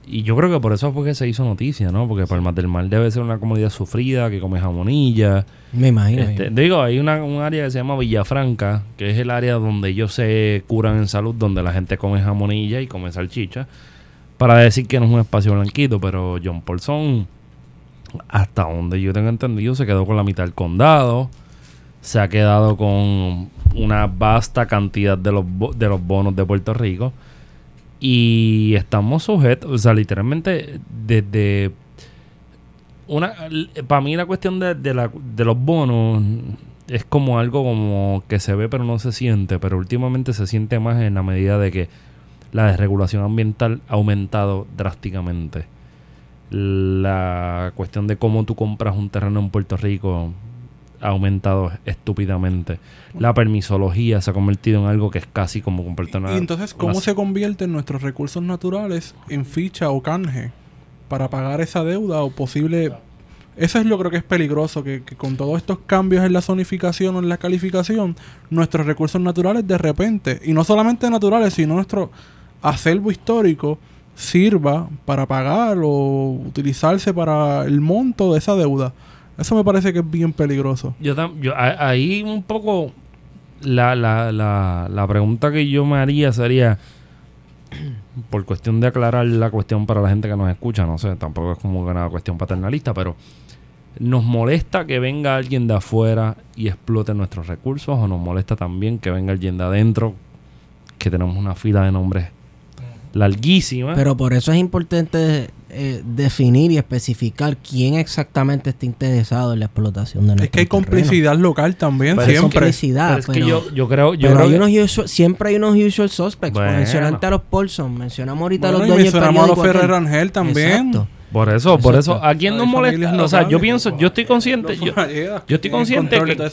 Y yo creo que por eso fue que se hizo noticia, ¿no? Porque Palmas del Mar debe ser una comunidad sufrida, que come jamonilla. Me imagino. Este, digo, hay una, un área que se llama Villafranca, que es el área donde ellos se curan en salud, donde la gente come jamonilla y come salchicha. Para decir que no es un espacio blanquito, pero John Paulson, hasta donde yo tengo entendido, se quedó con la mitad del condado. Se ha quedado con una vasta cantidad de los, de los bonos de Puerto Rico. Y estamos sujetos, o sea, literalmente desde una para mí la cuestión de, de la- de los bonos es como algo como que se ve pero no se siente, pero últimamente se siente más en la medida de que la desregulación ambiental ha aumentado drásticamente. La cuestión de cómo tú compras un terreno en Puerto Rico ha aumentado estúpidamente. La permisología se ha convertido en algo que es casi como comprarte una... Y entonces, ¿cómo una- se convierten nuestros recursos naturales en ficha o canje para pagar esa deuda o posible... Eso es lo creo que es peligroso, que, que con todos estos cambios en la zonificación o en la calificación, nuestros recursos naturales de repente, y no solamente naturales, sino nuestro acervo histórico, sirva para pagar o utilizarse para el monto de esa deuda. Eso me parece que es bien peligroso. Yo, tam- yo ahí un poco la, la, la, la pregunta que yo me haría sería [CLEARS THROAT] por cuestión de aclarar la cuestión para la gente que nos escucha, no sé, tampoco es como una cuestión paternalista, pero ¿nos molesta que venga alguien de afuera y explote nuestros recursos o nos molesta también que venga alguien de adentro que tenemos una fila de nombres larguísima? Pero por eso es importante eh, definir y especificar quién exactamente está interesado en la explotación de Es que hay complicidad local también, Pero Hay siempre. complicidad, Pero es que pero, yo, yo creo, yo pero creo hay que- unos usual- siempre hay unos usual suspects. Bueno. Mencionaste a los Paulson, mencionamos ahorita Bueno, a los dueños mencionamos a los Ferrer. Rangel también. Exacto. Por eso, por eso. ¿a quién nos molesta? familias O sea, yo pienso, yo estoy consciente, yo, estoy consciente que yo,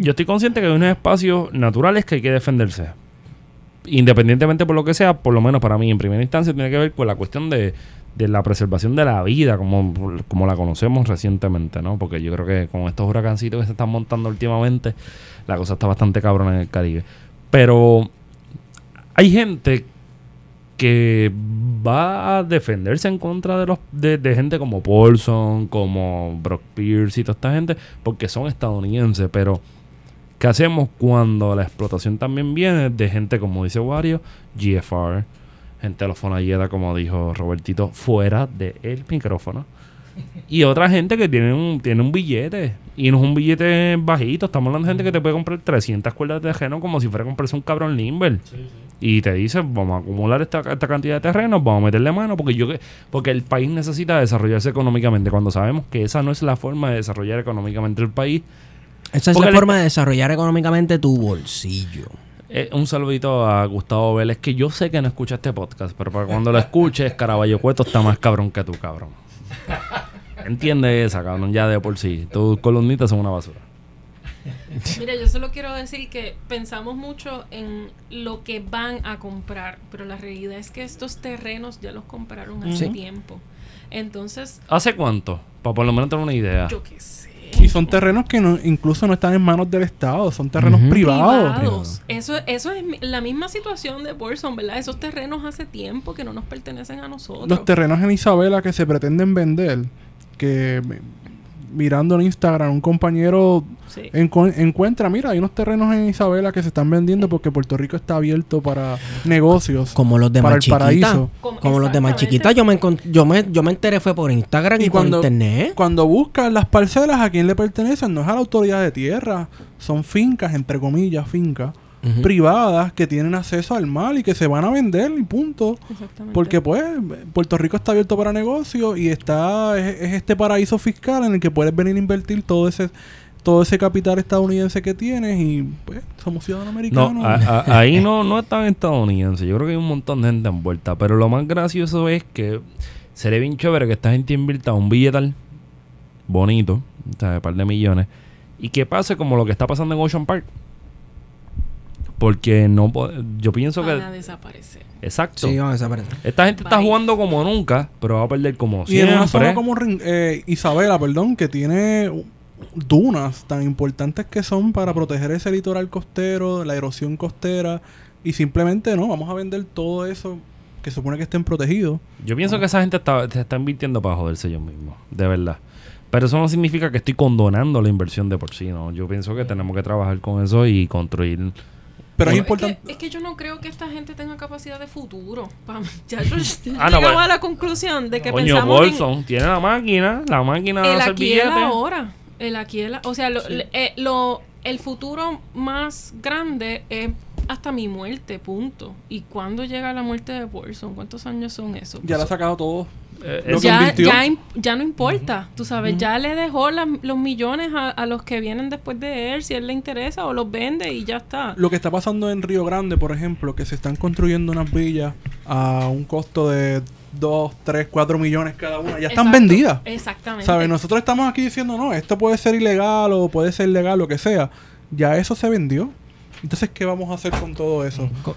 yo estoy consciente que hay unos espacios naturales que hay que defenderse. Independientemente por lo que sea, por lo menos para mí en primera instancia tiene que ver con la cuestión de, de la preservación de la vida como, como la conocemos recientemente, ¿no? Porque yo creo que con estos huracancitos que se están montando últimamente, la cosa está bastante cabrona en el Caribe. Pero hay gente que va a defenderse en contra de los de, de gente como Paulson, como Brock Pierce y toda esta gente, porque son estadounidenses, pero ¿qué hacemos cuando la explotación también viene de gente como dice Wario, GFR, gente de los Fonalleda, como dijo Robertito, fuera del micrófono? Y otra gente que tiene un, tiene un billete. Y no es un billete bajito. Estamos hablando de gente que te puede comprar 300 cuerdas de terreno como si fuera a comprarse un cabrón Limber. Y te dice, vamos a acumular esta, esta cantidad de terrenos, vamos a meterle mano, porque yo que- porque el país necesita desarrollarse económicamente. Cuando sabemos que esa no es la forma de desarrollar económicamente el país, Esa es la forma de desarrollar económicamente tu bolsillo. Eh, un saludito a Gustavo Vélez, que yo sé que no escucha este podcast, pero para cuando lo escuches, Caraballo Cueto está más cabrón que tú, cabrón. Entiende esa, cabrón, ya de por sí. Tus columnitas son una basura. Mira, yo solo quiero decir que pensamos mucho en lo que van a comprar, pero la realidad es que estos terrenos ya los compraron hace Sí. tiempo. Entonces, ¿Hace cuánto? Para por lo menos tener una idea. yo qué sé. Y son terrenos que no, incluso no están en manos del Estado, son terrenos privados. Privados. Eso, eso es la misma situación de Bolson, ¿verdad? Esos terrenos hace tiempo que no nos pertenecen a nosotros. Los terrenos en Isabela que se pretenden vender, que mirando en Instagram, un compañero Sí. encu- encuentra, mira, hay unos terrenos en Isabela que se están vendiendo porque Puerto Rico está abierto para negocios. Como los de para más el paraíso. chiquita. Como- Como los de más exactamente. chiquita. Yo me, yo, me, yo me enteré fue por Instagram y, Y por cuando- internet. Cuando buscas las parcelas a quién le pertenecen, no es a la autoridad de tierra, son fincas, entre comillas, fincas Privadas que tienen acceso al mar y que se van a vender y punto. Exactamente. Porque pues Puerto Rico está abierto para negocios y está es, es este paraíso fiscal en el que puedes venir a invertir todo ese todo ese capital estadounidense que tienes y pues somos ciudadanos No, americanos. a- a- [LAUGHS] ahí no, no es tan estadounidense. Yo creo que hay un montón de gente envuelta. Pero lo más gracioso es que sería bien chévere que esta gente invierta un billetal bonito, o sea, de par de millones, y que pase como lo que está pasando en Ocean Park. Porque no yo pienso van que a desaparecer. exacto. Sí, vamos a desaparecer. Esta gente está jugando como nunca, pero va a perder como y en una zona siempre. como eh, Isabela, perdón, que tiene dunas tan importantes que son para proteger ese litoral costero, la erosión costera y simplemente no, vamos a vender todo eso que supone que estén protegidos. Yo pienso que esa gente está, se está invirtiendo para joderse ellos mismos, de verdad. Pero eso no significa que estoy condonando la inversión de por sí, ¿no? Yo pienso que tenemos que trabajar con eso y construir... Pero es Bueno, importante Es que, es que yo no creo que esta gente tenga capacidad de futuro. [LAUGHS] Ya yo Ah, no, llegaba pues. a la conclusión de que Coño, pensamos en Bolson tiene la máquina, la máquina de el hacer aquí y el billetes. ahora. El aquí el O sea, lo, eh, lo- el futuro más grande es hasta mi muerte, punto. ¿Y cuándo llega la muerte de Bolson? ¿Cuántos años son esos? ya lo ha sacado todo. Eh, ya, ya, no importa, tú sabes, ya le dejó los millones a, a los que vienen después de él, si a él le interesa, o los vende y ya está. Lo que está pasando en Río Grande, por ejemplo, que se están construyendo unas villas a un costo de 2, 3, 4 millones cada una, ya están Exacto, vendidas. Exactamente. ¿Sabes? Nosotros estamos aquí diciendo, no, esto puede ser ilegal o puede ser legal, lo que sea. Ya eso se vendió. Entonces, ¿qué vamos a hacer con todo eso? Co-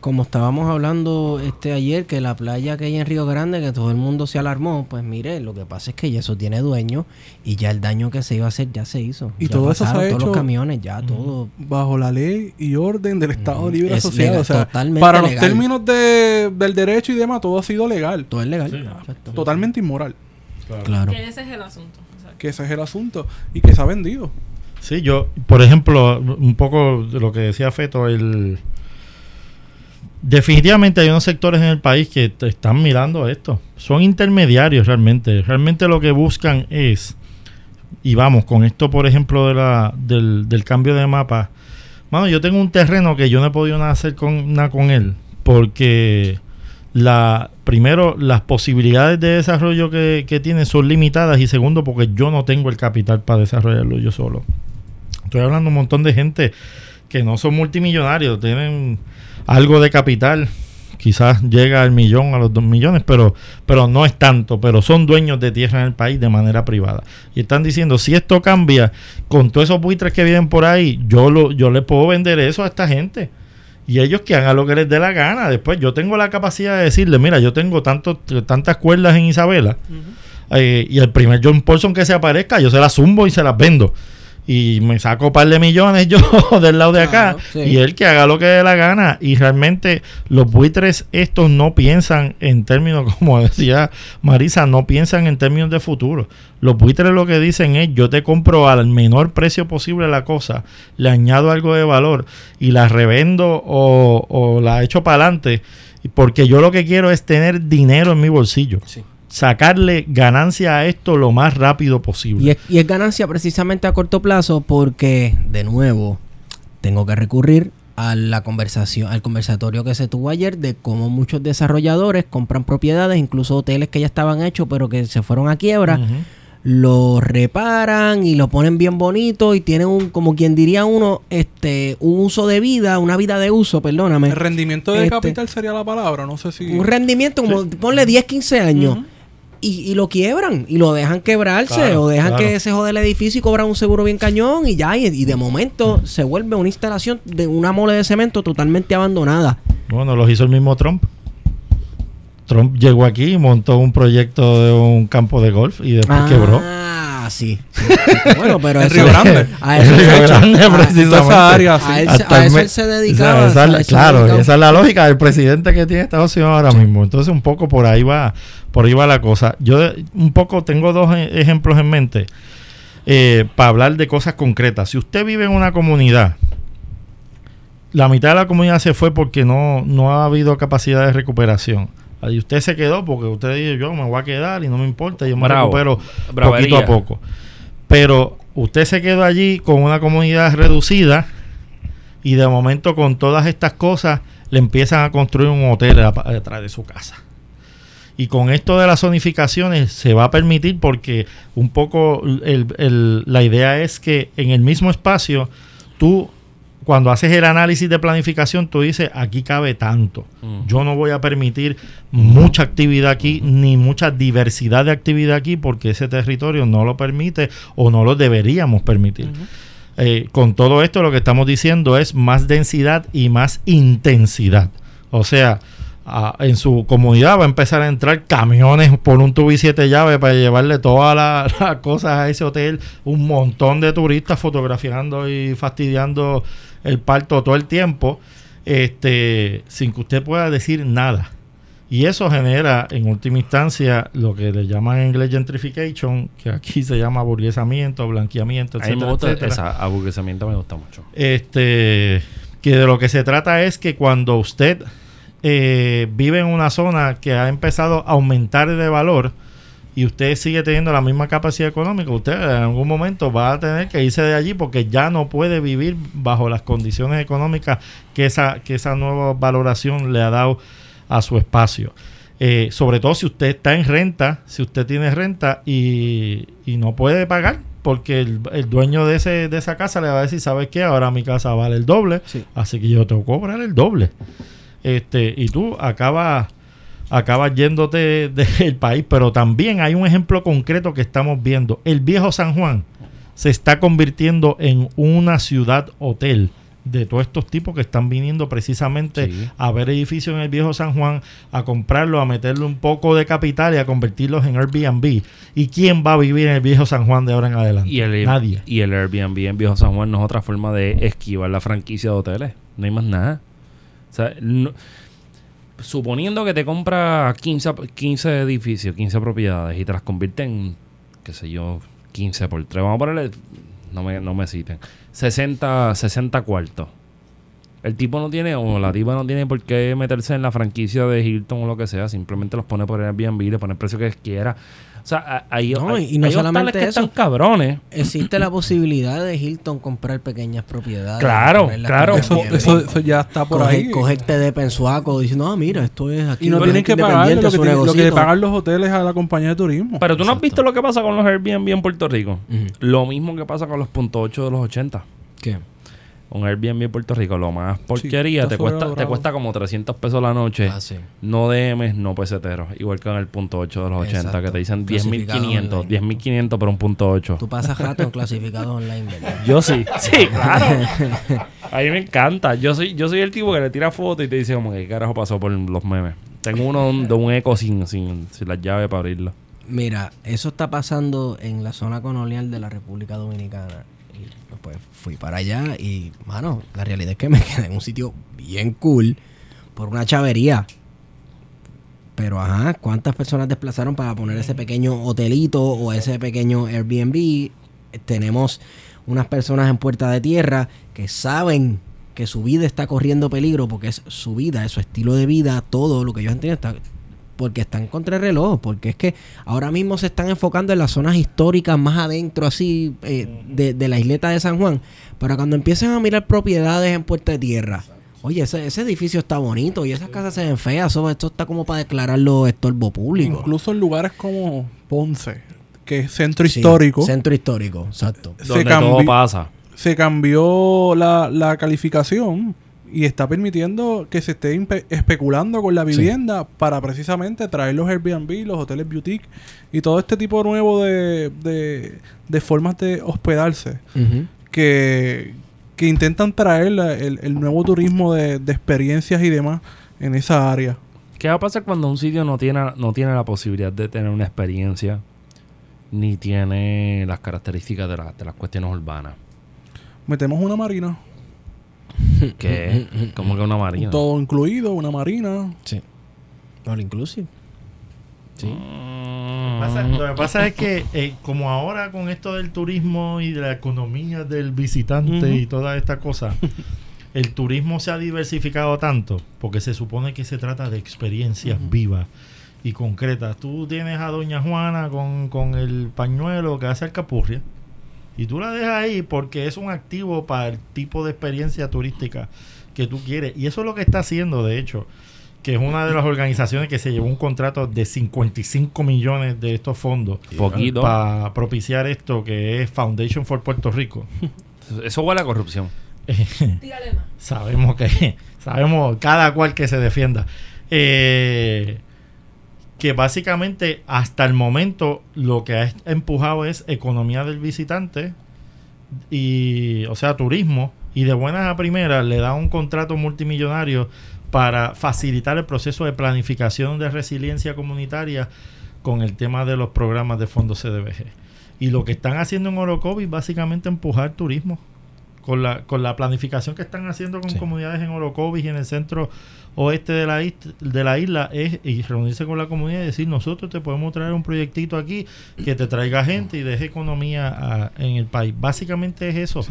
Como estábamos hablando este ayer, que la playa que hay en Río Grande, que todo el mundo se alarmó, pues mire, lo que pasa es que ya eso tiene dueño y ya el daño que se iba a hacer ya se hizo. Y Ya todo eso se ha todos hecho- los camiones, ya todo. Bajo la ley y orden del Estado Ujú. Libre Es Asociado. legal, o sea, totalmente para los términos de, del derecho y demás, todo ha sido legal. Todo es legal. Exacto. Totalmente inmoral. Claro. Que ese es el asunto. exacto. Que ese es el asunto. Y que se ha vendido. Sí, yo, por ejemplo, un poco de lo que decía Feto, el definitivamente hay unos sectores en el país que están mirando esto. Son intermediarios realmente. Realmente lo que buscan es, y vamos, con esto, por ejemplo, de la, del, cambio de mapa. Mano, yo tengo un terreno que yo no he podido nada hacer con, nada con él. Porque la primero, las posibilidades de desarrollo que, que tiene son limitadas. Y segundo, porque yo no tengo el capital para desarrollarlo yo solo. Estoy hablando un montón de gente que no son multimillonarios, tienen algo de capital, quizás llega al millón, a los dos millones, pero, pero no es tanto, pero son dueños de tierra en el país de manera privada. Y están diciendo, si esto cambia, con todos esos buitres que viven por ahí, yo, lo, yo le puedo vender eso a esta gente. Y ellos que hagan lo que les dé la gana. Después yo tengo la capacidad de decirle, mira, yo tengo tanto, tantas cuerdas en Isabela. eh, y el primer John Paulson que se aparezca, yo se las zumbo y se las vendo. Y me saco un par de millones yo [LAUGHS] del lado de acá. Claro, sí. Y él que haga lo que dé la gana. Y realmente los buitres estos no piensan en términos, [LAUGHS] como decía Marisa, no piensan en términos de futuro. Los buitres lo que dicen es, yo te compro al menor precio posible la cosa, le añado algo de valor y la revendo o, o la echo para adelante. Porque yo lo que quiero es tener dinero en mi bolsillo. Sí. Sacarle ganancia a esto lo más rápido posible. Y es, y es ganancia precisamente a corto plazo porque, de nuevo, tengo que recurrir a la conversación, al conversatorio que se tuvo ayer de cómo muchos desarrolladores compran propiedades, incluso hoteles que ya estaban hechos pero que se fueron a quiebra, Ujú. lo reparan y lo ponen bien bonito y tienen un, como quien diría uno, este, un uso de vida, una vida de uso, perdóname. El rendimiento de Este- capital sería la palabra, no sé si... Un rendimiento como, ponle 10, 15 años. Y, y lo quiebran y lo dejan quebrarse Claro, o dejan claro. que se jode el edificio y cobran un seguro bien cañón y ya y, y de momento se vuelve una instalación de una mole de cemento totalmente abandonada. Bueno, los hizo el mismo Trump. Trump llegó aquí y montó un proyecto de un campo de golf y después quebró. Ah, sí. sí. [LAUGHS] bueno, pero En eso- Río Grande. A En eso, Río Grande, a- precisamente. toda esa área, sí. a él, a el eso él se dedicaba. Esa a claro, dedicaba. esa es la lógica del presidente que tiene Estados Unidos ahora mismo. Entonces, un poco por ahí va, por ahí va la cosa. Yo un poco tengo dos e- ejemplos en mente eh, para hablar de cosas concretas. Si usted vive en una comunidad, la mitad de la comunidad se fue porque no, no ha habido capacidad de recuperación. Y usted se quedó porque usted dice, yo me voy a quedar y no me importa, yo me Bravo. recupero Bravería. poquito a poco. Pero usted se quedó allí con una comunidad reducida y de momento con todas estas cosas le empiezan a construir un hotel detrás de su casa. Y con esto de las zonificaciones se va a permitir porque un poco el- el- la idea es que en el mismo espacio tú cuando haces el análisis de planificación tú dices aquí cabe tanto. Mm. Yo no voy a permitir mucha actividad aquí ni mucha diversidad de actividad aquí porque ese territorio no lo permite o no lo deberíamos permitir. Eh, con todo esto lo que estamos diciendo es más densidad y más intensidad. O sea, a- en su comunidad va a empezar a entrar camiones por un tubo y siete llaves para llevarle todas la- [LAUGHS] las cosas a ese hotel. Un montón de turistas fotografiando y fastidiando el parto todo el tiempo, este, sin que usted pueda decir nada. Y eso genera, en última instancia, lo que le llaman en inglés gentrification, que aquí se llama burguesamiento, blanqueamiento, esa aburguesamiento me gusta mucho. Este, que de lo que se trata es que cuando usted eh, vive en una zona que ha empezado a aumentar de valor y usted sigue teniendo la misma capacidad económica, usted en algún momento va a tener que irse de allí porque ya no puede vivir bajo las condiciones económicas que esa, que esa nueva valoración le ha dado a su espacio. Eh, sobre todo si usted está en renta, si usted tiene renta y, y no puede pagar, porque el, el dueño de, ese, de esa casa le va a decir, ¿sabes qué? Ahora mi casa vale el doble, Sí. así que yo tengo que cobrar el doble. Este, y tú acabas acabas yéndote del país, pero también hay un ejemplo concreto que estamos viendo. El viejo San Juan se está convirtiendo en una ciudad hotel de todos estos tipos que están viniendo precisamente Sí. a ver edificios en el viejo San Juan, a comprarlo, a meterle un poco de capital y a convertirlos en Airbnb. ¿Y quién va a vivir en el viejo San Juan de ahora en adelante? Y el, Nadie. y el Airbnb en Viejo San Juan no es otra forma de esquivar la franquicia de hoteles. No hay más nada. Suponiendo que te compras 15, 15 edificios, 15 propiedades y te las convierte en, qué sé yo, 15 por 3. Vamos a ponerle, no me, no me citen, 60, 60 cuartos. El tipo no tiene, o la tipa no tiene por qué meterse en la franquicia de Hilton o lo que sea. Simplemente los pone por Airbnb, le pone el precio que quiera. O sea, hay, No, hay, y no hay solamente que eso. están cabrones. Existe la posibilidad de Hilton comprar pequeñas propiedades. Claro, claro. Eso, Airbnb. eso, eso ya está por Coger- ahí. Cogerte de pensuaco diciendo, ah, mira, esto es aquí. Y no tienen que pagar lo que, tienen- lo que pagan los hoteles a la compañía de turismo. Pero tú no has visto lo que pasa con los Airbnb en Puerto Rico. Lo mismo que pasa con los punto .8 de los 80. ¿Qué? Un Airbnb en Puerto Rico, lo más porquería, te cuesta te cuesta como 300 pesos la noche. Ah, sí. No DMs, no peseteros. Igual que en el punto .8 de los 80, Exacto. que te dicen Clasificado 10.500. online. 10.500 por un punto .8. Tú pasas rato en clasificados online, ¿verdad? [LAUGHS] Yo sí, [LAUGHS] sí, claro. A mí me encanta. Yo soy, yo soy el tipo que le tira fotos y te dice como que qué carajo pasó por los memes. Tengo uno de un eco sin, sin, sin las llaves para abrirlo. Mira, eso está pasando en la zona colonial de la República Dominicana. Pues fui para allá y, mano, la realidad es que me [LAUGHS] quedé en un sitio bien cool por una chavería. Pero, ajá, ¿cuántas personas desplazaron para poner ese pequeño hotelito o ese pequeño Airbnb? Tenemos unas personas en Puerta de Tierra que saben que su vida está corriendo peligro porque es su vida, es su estilo de vida, todo lo que ellos entienden está porque están contra el reloj, porque es que ahora mismo se están enfocando en las zonas históricas más adentro así eh, de, de la isleta de San Juan, pero cuando empiezan a mirar propiedades en Puerta de Tierra, oye, ese, ese edificio está bonito y esas casas se ven feas, eso, esto está como para declararlo estorbo público. Incluso en lugares como Ponce, que es centro Sí, histórico, Centro histórico, exacto. se Donde todo cambió, pasa. se cambió la, la calificación y está permitiendo que se esté especulando con la vivienda para precisamente traer los Airbnb, los hoteles boutique y todo este tipo nuevo de, de, de formas de hospedarse que, que intentan traer la- el, el nuevo turismo de, de experiencias y demás en esa área. ¿Qué va a pasar cuando un sitio no tiene, no tiene la posibilidad de tener una experiencia ni tiene las características de, la- de las cuestiones urbanas? Metemos una marina, [LAUGHS] que como que una marina. todo incluido, una marina. Sí. All inclusive. Sí. Mm. Pasa- lo que pasa es que eh, como ahora con esto del turismo y de la economía del visitante y toda esta cosa, el turismo se ha diversificado tanto porque se supone que se trata de experiencias vivas y concretas. Tú tienes a Doña Juana con, con el pañuelo que hace alcapurria y tú la dejas ahí porque es un activo para el tipo de experiencia turística que tú quieres. Y eso es lo que está haciendo, de hecho que es una de las organizaciones que se llevó un contrato de 55 millones de estos fondos Poquito. para propiciar esto que es Foundation for Puerto Rico. [LAUGHS] Eso huele a corrupción. [LAUGHS] Tírale más. sabemos que sabemos cada cual que se defienda. Eh, que básicamente hasta el momento lo que ha empujado es economía del visitante y o sea turismo y de buenas a primeras le da un contrato multimillonario para facilitar el proceso de planificación de resiliencia comunitaria con el tema de los programas de fondos CDBG. Y lo que están haciendo en Orocovi básicamente empujar turismo con la, con la planificación que están haciendo con Sí. comunidades en Orocovis y en el centro oeste de la, ist- de la isla es y reunirse con la comunidad y decir nosotros te podemos traer un proyectito aquí que te traiga gente y deje economía en el país. Básicamente es eso.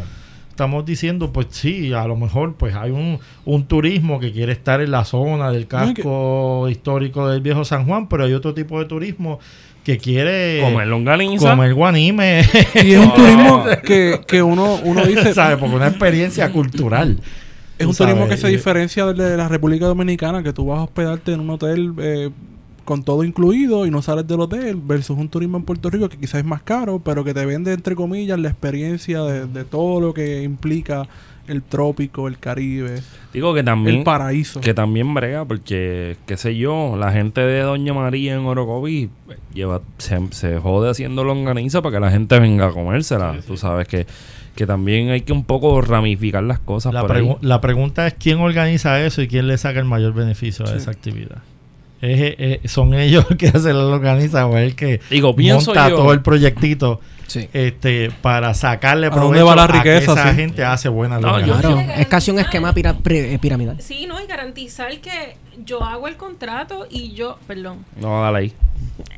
Estamos diciendo, pues sí, a lo mejor pues hay un, un turismo que quiere estar en la zona del No, y que- casco histórico del viejo San Juan, pero hay otro tipo de turismo que quiere Como el longaniza. comer guanime. [LAUGHS] Y es un [LAUGHS] turismo que, que uno, uno [LAUGHS] dice, ¿Sabes? Porque una experiencia cultural. Es un turismo que se diferencia del de la República Dominicana, que tú vas a hospedarte en un hotel eh, con todo incluido y no sales del hotel, versus un turismo en Puerto Rico que quizás es más caro, pero que te vende, entre comillas, la experiencia de, de todo lo que implica el trópico, el Caribe, Digo que también. el paraíso. Que también brega, porque, qué sé yo, la gente de Doña María en Orocovi lleva, se, se jode haciendo longaniza para que la gente venga a comérsela. Tú sabes que, que también hay que un poco ramificar las cosas La, por ahí. pregu- la pregunta es quién organiza eso y quién le saca el mayor beneficio a Sí. esa actividad. Es- eh, ¿Son ellos [LAUGHS] que hacen la organiza o es el que Digo, pienso monta yo- todo el proyectito Sí. este para sacarle ¿A dónde provecho va la a que riqueza, esa sí? gente hace buena No? Claro, es casi un esquema eh, piramidal. Sí, no, y garantizar que yo hago el contrato y yo, perdón, No, dale ahí.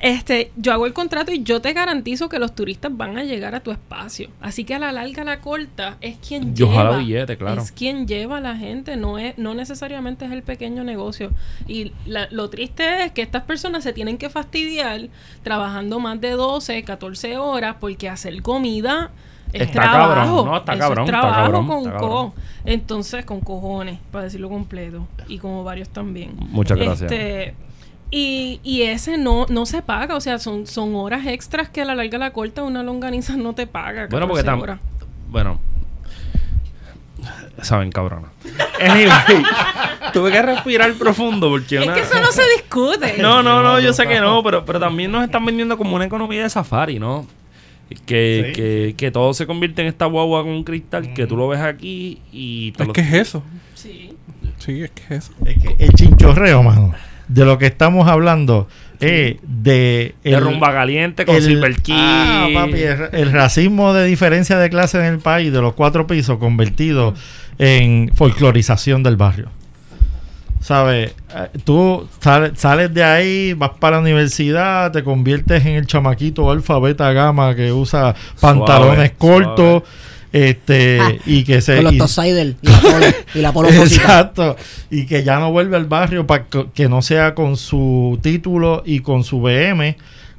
Este, yo hago el contrato y yo te garantizo que los turistas van a llegar a tu espacio. Así que a la larga, a la corta, es quien Yo lleva. billete, claro. Es quien lleva a la gente, no es, no necesariamente es el pequeño negocio. Y la- lo triste es que estas personas se tienen que fastidiar trabajando más de 12, 14 horas porque hacer comida es Está trabajo. cabrón, no, está Eso cabrón, es está trabajo cabrón, con está co. Entonces, con cojones, para decirlo completo. Y como varios también. Muchas gracias. Este, y, y ese no, no se paga, o sea, son, son horas extras que a la larga a la corta una longaniza no te paga. Bueno, porque 14 tam- horas. Bueno. Saben, cabrona. [LAUGHS] Anyway, tuve que respirar profundo porque Es que eso no se discute. No, no, no, yo sé que no, pero, pero también nos están vendiendo como una economía de safari, ¿no? Que, Sí, que, que todo se convierte en esta guagua con un cristal que tú lo ves aquí y te Es lo- que es eso. Sí. Sí, es que es eso. Es que el chinchorreo, mano, de lo que estamos hablando es de... de el- rumba caliente con el-. Ah, papi, el, el racismo de diferencia de clase en el país de los cuatro pisos convertido en folclorización del barrio. ¿Sabes? Eh, Tú sale- sales de ahí, vas para la universidad, te conviertes en el chamaquito alfa, beta, gama que usa pantalones Suave, cortos. suave. Este Ah, y que se Con los y- y la polo, y la polo. [LAUGHS] Exacto. Y que ya no vuelve al barrio para que no sea con su título y con su BM,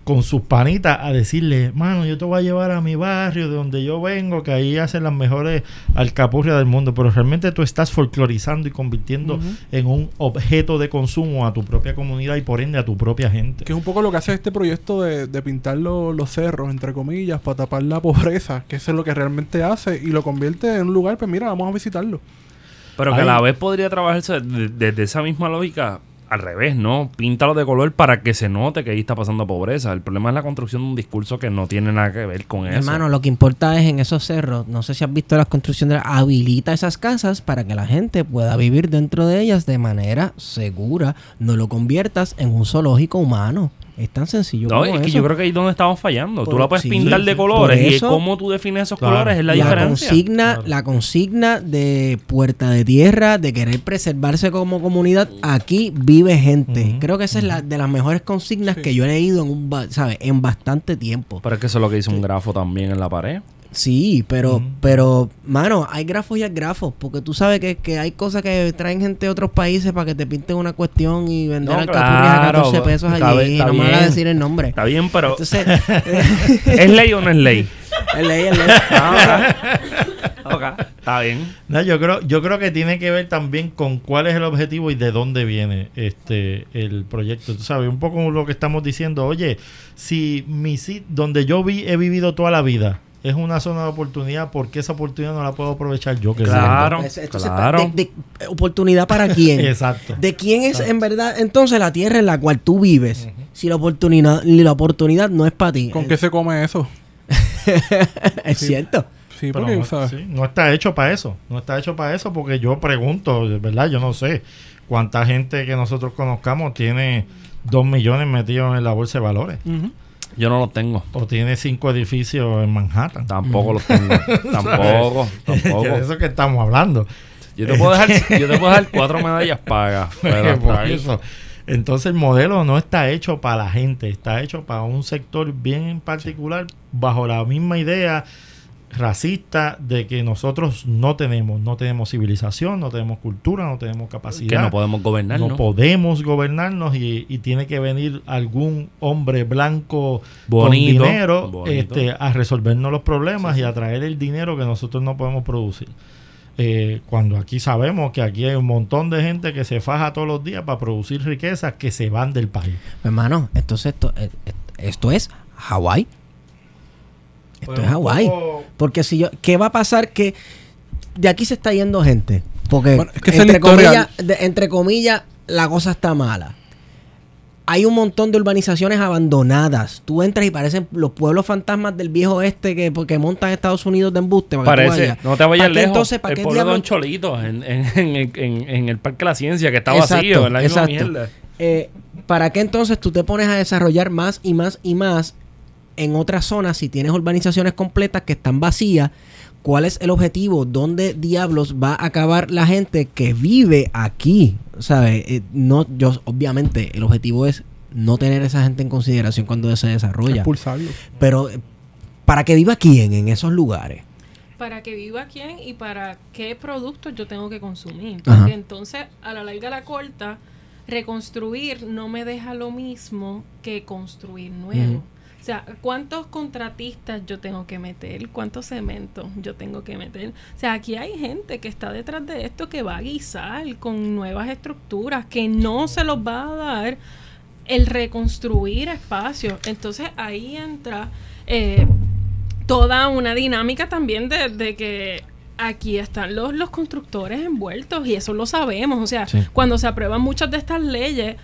con sus panitas, a decirle, mano, yo te voy a llevar a mi barrio de donde yo vengo, que ahí hacen las mejores alcapurrias del mundo. Pero realmente tú estás folclorizando y convirtiendo en un objeto de consumo a tu propia comunidad y por ende a tu propia gente. Que es un poco lo que hace este proyecto de, de pintar lo- los cerros, entre comillas, para tapar la pobreza, que eso es lo que realmente hace y lo convierte en un lugar, pues mira, vamos a visitarlo. Pero que Ahí- a la vez podría trabajarse de- desde esa misma lógica al revés, ¿no? Píntalo de color para que se note que ahí está pasando pobreza. El problema es la construcción de un discurso que no tiene nada que ver con eso. Hermano, lo que importa es en esos cerros, no sé si has visto las construcciones, habilita esas casas para que la gente pueda vivir dentro de ellas de manera segura. No lo conviertas en un zoológico humano. Es tan sencillo No, como es que eso. yo creo que ahí es donde estamos fallando. Por- tú la puedes sí, pintar de colores y cómo tú defines esos Claro. colores es la, la diferencia. consigna, Claro. la consigna de Puerta de Tierra, de querer preservarse como comunidad, aquí vive gente. Creo que esa es la de las mejores consignas que yo he leído en un, ¿sabes? en bastante tiempo. Pero es que eso es lo que dice un grafo también en la pared. Sí, pero, pero, mano, hay grafos y hay grafos, porque tú sabes que, que hay cosas que traen gente de otros países para que te pinten una cuestión y vender No, alcapurrias a claro, 14 pesos está allí. bien, está no me van a decir el nombre. Está bien, pero Entonces, [LAUGHS] ¿es ley o no es ley? es ley, es ley. [LAUGHS] Ah, ok. Ok, Está bien. No, yo creo, yo creo que tiene que ver también con cuál es el objetivo y de dónde viene este el proyecto. Tú sabes, un poco lo que estamos diciendo, oye, si mi sit- donde yo vi, he vivido toda la vida, es una zona de oportunidad, ¿por qué esa oportunidad no la puedo aprovechar yo que Claro. Entonces, claro. de- de- ¿Oportunidad para quién? [LAUGHS] Exacto. ¿De quién es en verdad entonces la tierra en la cual tú vives? Si la oportunidad, la oportunidad no es para ti. ¿Con qué se come eso? [LAUGHS] es cierto. Sí, Pero porque, no, ¿sabes? sí, no está hecho para eso. No está hecho para eso porque yo pregunto, ¿verdad? Yo no sé cuánta gente que nosotros conozcamos tiene dos millones metidos en la bolsa de valores. Ujú. Yo no los tengo. O tiene cinco edificios en Manhattan. Tampoco los tengo. [LAUGHS] tampoco, [LAUGHS] tampoco. de eso que estamos hablando. Yo te puedo dejar, yo te puedo dejar [LAUGHS] cuatro medallas pagas. Pero Por hasta ahí. eso. Entonces el modelo no está hecho para la gente, está hecho para un sector bien en particular, bajo la misma idea racista de que nosotros no tenemos, no tenemos civilización, no tenemos cultura, no tenemos capacidad. que no podemos gobernar, no podemos gobernarnos y, y tiene que venir algún hombre blanco Bonito, con dinero bonito. este, a resolvernos los problemas y a traer el dinero que nosotros no podemos producir. Eh, cuando aquí sabemos que aquí hay un montón de gente que se faja todos los días para producir riquezas que se van del país. Hermano, entonces esto, eh, esto es Hawái. Esto Pues es Hawái. poco- Porque si yo, ¿qué va a pasar? Que de aquí se está yendo gente. Porque Bueno, es que esa es entre, comillas, de- entre comillas, la cosa está mala. Hay un montón de urbanizaciones abandonadas. Tú entras y parecen los pueblos fantasmas del viejo este que, que montan Estados Unidos de embuste. para que tú Parece, no te vayas ¿Para qué lejos. entonces, para el qué pueblo de Don Cholito en, en, [LAUGHS] en, en- en el Parque de la Ciencia, que está Exacto, vacío, en la misma exacto. mierda. Eh, ¿Para qué entonces tú te pones a desarrollar más y más y más en otras zonas si tienes urbanizaciones completas que están vacías? ¿Cuál es el objetivo? ¿Dónde diablos va a acabar la gente que vive aquí? ¿Sabes? Eh, no, yo, obviamente, el objetivo es no tener esa gente en consideración cuando se desarrolla. Expulsarlo. Pero, eh, ¿para que viva quién en esos lugares? para que viva quién y para qué productos yo tengo que consumir. Ajá. Porque entonces, a la larga, a la corta, reconstruir no me deja lo mismo que construir nuevo. O sea, ¿cuántos contratistas yo tengo que meter? ¿Cuántos cementos yo tengo que meter? O sea, aquí hay gente que está detrás de esto que va a guisar con nuevas estructuras, que no se los va a dar el reconstruir espacios. Entonces ahí entra eh, toda una dinámica también de, de que aquí están los, los constructores envueltos y eso lo sabemos. O sea, Sí. cuando se aprueban muchas de estas leyes,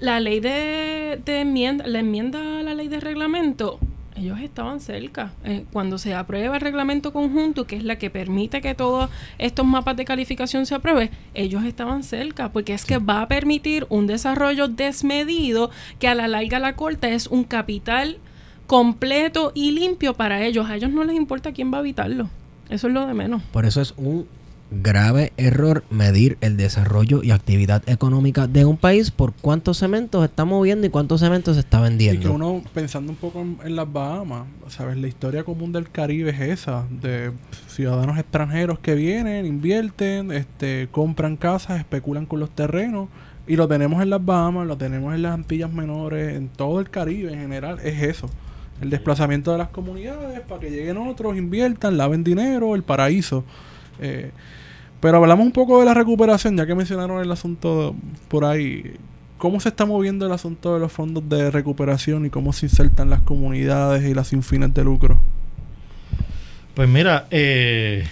la ley de, enmienda, la enmienda a la ley de reglamento, ellos estaban cerca. Eh, cuando se aprueba el reglamento conjunto, que es la que permite que todos estos mapas de calificación se aprueben, ellos estaban cerca, porque es que va a permitir un desarrollo desmedido que a la larga la corta es un capital completo y limpio para ellos. A ellos no les importa quién va a habitarlo. Eso es lo de menos. Por eso es un grave error medir el desarrollo y actividad económica de un país por cuántos cementos está moviendo y cuántos cementos se está Y que vendiendo. uno, pensando un poco en, en las Bahamas, ¿sabes? La historia común del Caribe es esa, de ciudadanos extranjeros que vienen, invierten, este, compran casas, especulan con los terrenos, y lo tenemos en las Bahamas, lo tenemos en las Antillas Menores, en todo el Caribe en general, es eso. El desplazamiento de las comunidades para que lleguen otros, inviertan, laven dinero, el paraíso. Eh, pero hablamos un poco de la recuperación, ya que mencionaron el asunto por ahí. ¿Cómo se está moviendo el asunto de los fondos de recuperación y cómo se insertan las comunidades y las sin fines de lucro? Pues mira, eh,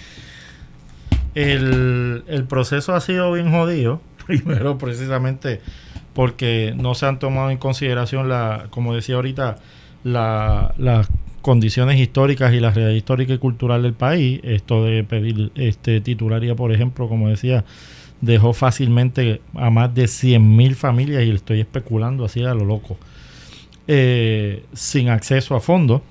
el, el proceso ha sido bien jodido. [LAUGHS] Primero, precisamente porque no se han tomado en consideración, la, como decía ahorita, la- las condiciones históricas y la realidad histórica y cultural del país. Esto de pedir este titularía, por ejemplo, como decía, dejó fácilmente a más de 100.000 familias, y estoy especulando así a lo loco, eh, sin acceso a fondos.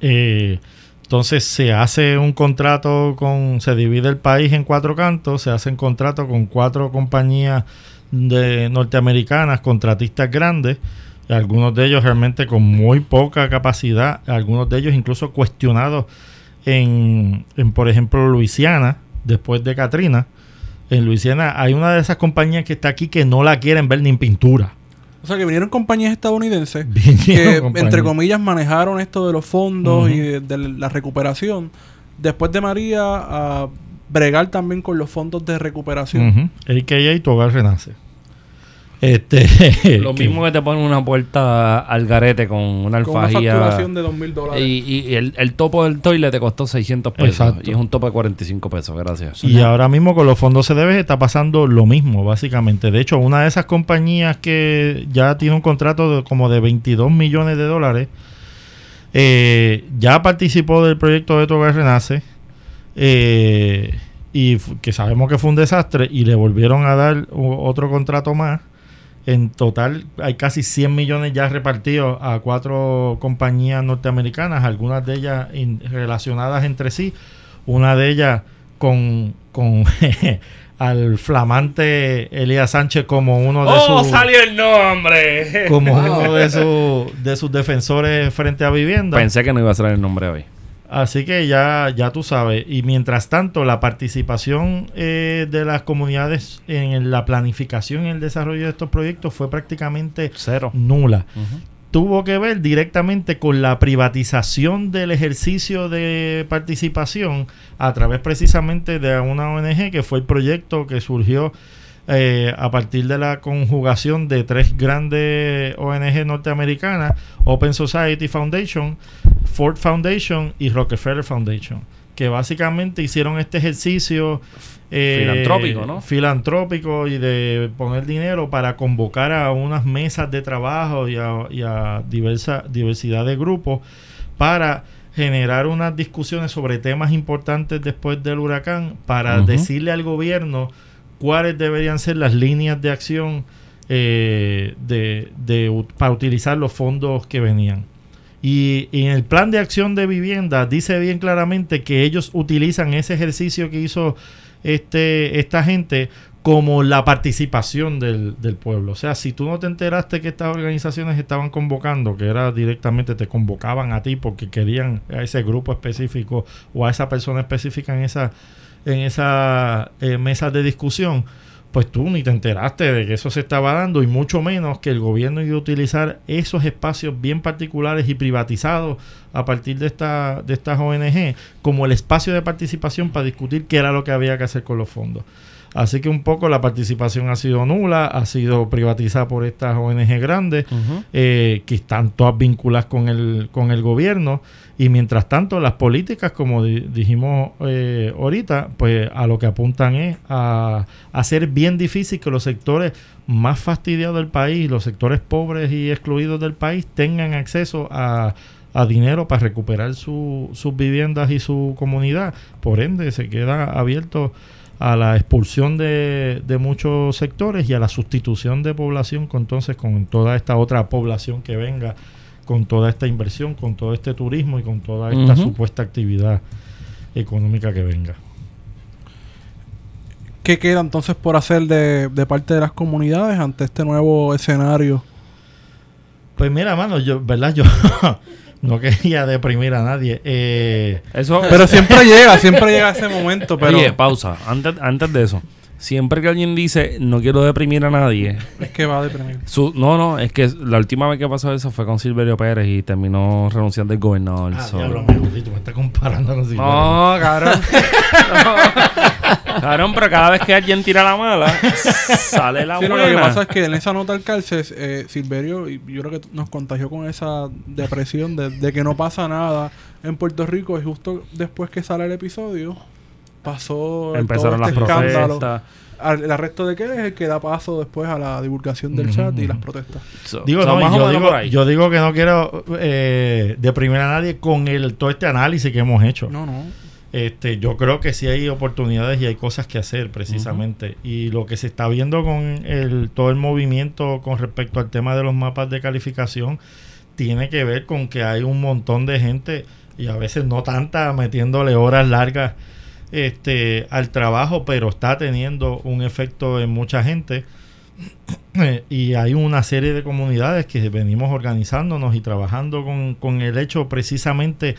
Eh, entonces se hace un contrato con, se divide el país en cuatro cantos, se hacen contratos con cuatro compañías norteamericanas, contratistas grandes, algunos de ellos realmente con muy poca capacidad, algunos de ellos incluso cuestionados en, en, por ejemplo, Luisiana, después de Katrina. En Luisiana hay una de esas compañías que está aquí que no la quieren ver ni en pintura. O sea, que vinieron compañías estadounidenses [LAUGHS] Vinieron que, compañías. entre comillas, manejaron esto de los fondos y de, de la recuperación. Después de María, a bregar también con los fondos de recuperación. Ujú. AKA tu hogar renace. Este, [LAUGHS] Lo mismo que te ponen una puerta al garete con una Con una alfajía. facturación de dos mil dólares. Y, y el, el topo del toilet te costó 600 pesos. Exacto. Y es un topo de 45 pesos, gracias. Y ahora mismo con los fondos CDB está pasando lo mismo, básicamente. De hecho, una de esas compañías que ya tiene un contrato de como de 22 millones de dólares, eh, ya participó del proyecto de Tu Hogar Renace, eh, y que sabemos que fue un desastre, y le volvieron a dar otro contrato más. En total hay casi 100 millones ya repartidos a cuatro compañías norteamericanas, algunas de ellas in- relacionadas entre sí, una de ellas con, con [LAUGHS] al flamante Elías Sánchez como uno de ¡Oh, sus salió el nombre! como [LAUGHS] uno de, sus de sus defensores frente a vivienda. Pensé que no iba a salir el nombre hoy. Así que ya, ya tú sabes. Y mientras tanto, la participación eh, de las comunidades en la planificación y el desarrollo de estos proyectos fue prácticamente Cero. nula. Tuvo que ver directamente con la privatización del ejercicio de participación a través precisamente de una ONG que fue el proyecto que surgió eh, a partir de la conjugación de tres grandes ONG norteamericanas, Open Society Foundation, Ford Foundation y Rockefeller Foundation, que básicamente hicieron este ejercicio eh, Filantrópico, ¿no? Filantrópico y de poner dinero para convocar a unas mesas de trabajo y a, y a diversa diversidad de grupos para generar unas discusiones sobre temas importantes después del huracán para decirle al gobierno cuáles deberían ser las líneas de acción eh, de, de para utilizar los fondos que venían. Y, y en el plan de acción de vivienda dice bien claramente que ellos utilizan ese ejercicio que hizo este, esta gente como la participación del, del pueblo. O sea, si tú no te enteraste que estas organizaciones estaban convocando, que era directamente te convocaban a ti porque querían a ese grupo específico o a esa persona específica en esa, en esa eh, mesa de discusión, pues tú ni te enteraste de que eso se estaba dando y mucho menos que el gobierno iba a utilizar esos espacios bien particulares y privatizados a partir de, esta, de estas ONG como el espacio de participación para discutir qué era lo que había que hacer con los fondos. Así que un poco la participación ha sido nula, ha sido privatizada por estas ONG grandes eh, que están todas vinculadas con el, con el gobierno y mientras tanto las políticas, como di- dijimos eh, ahorita, pues a lo que apuntan es a a hacer bien difícil que los sectores más fastidiados del país, los sectores pobres y excluidos del país tengan acceso a, a dinero para recuperar su- sus viviendas y su comunidad. Por ende, se queda abierto a la expulsión de, de muchos sectores y a la sustitución de población con entonces con toda esta otra población que venga con toda esta inversión, con todo este turismo y con toda esta supuesta actividad económica que venga. ¿Qué queda entonces por hacer de, de parte de las comunidades ante este nuevo escenario? Pues mira, mano, yo, ¿verdad? Yo [LAUGHS] no quería deprimir a nadie. Eh, Eso, Pero siempre [LAUGHS] llega, siempre llega ese momento, pero Oye, pausa. Antes, antes de eso. Siempre que alguien dice no quiero deprimir a nadie, es que va a deprimir. su, no, no, es que la última vez que pasó eso fue con Silverio Pérez y terminó renunciando el gobernador. ah, so- diablo, tú me estás comparando con Silverio. No, cabrón. No. [LAUGHS] Cabrón, pero cada vez que alguien tira la mala, sale la Sí, buena. lo que pasa es que en esa nota al cárcel, eh, Silverio, yo creo que nos contagió con esa depresión de, de que no pasa nada en Puerto Rico. Y justo después que sale el episodio, pasó Empezaron todo las este escándalo. protestas. El arresto de qué es el que da paso después a la divulgación del chat y las protestas. So- Digo, no, yo, digo, yo digo que no quiero eh, deprimir a nadie con el todo este análisis que hemos hecho. No, no. Este, yo creo que sí hay oportunidades y hay cosas que hacer precisamente. Y lo que se está viendo con el, todo el movimiento con respecto al tema de los mapas de calificación tiene que ver con que hay un montón de gente y a veces no tanta metiéndole horas largas este, al trabajo, pero está teniendo un efecto en mucha gente. Eh, y hay una serie de comunidades que venimos organizándonos y trabajando con, con el hecho precisamente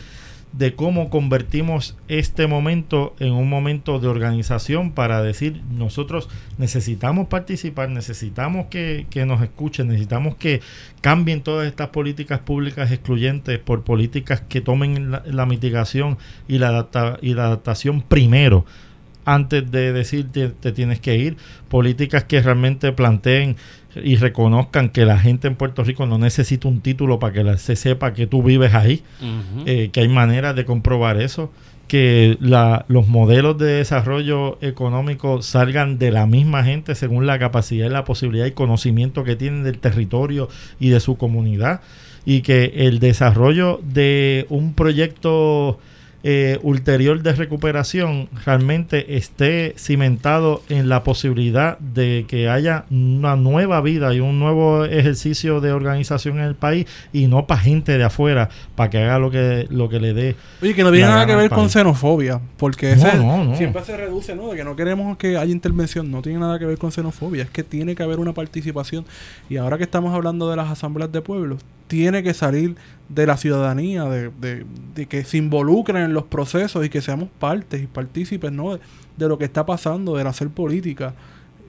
de cómo convertimos este momento en un momento de organización para decir nosotros necesitamos participar, necesitamos que, que nos escuchen, necesitamos que cambien todas estas políticas públicas excluyentes por políticas que tomen la, mitigación y la, adapta- y la adaptación primero antes de decir te, tienes que ir, políticas que realmente planteen y reconozcan que la gente en Puerto Rico no necesita un título para que la- se sepa que tú vives ahí, eh, que hay maneras de comprobar eso, que la- los modelos de desarrollo económico salgan de la misma gente según la capacidad y la posibilidad y conocimiento que tienen del territorio y de su comunidad, y que el desarrollo de un proyecto eh, ulterior de recuperación realmente esté cimentado en la posibilidad de que haya una nueva vida y un nuevo ejercicio de organización en el país y no para gente de afuera para que haga lo que lo que le dé Oye, que no tiene nada que ver con xenofobia, porque No, ese no, no. siempre se reduce, ¿no? De que no queremos que haya intervención, no tiene nada que ver con xenofobia, es que tiene que haber una participación. Y ahora que estamos hablando de las asambleas de pueblos, tiene que salir de la ciudadanía, de, de- de que se involucren en los procesos y que seamos partes y partícipes, ¿no? De, de lo que está pasando, del hacer política.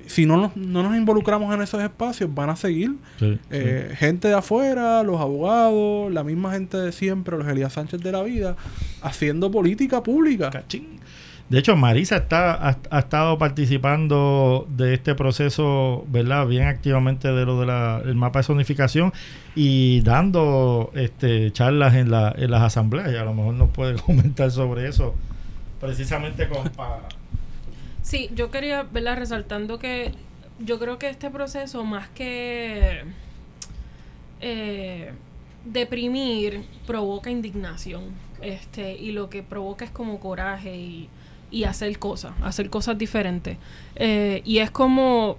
Si no nos, no nos involucramos en esos espacios, van a seguir Sí, eh, gente de afuera, los abogados, la misma gente de siempre, los Elías Sánchez de la vida, haciendo política pública. Cachín. De hecho, Marisa está, ha, ha estado participando de este proceso, ¿verdad? Bien activamente de lo del mapa de zonificación y dando este, charlas en, la, en las asambleas. Y a lo mejor nos puede [LAUGHS] comentar sobre eso, precisamente con... pa- Sí, yo quería, ¿verdad? Resaltando que yo creo que este proceso, más que eh, deprimir, provoca indignación. Este, y lo que provoca es como coraje y, y hacer cosas, hacer cosas diferentes. Eh, y es como,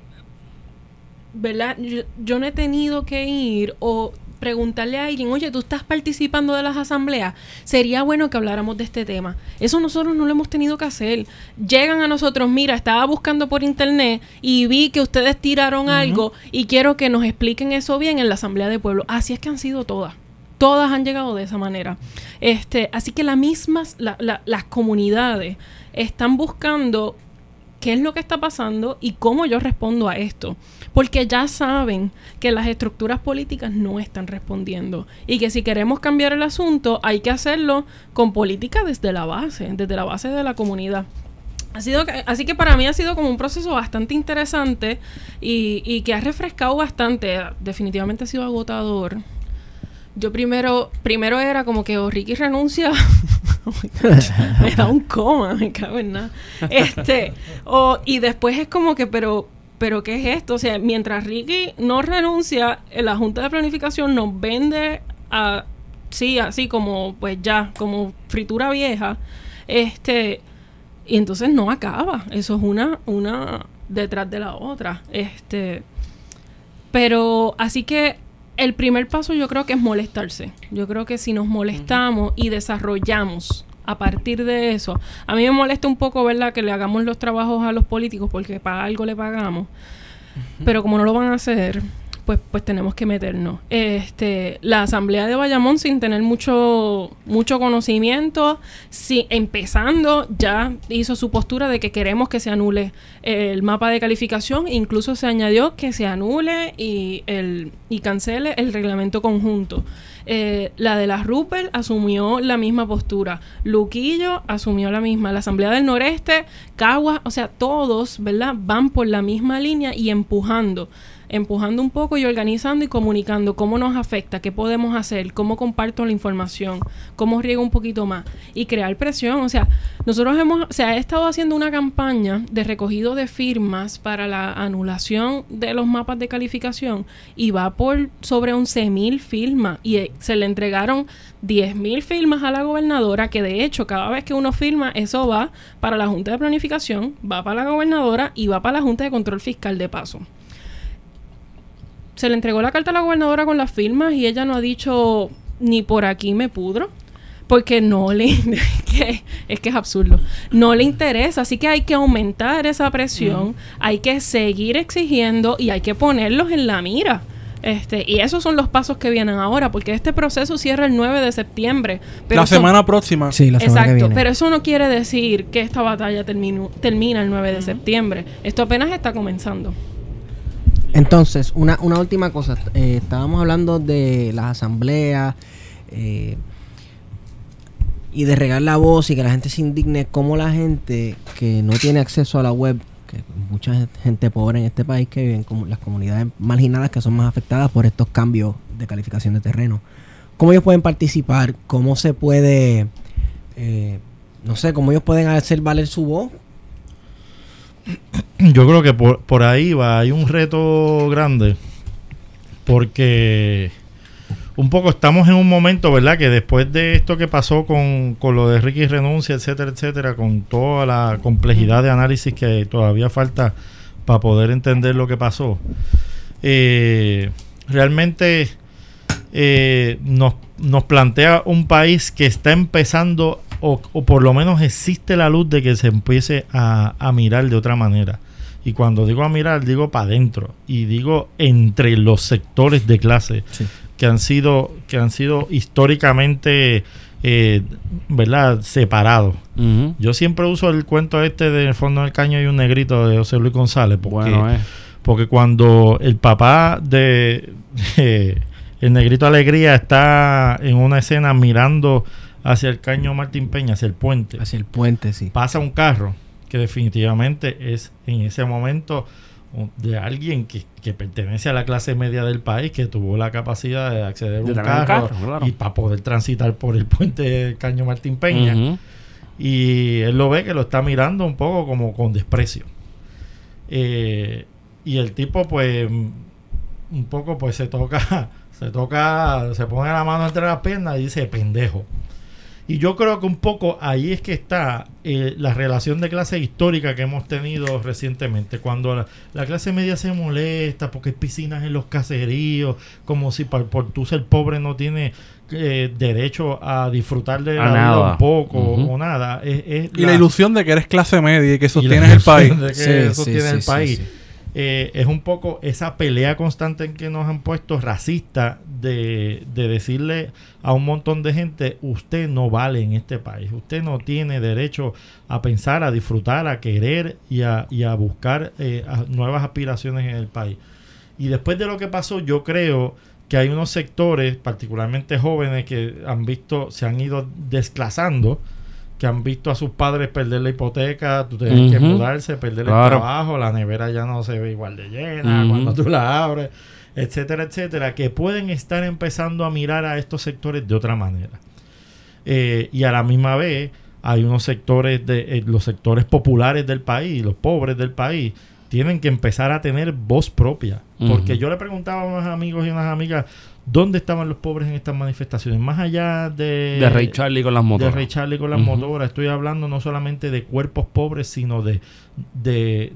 ¿verdad? Yo, yo no he tenido que ir o preguntarle a alguien, oye, tú estás participando de las asambleas, sería bueno que habláramos de este tema. Eso nosotros no lo hemos tenido que hacer. Llegan a nosotros, mira, estaba buscando por internet y vi que ustedes tiraron algo y quiero que nos expliquen eso bien en la asamblea de pueblo. Así es que han sido todas. Todas han llegado de esa manera. Este, así que las mismas, la- la- las comunidades están buscando qué es lo que está pasando y cómo yo respondo a esto. Porque ya saben que las estructuras políticas no están respondiendo y que si queremos cambiar el asunto hay que hacerlo con política desde la base, desde la base de la comunidad. Ha sido, así que para mí ha sido como un proceso bastante interesante y que ha refrescado bastante. Definitivamente ha sido agotador. Yo primero, primero era como que o Ricky renuncia, [LAUGHS] [LAUGHS] me da un coma, me cago en nada. Este, o, y después es como que, pero, pero ¿qué es esto? O sea, mientras Ricky no renuncia, eh, la Junta de Planificación nos vende a, sí, así como, pues ya, como fritura vieja, este, y entonces no acaba. Eso es una, una detrás de la otra. Este, pero así que el primer paso yo creo que es molestarse. Yo creo que si nos molestamos y desarrollamos a partir de eso. A mí me molesta un poco, ¿verdad?, que le hagamos los trabajos a los políticos porque para algo le pagamos. Pero como no lo van a hacer, pues, pues tenemos que meternos. Este, la Asamblea de Bayamón, sin tener mucho, mucho conocimiento, si, empezando, ya hizo su postura de que queremos que se anule el mapa de calificación. Incluso se añadió que se anule y, el, y cancele el reglamento conjunto. Eh, la de la Rupert asumió la misma postura. Luquillo asumió la misma. La Asamblea del Noreste, Cagua, o sea, todos, ¿verdad? Van por la misma línea y empujando empujando un poco y organizando y comunicando cómo nos afecta, qué podemos hacer, cómo comparto la información, cómo riego un poquito más y crear presión. O sea, nosotros hemos, se ha estado haciendo una campaña de recogido de firmas para la anulación de los mapas de calificación y va por sobre 11 mil firmas y eh, se le entregaron 10 mil firmas a la gobernadora que de hecho cada vez que uno firma eso va para la Junta de Planificación, va para la gobernadora y va para la Junta de Control Fiscal de paso se le entregó la carta a la gobernadora con las firmas y ella no ha dicho ni por aquí me pudro. Porque no le... [LAUGHS] es que es absurdo. No le interesa. Así que hay que aumentar esa presión. Hay que seguir exigiendo y hay que ponerlos en la mira. Este, y esos son los pasos que vienen ahora, porque este proceso cierra el 9 de septiembre. la semana próxima. Sí, la semana Exacto, pero eso no quiere decir que esta batalla termina el 9 de septiembre. Esto apenas está comenzando. Entonces, una, una última cosa. Eh, estábamos hablando de las asambleas eh, y de regar la voz y que la gente se indigne. Como la gente que no tiene acceso a la web, que mucha gente pobre en este país que viven como las comunidades marginadas que son más afectadas por estos cambios de calificación de terreno, ¿cómo ellos pueden participar? ¿Cómo se puede, eh, no sé, cómo ellos pueden hacer valer su voz? [CLEARS THROAT] Yo creo que por, por ahí va, hay un reto grande, porque un poco estamos en un momento, ¿verdad? Que después de esto que pasó con, con lo de Ricky renuncia, etcétera, etcétera, con toda la complejidad de análisis que todavía falta para poder entender lo que pasó, eh, realmente eh, nos, nos plantea un país que está empezando o, por lo menos existe la luz de que se empiece a, mirar de otra manera. Y cuando digo a mirar, digo para adentro. Y digo entre los sectores de clase que han sido, que han sido históricamente eh, ¿verdad? separados. Yo siempre uso el cuento este del fondo del caño y un negrito de José Luis González. Porque, bueno, eh. porque cuando el papá de, de [LAUGHS] el negrito Alegría está en una escena mirando hacia el caño Martín Peña, hacia el puente. Hacia el puente, sí. Pasa un carro que definitivamente es en ese momento de alguien que, pertenece a la clase media del país, que tuvo la capacidad de acceder a un carro, y para poder transitar por el puente del Caño Martín Peña. Y él lo ve que lo está mirando un poco como con desprecio. Eh, y el tipo, pues, un poco, pues se toca, [LAUGHS] se toca, se pone la mano entre las piernas y dice, pendejo. Y yo creo que un poco ahí es que está eh, la relación de clase histórica que hemos tenido recientemente. Cuando la, clase media se molesta porque hay piscinas en los caseríos, como si por, tú ser pobre no tiene eh, derecho a disfrutar de la vida un poco o nada. y la, ilusión de que eres clase media y que sostienes el país. De que sostienes el país. Eh, es un poco esa pelea constante en que nos han puesto racista de, decirle a un montón de gente, usted no vale en este país, usted no tiene derecho a pensar, a disfrutar, a querer y a, buscar eh, nuevas aspiraciones en el país. Y después de lo que pasó, yo creo que hay unos sectores, particularmente jóvenes, que han visto, se han ido desclasando que han visto a sus padres perder la hipoteca, tú tienes que mudarse, perder el trabajo, la nevera ya no se ve igual de llena cuando tú la abres, etcétera, etcétera, que pueden estar empezando a mirar a estos sectores de otra manera. Eh, y a la misma vez hay unos sectores, de eh, los sectores populares del país, los pobres del país, tienen que empezar a tener voz propia. Porque yo le preguntaba a unos amigos y unas amigas, ¿Dónde estaban los pobres en estas manifestaciones? Más allá de... De Ray Charlie con las motoras. De Ray Charlie con las motoras. Estoy hablando no solamente de cuerpos pobres, sino de, de,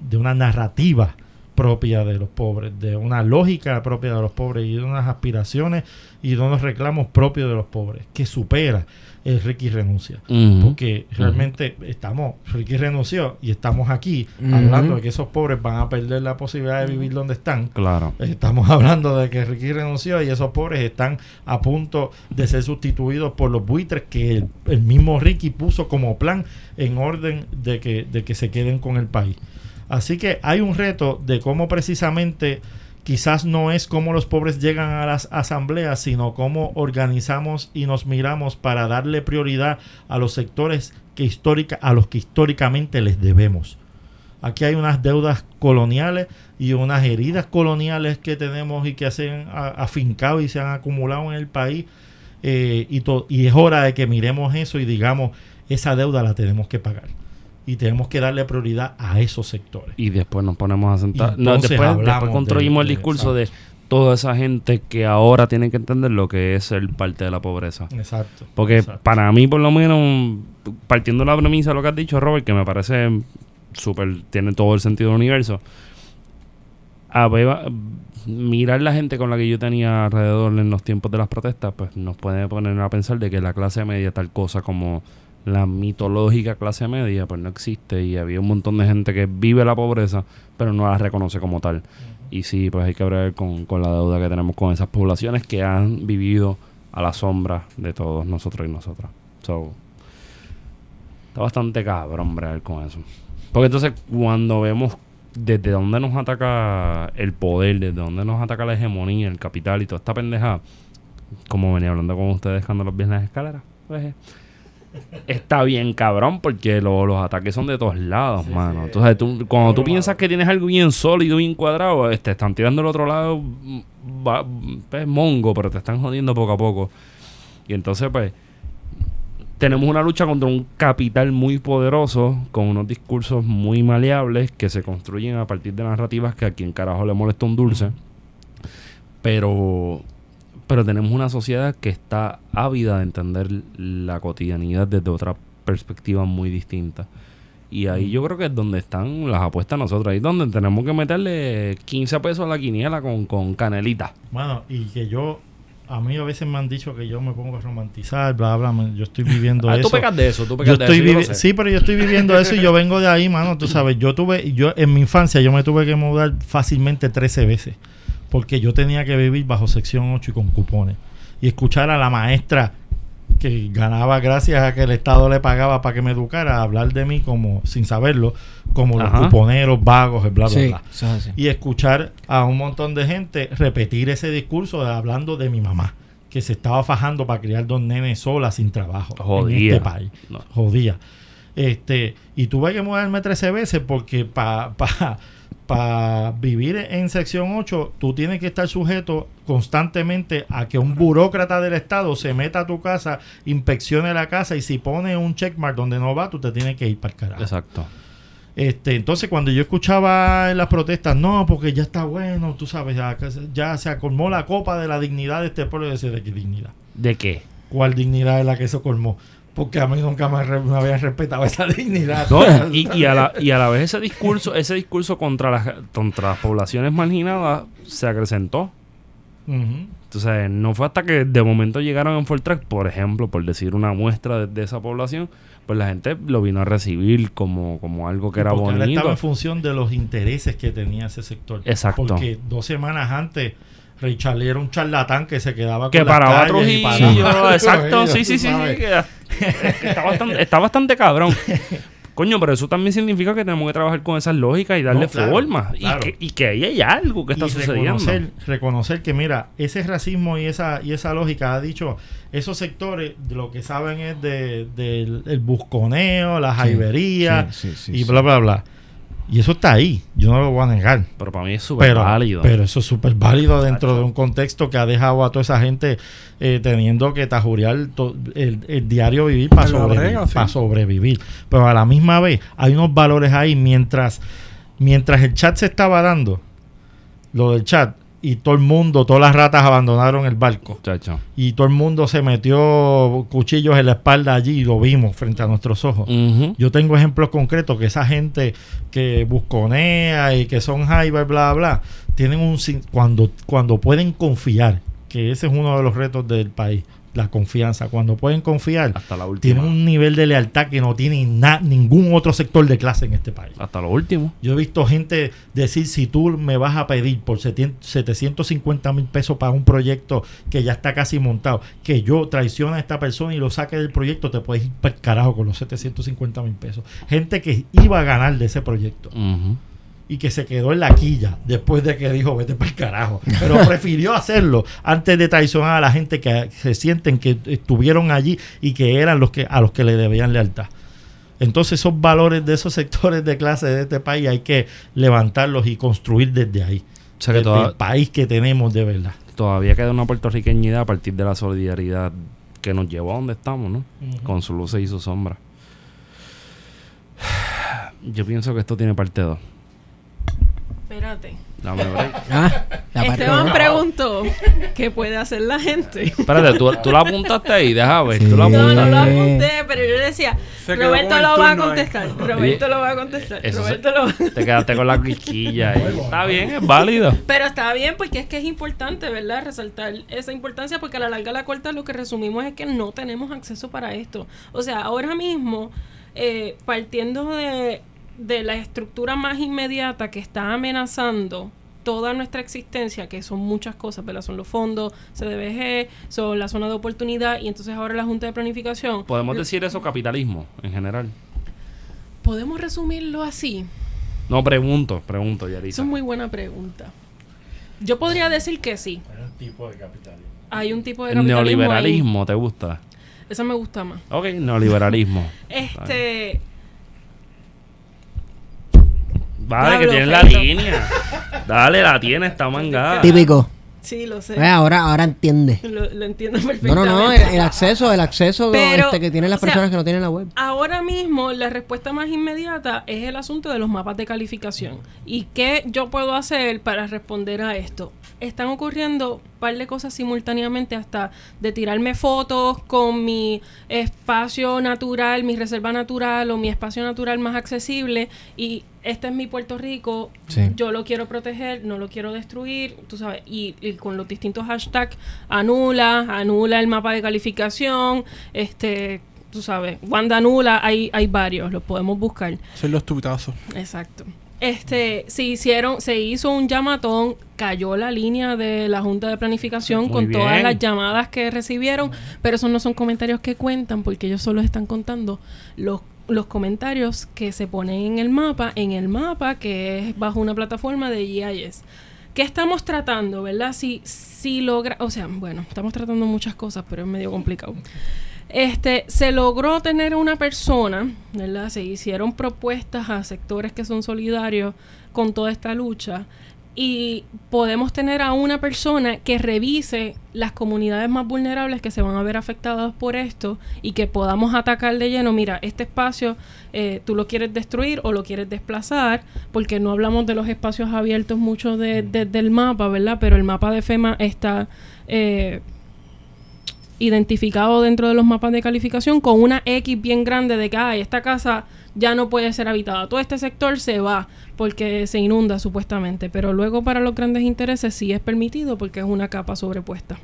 de, una narrativa propia de los pobres, de una lógica propia de los pobres y de unas aspiraciones y de unos reclamos propios de los pobres, que supera el Ricky renuncia. Porque realmente estamos, Ricky renunció y estamos aquí hablando de que esos pobres van a perder la posibilidad de vivir donde están. Claro. Estamos hablando de que Ricky renunció y esos pobres están a punto de ser sustituidos por los buitres que el, el mismo Ricky puso como plan en orden de que, de que se queden con el país. Así que hay un reto de cómo precisamente quizás no es cómo los pobres llegan a las asambleas, sino cómo organizamos y nos miramos para darle prioridad a los sectores que histórica, a los que históricamente les debemos. Aquí hay unas deudas coloniales y unas heridas coloniales que tenemos y que se han afincado y se han acumulado en el país. eh, y, y es hora de que miremos eso y digamos, esa deuda la tenemos que pagar. Y tenemos que darle prioridad a esos sectores. Y después nos ponemos a sentar. No, después, después construimos de- el discurso de toda esa gente que ahora tiene que entender lo que es ser parte de la pobreza. Exacto. Porque exacto. para mí, por lo menos, partiendo de la premisa de lo que has dicho, Robert, que me parece súper, tiene todo el sentido del universo. A mirar la gente con la que yo tenía alrededor en los tiempos de las protestas, pues nos puede poner a pensar de que la clase media, tal cosa como la mitológica clase media, pues no existe. Y había un montón de gente que vive la pobreza, pero no la reconoce como tal. Y sí, pues hay que ver con, con la deuda que tenemos con esas poblaciones que han vivido a la sombra de todos nosotros y nosotras. So, está bastante cabrón bregar con eso. Porque entonces cuando vemos desde dónde nos ataca el poder, desde dónde nos ataca la hegemonía, el capital y toda esta pendeja, como venía hablando con ustedes cuando los vi en las escaleras, pues está bien cabrón porque lo- los ataques son de todos lados, mano. Entonces tú, cuando tú piensas que tienes algo bien sólido, bien cuadrado, eh, te están tirando del otro lado, mm, va- pues, mongo, pero te están jodiendo poco a poco. Y entonces, pues, tenemos una lucha contra un capital muy poderoso, con unos discursos muy maleables que se construyen a partir de narrativas que a quien carajo le molesta un dulce. Pero, pero tenemos una sociedad que está ávida de entender la cotidianidad desde otra perspectiva muy distinta. Y ahí yo creo que es donde están las apuestas nosotros. Ahí es donde tenemos que meterle 15 pesos a la quiniela con, con canelita. Bueno, y que yo, a mí a veces me han dicho que yo me pongo a romantizar, bla, bla, yo estoy viviendo [LAUGHS] Ah, eso. tú pecas de eso, tú Yo pecas de estoy eso. sí, pero yo estoy viviendo eso y yo vengo de ahí, mano. Tú sabes, yo tuve, yo en mi infancia yo me tuve que mudar fácilmente 13 veces porque yo tenía que vivir bajo sección 8 y con cupones y escuchar a la maestra que ganaba gracias a que el Estado le pagaba para que me educara, hablar de mí como sin saberlo, como los cuponeros vagos, bla, bla, Sí, bla es y escuchar a un montón de gente repetir ese discurso de- hablando de mi mamá, que se estaba fajando para criar dos nenes solas sin trabajo en Jodía. este país. No. Jodía. Este, y tuve que mudarme 13 veces porque para [LAUGHS] vivir en sección 8 tú tienes que estar sujeto constantemente a que un burócrata del Estado se meta a tu casa, inspeccione la casa y si pone un checkmark donde no va, tú te tienes que ir para el carajo. Exacto. Este, entonces cuando yo escuchaba en las protestas, no, porque ya está bueno, tú sabes, ya, ya se colmó la copa de la dignidad de este pueblo. Y yo decía, ¿de qué dignidad? ¿De qué? ¿Cuál dignidad es la que se colmó? Porque a mí nunca me, me habían respetado esa [LAUGHS] dignidad. No, y, y a la, y a la vez ese discurso, ese discurso contra las, contra las poblaciones marginadas se acrecentó. Entonces, no fue hasta que de momento llegaron en Full Track, por ejemplo, por decir una muestra de, de esa población, pues la gente lo vino a recibir como, como algo que era bonito. estaba en función de los intereses que tenía ese sector. Exacto. Porque dos semanas antes, Ray Charlie era un charlatán que se quedaba que con las para calles otros y y para- yo, exacto, sí, sí, sí, sí, que [LAUGHS] está, bastante, está bastante cabrón. [LAUGHS] Coño, pero eso también significa que tenemos que trabajar con esas lógicas y darle No, claro, forma. claro. Y, que, y que ahí hay algo que está y sucediendo. reconocer, reconocer que mira, ese racismo y esa y esa lógica ha dicho, esos sectores de lo que saben es de, del el busconeo, la jaibería sí, sí, sí, y bla bla bla. Y eso está ahí, yo no lo voy a negar. Pero para mí es súper válido. pero eso es súper válido dentro de un contexto que ha dejado a toda esa gente eh, teniendo que tajurear to- el, el diario vivir para sobrevivir, sí. para sobrevivir. Pero a la misma vez hay unos valores ahí mientras, mientras el chat se estaba dando, lo del chat, y todo el mundo, todas las ratas abandonaron el barco. Chacho. Y todo el mundo se metió cuchillos en la espalda allí y lo vimos frente a nuestros ojos. Yo tengo ejemplos concretos que esa gente que busconea y que son high, bla, bla, bla, tienen un... sin- Cuando, cuando pueden confiar, que ese es uno de los retos del país, la confianza. Cuando pueden confiar, Hasta la última. tienen un nivel de lealtad que no tiene na- ningún otro sector de clase en este país. Hasta lo último. Yo he visto gente decir, si tú me vas a pedir por 700 750 mil pesos para un proyecto que ya está casi montado, que yo traicione a esta persona y lo saque del proyecto, te puedes ir para carajo con los 750 mil pesos. Gente que iba a ganar de ese proyecto. Y que se quedó en la quilla después de que dijo, vete para el carajo. Pero [LAUGHS] prefirió hacerlo antes de traicionar a la gente que se sienten que estuvieron allí y que eran los que a los que le debían lealtad. Entonces esos valores de esos sectores de clase de este país hay que levantarlos y construir desde ahí. O sea que Desde toda- el país que tenemos de verdad. todavía queda una puertorriqueñidad a partir de la solidaridad que nos llevó a donde estamos, ¿no? Con sus luces y sus sombras. [SIGHS] Yo pienso que esto tiene parte 2. Espérate. Dame break. [LAUGHS] Ah, la parte Esteban preguntó qué puede hacer la gente. Espérate, ¿tú, tú la apuntaste ahí, deja ver. Sí. Tú la No, no lo apuntaste. apunté, pero yo decía, Roberto lo va a ahí. contestar. Roberto lo va a contestar. Eso se- Roberto lo va a Te quedaste con la quisquilla ahí. Está bien, es válido. Pero está bien porque es que es importante, ¿verdad? Resaltar esa importancia porque a la larga a la corta lo que resumimos es que no tenemos acceso para esto. O sea, ahora mismo, eh, partiendo de, de la estructura más inmediata que está amenazando toda nuestra existencia, que son muchas cosas, ¿verdad? Son los fondos, CDBG, son la zona de oportunidad y entonces ahora la Junta de Planificación. Podemos decir eso capitalismo en general. ¿Podemos resumirlo así? No, pregunto, pregunto, Esa Yarisa. es muy buena pregunta. Yo podría decir que sí. Hay un tipo de El capitalismo ahí. neoliberalismo, ¿te gusta? Esa me gusta más. Ok, neoliberalismo. [LAUGHS] Este, Vale, que tienes la línea. Dale, la tienes, está mangada. Típico. sí, lo sé. Eh, ahora, ahora entiende. Lo, lo entiendo No, perfectamente. no, no, el, el acceso, el acceso Pero, este, que tienen las sea, personas que no tienen la web. Ahora mismo la respuesta más inmediata es el asunto de los mapas de calificación. ¿Y qué yo puedo hacer para responder a esto? Están ocurriendo un par de cosas simultáneamente, hasta de tirarme fotos con mi espacio natural, mi reserva natural o mi espacio natural más accesible y este es mi Puerto Rico, Sí. yo lo quiero proteger, no lo quiero destruir, tú sabes, y, y con los distintos hashtags, anula, anula el mapa de calificación, este, tú sabes, Wanda anula, hay, hay varios, los podemos buscar. Son los tubitazos. Exacto. Este, se hicieron, se hizo un llamatón, cayó la línea de la Junta de Planificación Muy con todas las llamadas que recibieron, pero esos no son comentarios que cuentan porque ellos solo están contando los los comentarios que se ponen en el mapa, en el mapa que es bajo una plataforma de GIS. ¿Qué estamos tratando, verdad? Si, si logra, o sea, bueno, estamos tratando muchas cosas, pero es medio complicado. Este, se logró tener una persona, ¿verdad? Se hicieron propuestas a sectores que son solidarios con toda esta lucha y podemos tener a una persona que revise las comunidades más vulnerables que se van a ver afectadas por esto y que podamos atacar de lleno, mira, este espacio eh, tú lo quieres destruir o lo quieres desplazar, porque no hablamos de los espacios abiertos mucho de- de- del mapa, ¿verdad? Pero el mapa de FEMA está... eh, identificado dentro de los mapas de calificación con una X bien grande de que "Ay, esta casa ya no puede ser habitada. Todo este sector se va porque se inunda supuestamente, pero luego para los grandes intereses sí es permitido porque es una capa sobrepuesta.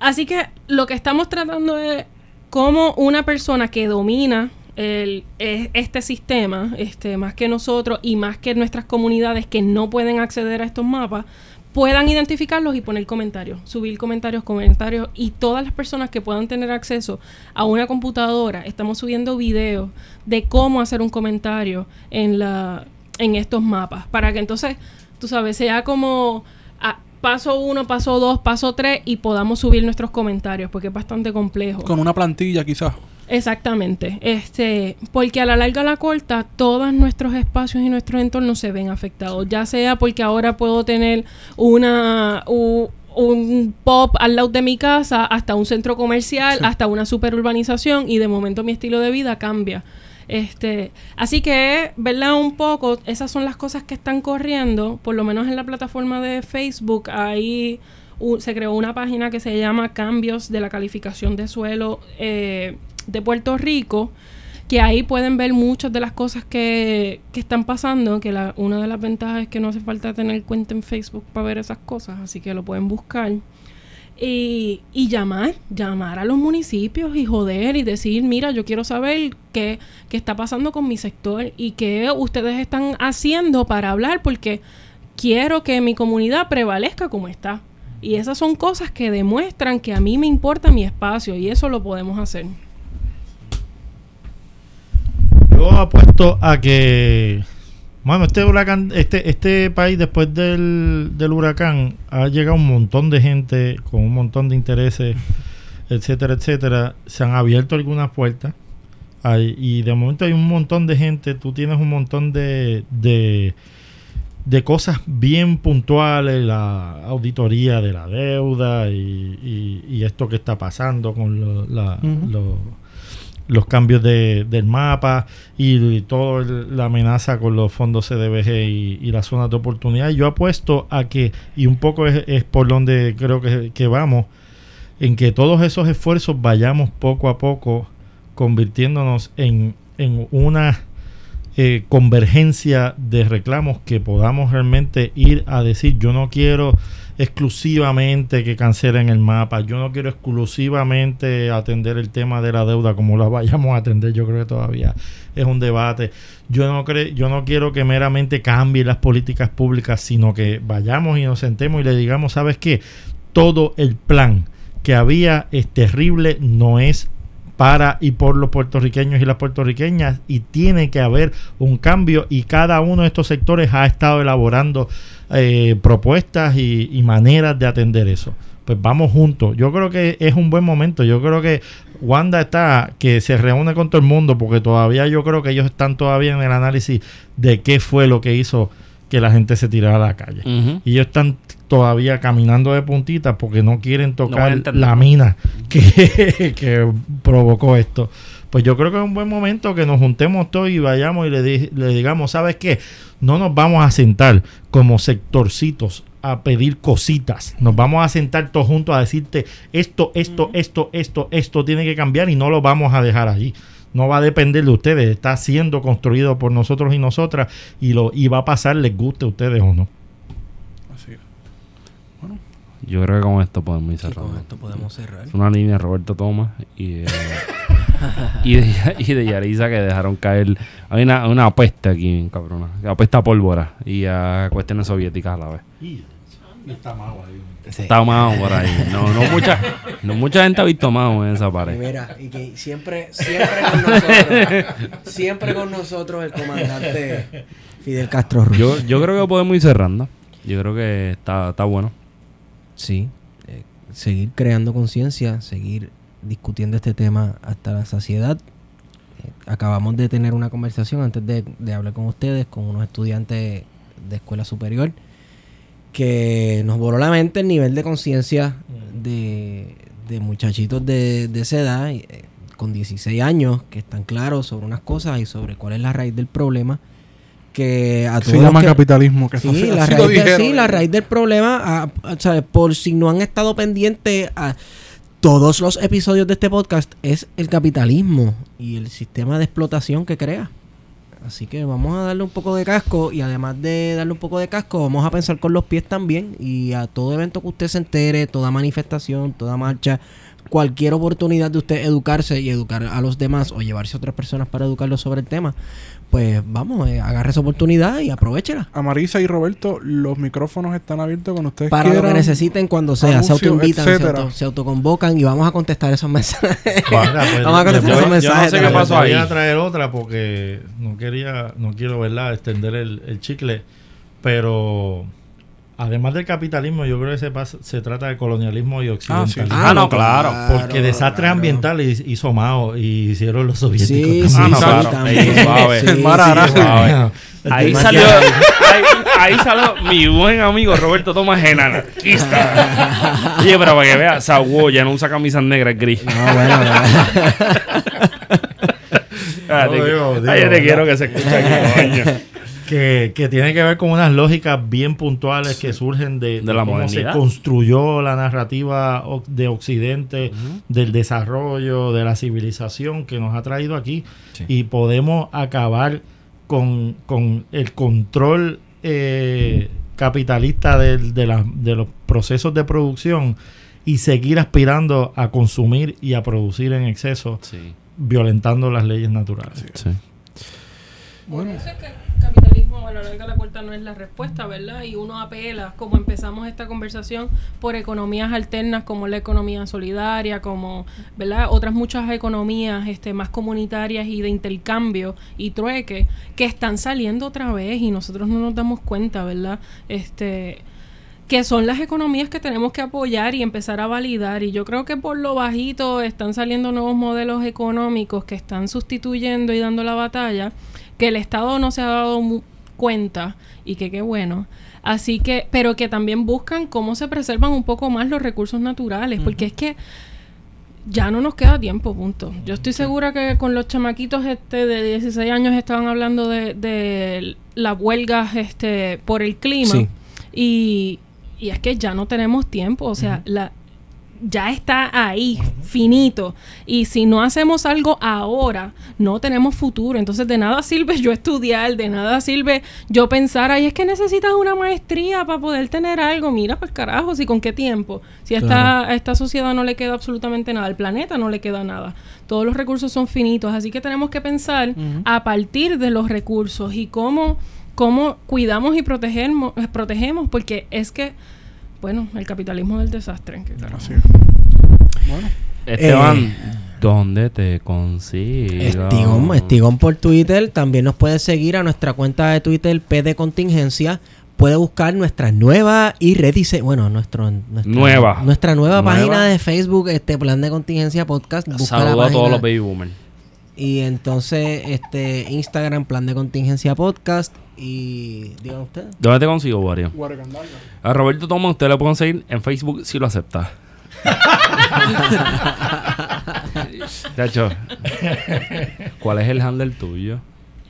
Así que lo que estamos tratando es cómo una persona que domina el- es- este sistema, este, más que nosotros y más que nuestras comunidades que no pueden acceder a estos mapas, puedan identificarlos y poner comentarios, subir comentarios, comentarios y todas las personas que puedan tener acceso a una computadora, estamos subiendo videos de cómo hacer un comentario en la en estos mapas para que entonces, tú sabes, sea como ah, paso uno, paso dos, paso tres y podamos subir nuestros comentarios porque es bastante complejo. Con una plantilla quizás. Exactamente. Este, porque a la larga a la corta, todos nuestros espacios y nuestros entornos se ven afectados. Ya sea porque ahora puedo tener una u- un pop al lado de mi casa, hasta un centro comercial, Sí. hasta una superurbanización, y de momento mi estilo de vida cambia. Este, así que, ¿verdad? Un poco, esas son las cosas que están corriendo, por lo menos en la plataforma de Facebook, ahí u- se creó una página que se llama Cambios de la Calificación de Suelo eh, de Puerto Rico, que ahí pueden ver muchas de las cosas que, que están pasando, que la, una de las ventajas es que no hace falta tener cuenta en Facebook para ver esas cosas, así que lo pueden buscar. Y, y llamar, llamar a los municipios y joder y decir, mira, yo quiero saber qué, qué está pasando con mi sector y qué ustedes están haciendo para hablar porque quiero que mi comunidad prevalezca como está. Y esas son cosas que demuestran que a mí me importa mi espacio y eso lo podemos hacer. Yo apuesto a que, bueno, este huracán, este, este país después del, del huracán ha llegado un montón de gente con un montón de intereses, [LAUGHS] etcétera, etcétera. Se han abierto algunas puertas hay- y de momento hay un montón de gente, tú tienes un montón de, de, de cosas bien puntuales, la auditoría de la deuda y, y- y esto que está pasando con lo- la- lo- los cambios de, del mapa y, toda la amenaza con los fondos CDBG y, y las zonas de oportunidad. Yo apuesto a que, y un poco es, es por donde creo que, que vamos, en que todos esos esfuerzos vayamos poco a poco convirtiéndonos en, en una eh, convergencia de reclamos que podamos realmente ir a decir yo no quiero exclusivamente que cancelen el mapa, yo no quiero exclusivamente atender el tema de la deuda como la vayamos a atender, yo creo que todavía es un debate. Yo no creo, yo no quiero que meramente cambien las políticas públicas, sino que vayamos y nos sentemos y le digamos, ¿sabes qué? Todo el plan que había es terrible, no es para y por los puertorriqueños y las puertorriqueñas y tiene que haber un cambio y cada uno de estos sectores ha estado elaborando eh, propuestas y, y maneras de atender eso. Pues vamos juntos. Yo creo que es un buen momento. Yo creo que Wanda está que se reúne con todo el mundo porque todavía yo creo que ellos están todavía en el análisis de qué fue lo que hizo que la gente se tirara a la calle. Y ellos están todavía caminando de puntitas porque no quieren tocar la mina [LAUGHS] que, que provocó esto. Pues yo creo que es un buen momento que nos juntemos todos y vayamos y le, di- le digamos, ¿sabes qué? No nos vamos a sentar como sectorcitos a pedir cositas. Nos vamos a sentar todos juntos a decirte esto, esto, esto, esto, esto tiene que cambiar y no lo vamos a dejar allí. No va a depender de ustedes, está siendo construido por nosotros y nosotras y lo y va a pasar, les guste a ustedes o no. Yo creo que con esto podemos ir Y cerrando. con esto podemos cerrar. Es una línea de Roberto Thomas y de, y de, [LAUGHS] y de Yarisa que dejaron caer. Hay una, una apuesta aquí, cabrona. Apuesta a pólvora y a cuestiones soviéticas a la vez. Y, está Mao ahí. Sí. Está Mao por ahí. No, no, mucha, no mucha gente ha visto Mao en esa Y pared. mira, y que siempre, siempre con nosotros, siempre con nosotros el comandante Fidel Castro Ruz. Yo, yo creo que podemos ir cerrando. Yo creo que está, está bueno. Sí, eh, seguir creando conciencia, seguir discutiendo este tema hasta la saciedad. Eh, acabamos de tener una conversación antes de, de hablar con ustedes, con unos estudiantes de escuela superior, que nos voló la mente el nivel de conciencia de, de muchachitos de, de esa edad, eh, con 16 años, que están claros sobre unas cosas y sobre cuál es la raíz del problema. Que a Se todos los llama que- capitalismo, que Sí, la raíz, de- sí, la raíz del problema, ah, ¿sabes? por si no han estado pendientes a todos los episodios de este podcast, es el capitalismo y el sistema de explotación que crea. Así que vamos a darle un poco de casco y además de darle un poco de casco, vamos a pensar con los pies también y a todo evento que usted se entere, toda manifestación, toda marcha, cualquier oportunidad de usted educarse y educar a los demás o llevarse a otras personas para educarlos sobre el tema, pues vamos, eh, agarre esa oportunidad y aprovechela. A Marisa y Roberto, los micrófonos están abiertos cuando ustedes Para lo que quieran. necesiten cuando sea, se autoinvitan, se, auto- se autoconvocan y vamos a contestar esos mensajes. [LAUGHS] Mira, pues, Vamos a contestar yo- esos yo mensajes. no sé qué pasó voy ahí. a traer otra porque no quería, no quiero, ¿verdad?, extender el, el chicle. Pero además del capitalismo, yo creo que se, pasa- se trata de colonialismo y occidentalismo. Ah, no, claro. Porque desastres claro. ambientales hizo Mao y hicieron los soviéticos. Sí, también. sí, Ah, no, sí, claro. también. Sí, sí, sí. Ahí salió, ahí, ahí salió mi buen amigo Roberto Tomás en anarquista. Oye, pero para que vea, Saúl ya no usa camisas negras gris. No, bueno, bueno. Ah, te- No, digo, digo, Ay, yo te quiero que se escuche aquí, coño. Que, que tiene que ver con unas lógicas bien puntuales que surgen de, De la cómo modernidad. se construyó la narrativa de Occidente, del desarrollo, de la civilización que nos ha traído aquí. Sí. Y podemos acabar con, con el control eh, capitalista de, la- de los procesos de producción y seguir aspirando a consumir y a producir en exceso, Sí, violentando las leyes naturales. sí. Bueno, Capitalismo a la larga la corta no es la respuesta, ¿verdad? Y uno apela, como empezamos esta conversación, por economías alternas como la economía solidaria, como, ¿verdad? Otras muchas economías este, más comunitarias y de intercambio y trueque que están saliendo otra vez y nosotros no nos damos cuenta, ¿verdad? Este que son las economías que tenemos que apoyar y empezar a validar. Y yo creo que por lo bajito están saliendo nuevos modelos económicos que están sustituyendo y dando la batalla, que el Estado no se ha dado cuenta y que qué bueno. Así que, pero que también buscan cómo se preservan un poco más los recursos naturales, porque es que ya no nos queda tiempo, punto. Yo estoy segura que con los chamaquitos este de 16 años estaban hablando de, de las huelgas este por el clima. Sí. Y, y es que ya no tenemos tiempo, o sea, la ya está ahí, finito. Y si no hacemos algo ahora, no tenemos futuro. Entonces, de nada sirve yo estudiar, de nada sirve yo pensar, ay, es que necesitas una maestría para poder tener algo. Mira, pues carajo, ¿y con qué tiempo? Si a esta, Claro. a esta sociedad no le queda absolutamente nada, al planeta no le queda nada. Todos los recursos son finitos, así que tenemos que pensar a partir de los recursos y cómo, cómo cuidamos y protegemos, eh, protegemos, porque es que, bueno, el capitalismo del desastre. es. Bueno, Esteban, Eh, ¿dónde te consigo? Estigón, Estigón por Twitter. También nos puede seguir a nuestra cuenta de Twitter P de Contingencia. Puede buscar nuestra nueva y redice bueno, nuestro, nuestra, Nueva. nuestra nueva, Nueva. página de Facebook, este Plan de Contingencia Podcast. Busca la Saludo a todos los baby boomers. Y entonces, este Instagram, Plan de Contingencia Podcast. Y digan ustedes. ¿Dónde te consigo, Wario? Guaracandanga. A Roberto Toma usted lo puede conseguir en Facebook si lo acepta. [LAUGHS] Chacho, ¿cuál es el handle tuyo?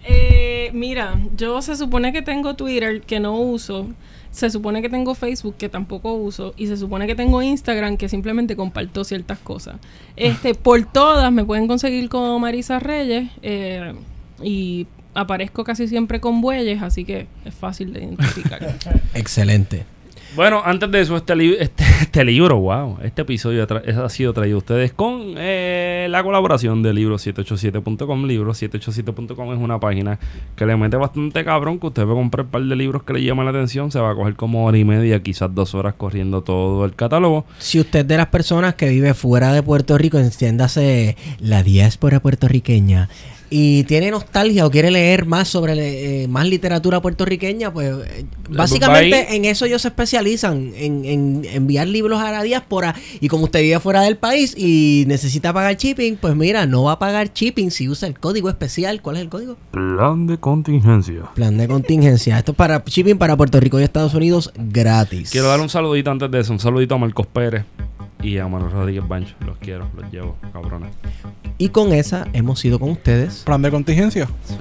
Eh, mira, yo se supone que tengo Twitter que no uso. Se supone que tengo Facebook que tampoco uso. Y se supone que tengo Instagram que simplemente comparto ciertas cosas. Este, por todas me pueden conseguir como Marisa Reyes. eh, y aparezco casi siempre con bueyes, así que es fácil de identificar. [LAUGHS] Excelente. Bueno, antes de eso, este, li- este, [LAUGHS] este libro, wow, este episodio ha, sido traído a ustedes con eh, la colaboración de libro787.com. Libro787.com es una página que le mete bastante cabrón, que usted va comprar un par de libros que le llaman la atención, se va a coger como hora y media, quizás dos horas corriendo todo el catálogo. Si usted de las personas que vive fuera de Puerto Rico, entiéndase la diáspora puertorriqueña, y tiene nostalgia o quiere leer más sobre eh, más literatura puertorriqueña, pues eh, básicamente ahí. en eso ellos se especializan, en, en enviar libros a la diáspora. Y como usted vive fuera del país y necesita pagar shipping, pues mira, no va a pagar shipping si usa el código especial. ¿Cuál es el código? Plan de contingencia. Plan de contingencia. Esto es para shipping para Puerto Rico y Estados Unidos gratis. Quiero dar un saludito antes de eso, un saludito a Marcos Pérez y a Manuel Rodríguez Bancho. Los quiero, los llevo, cabrones. Y con esa hemos ido con ustedes. Plan de contingencia. Sí.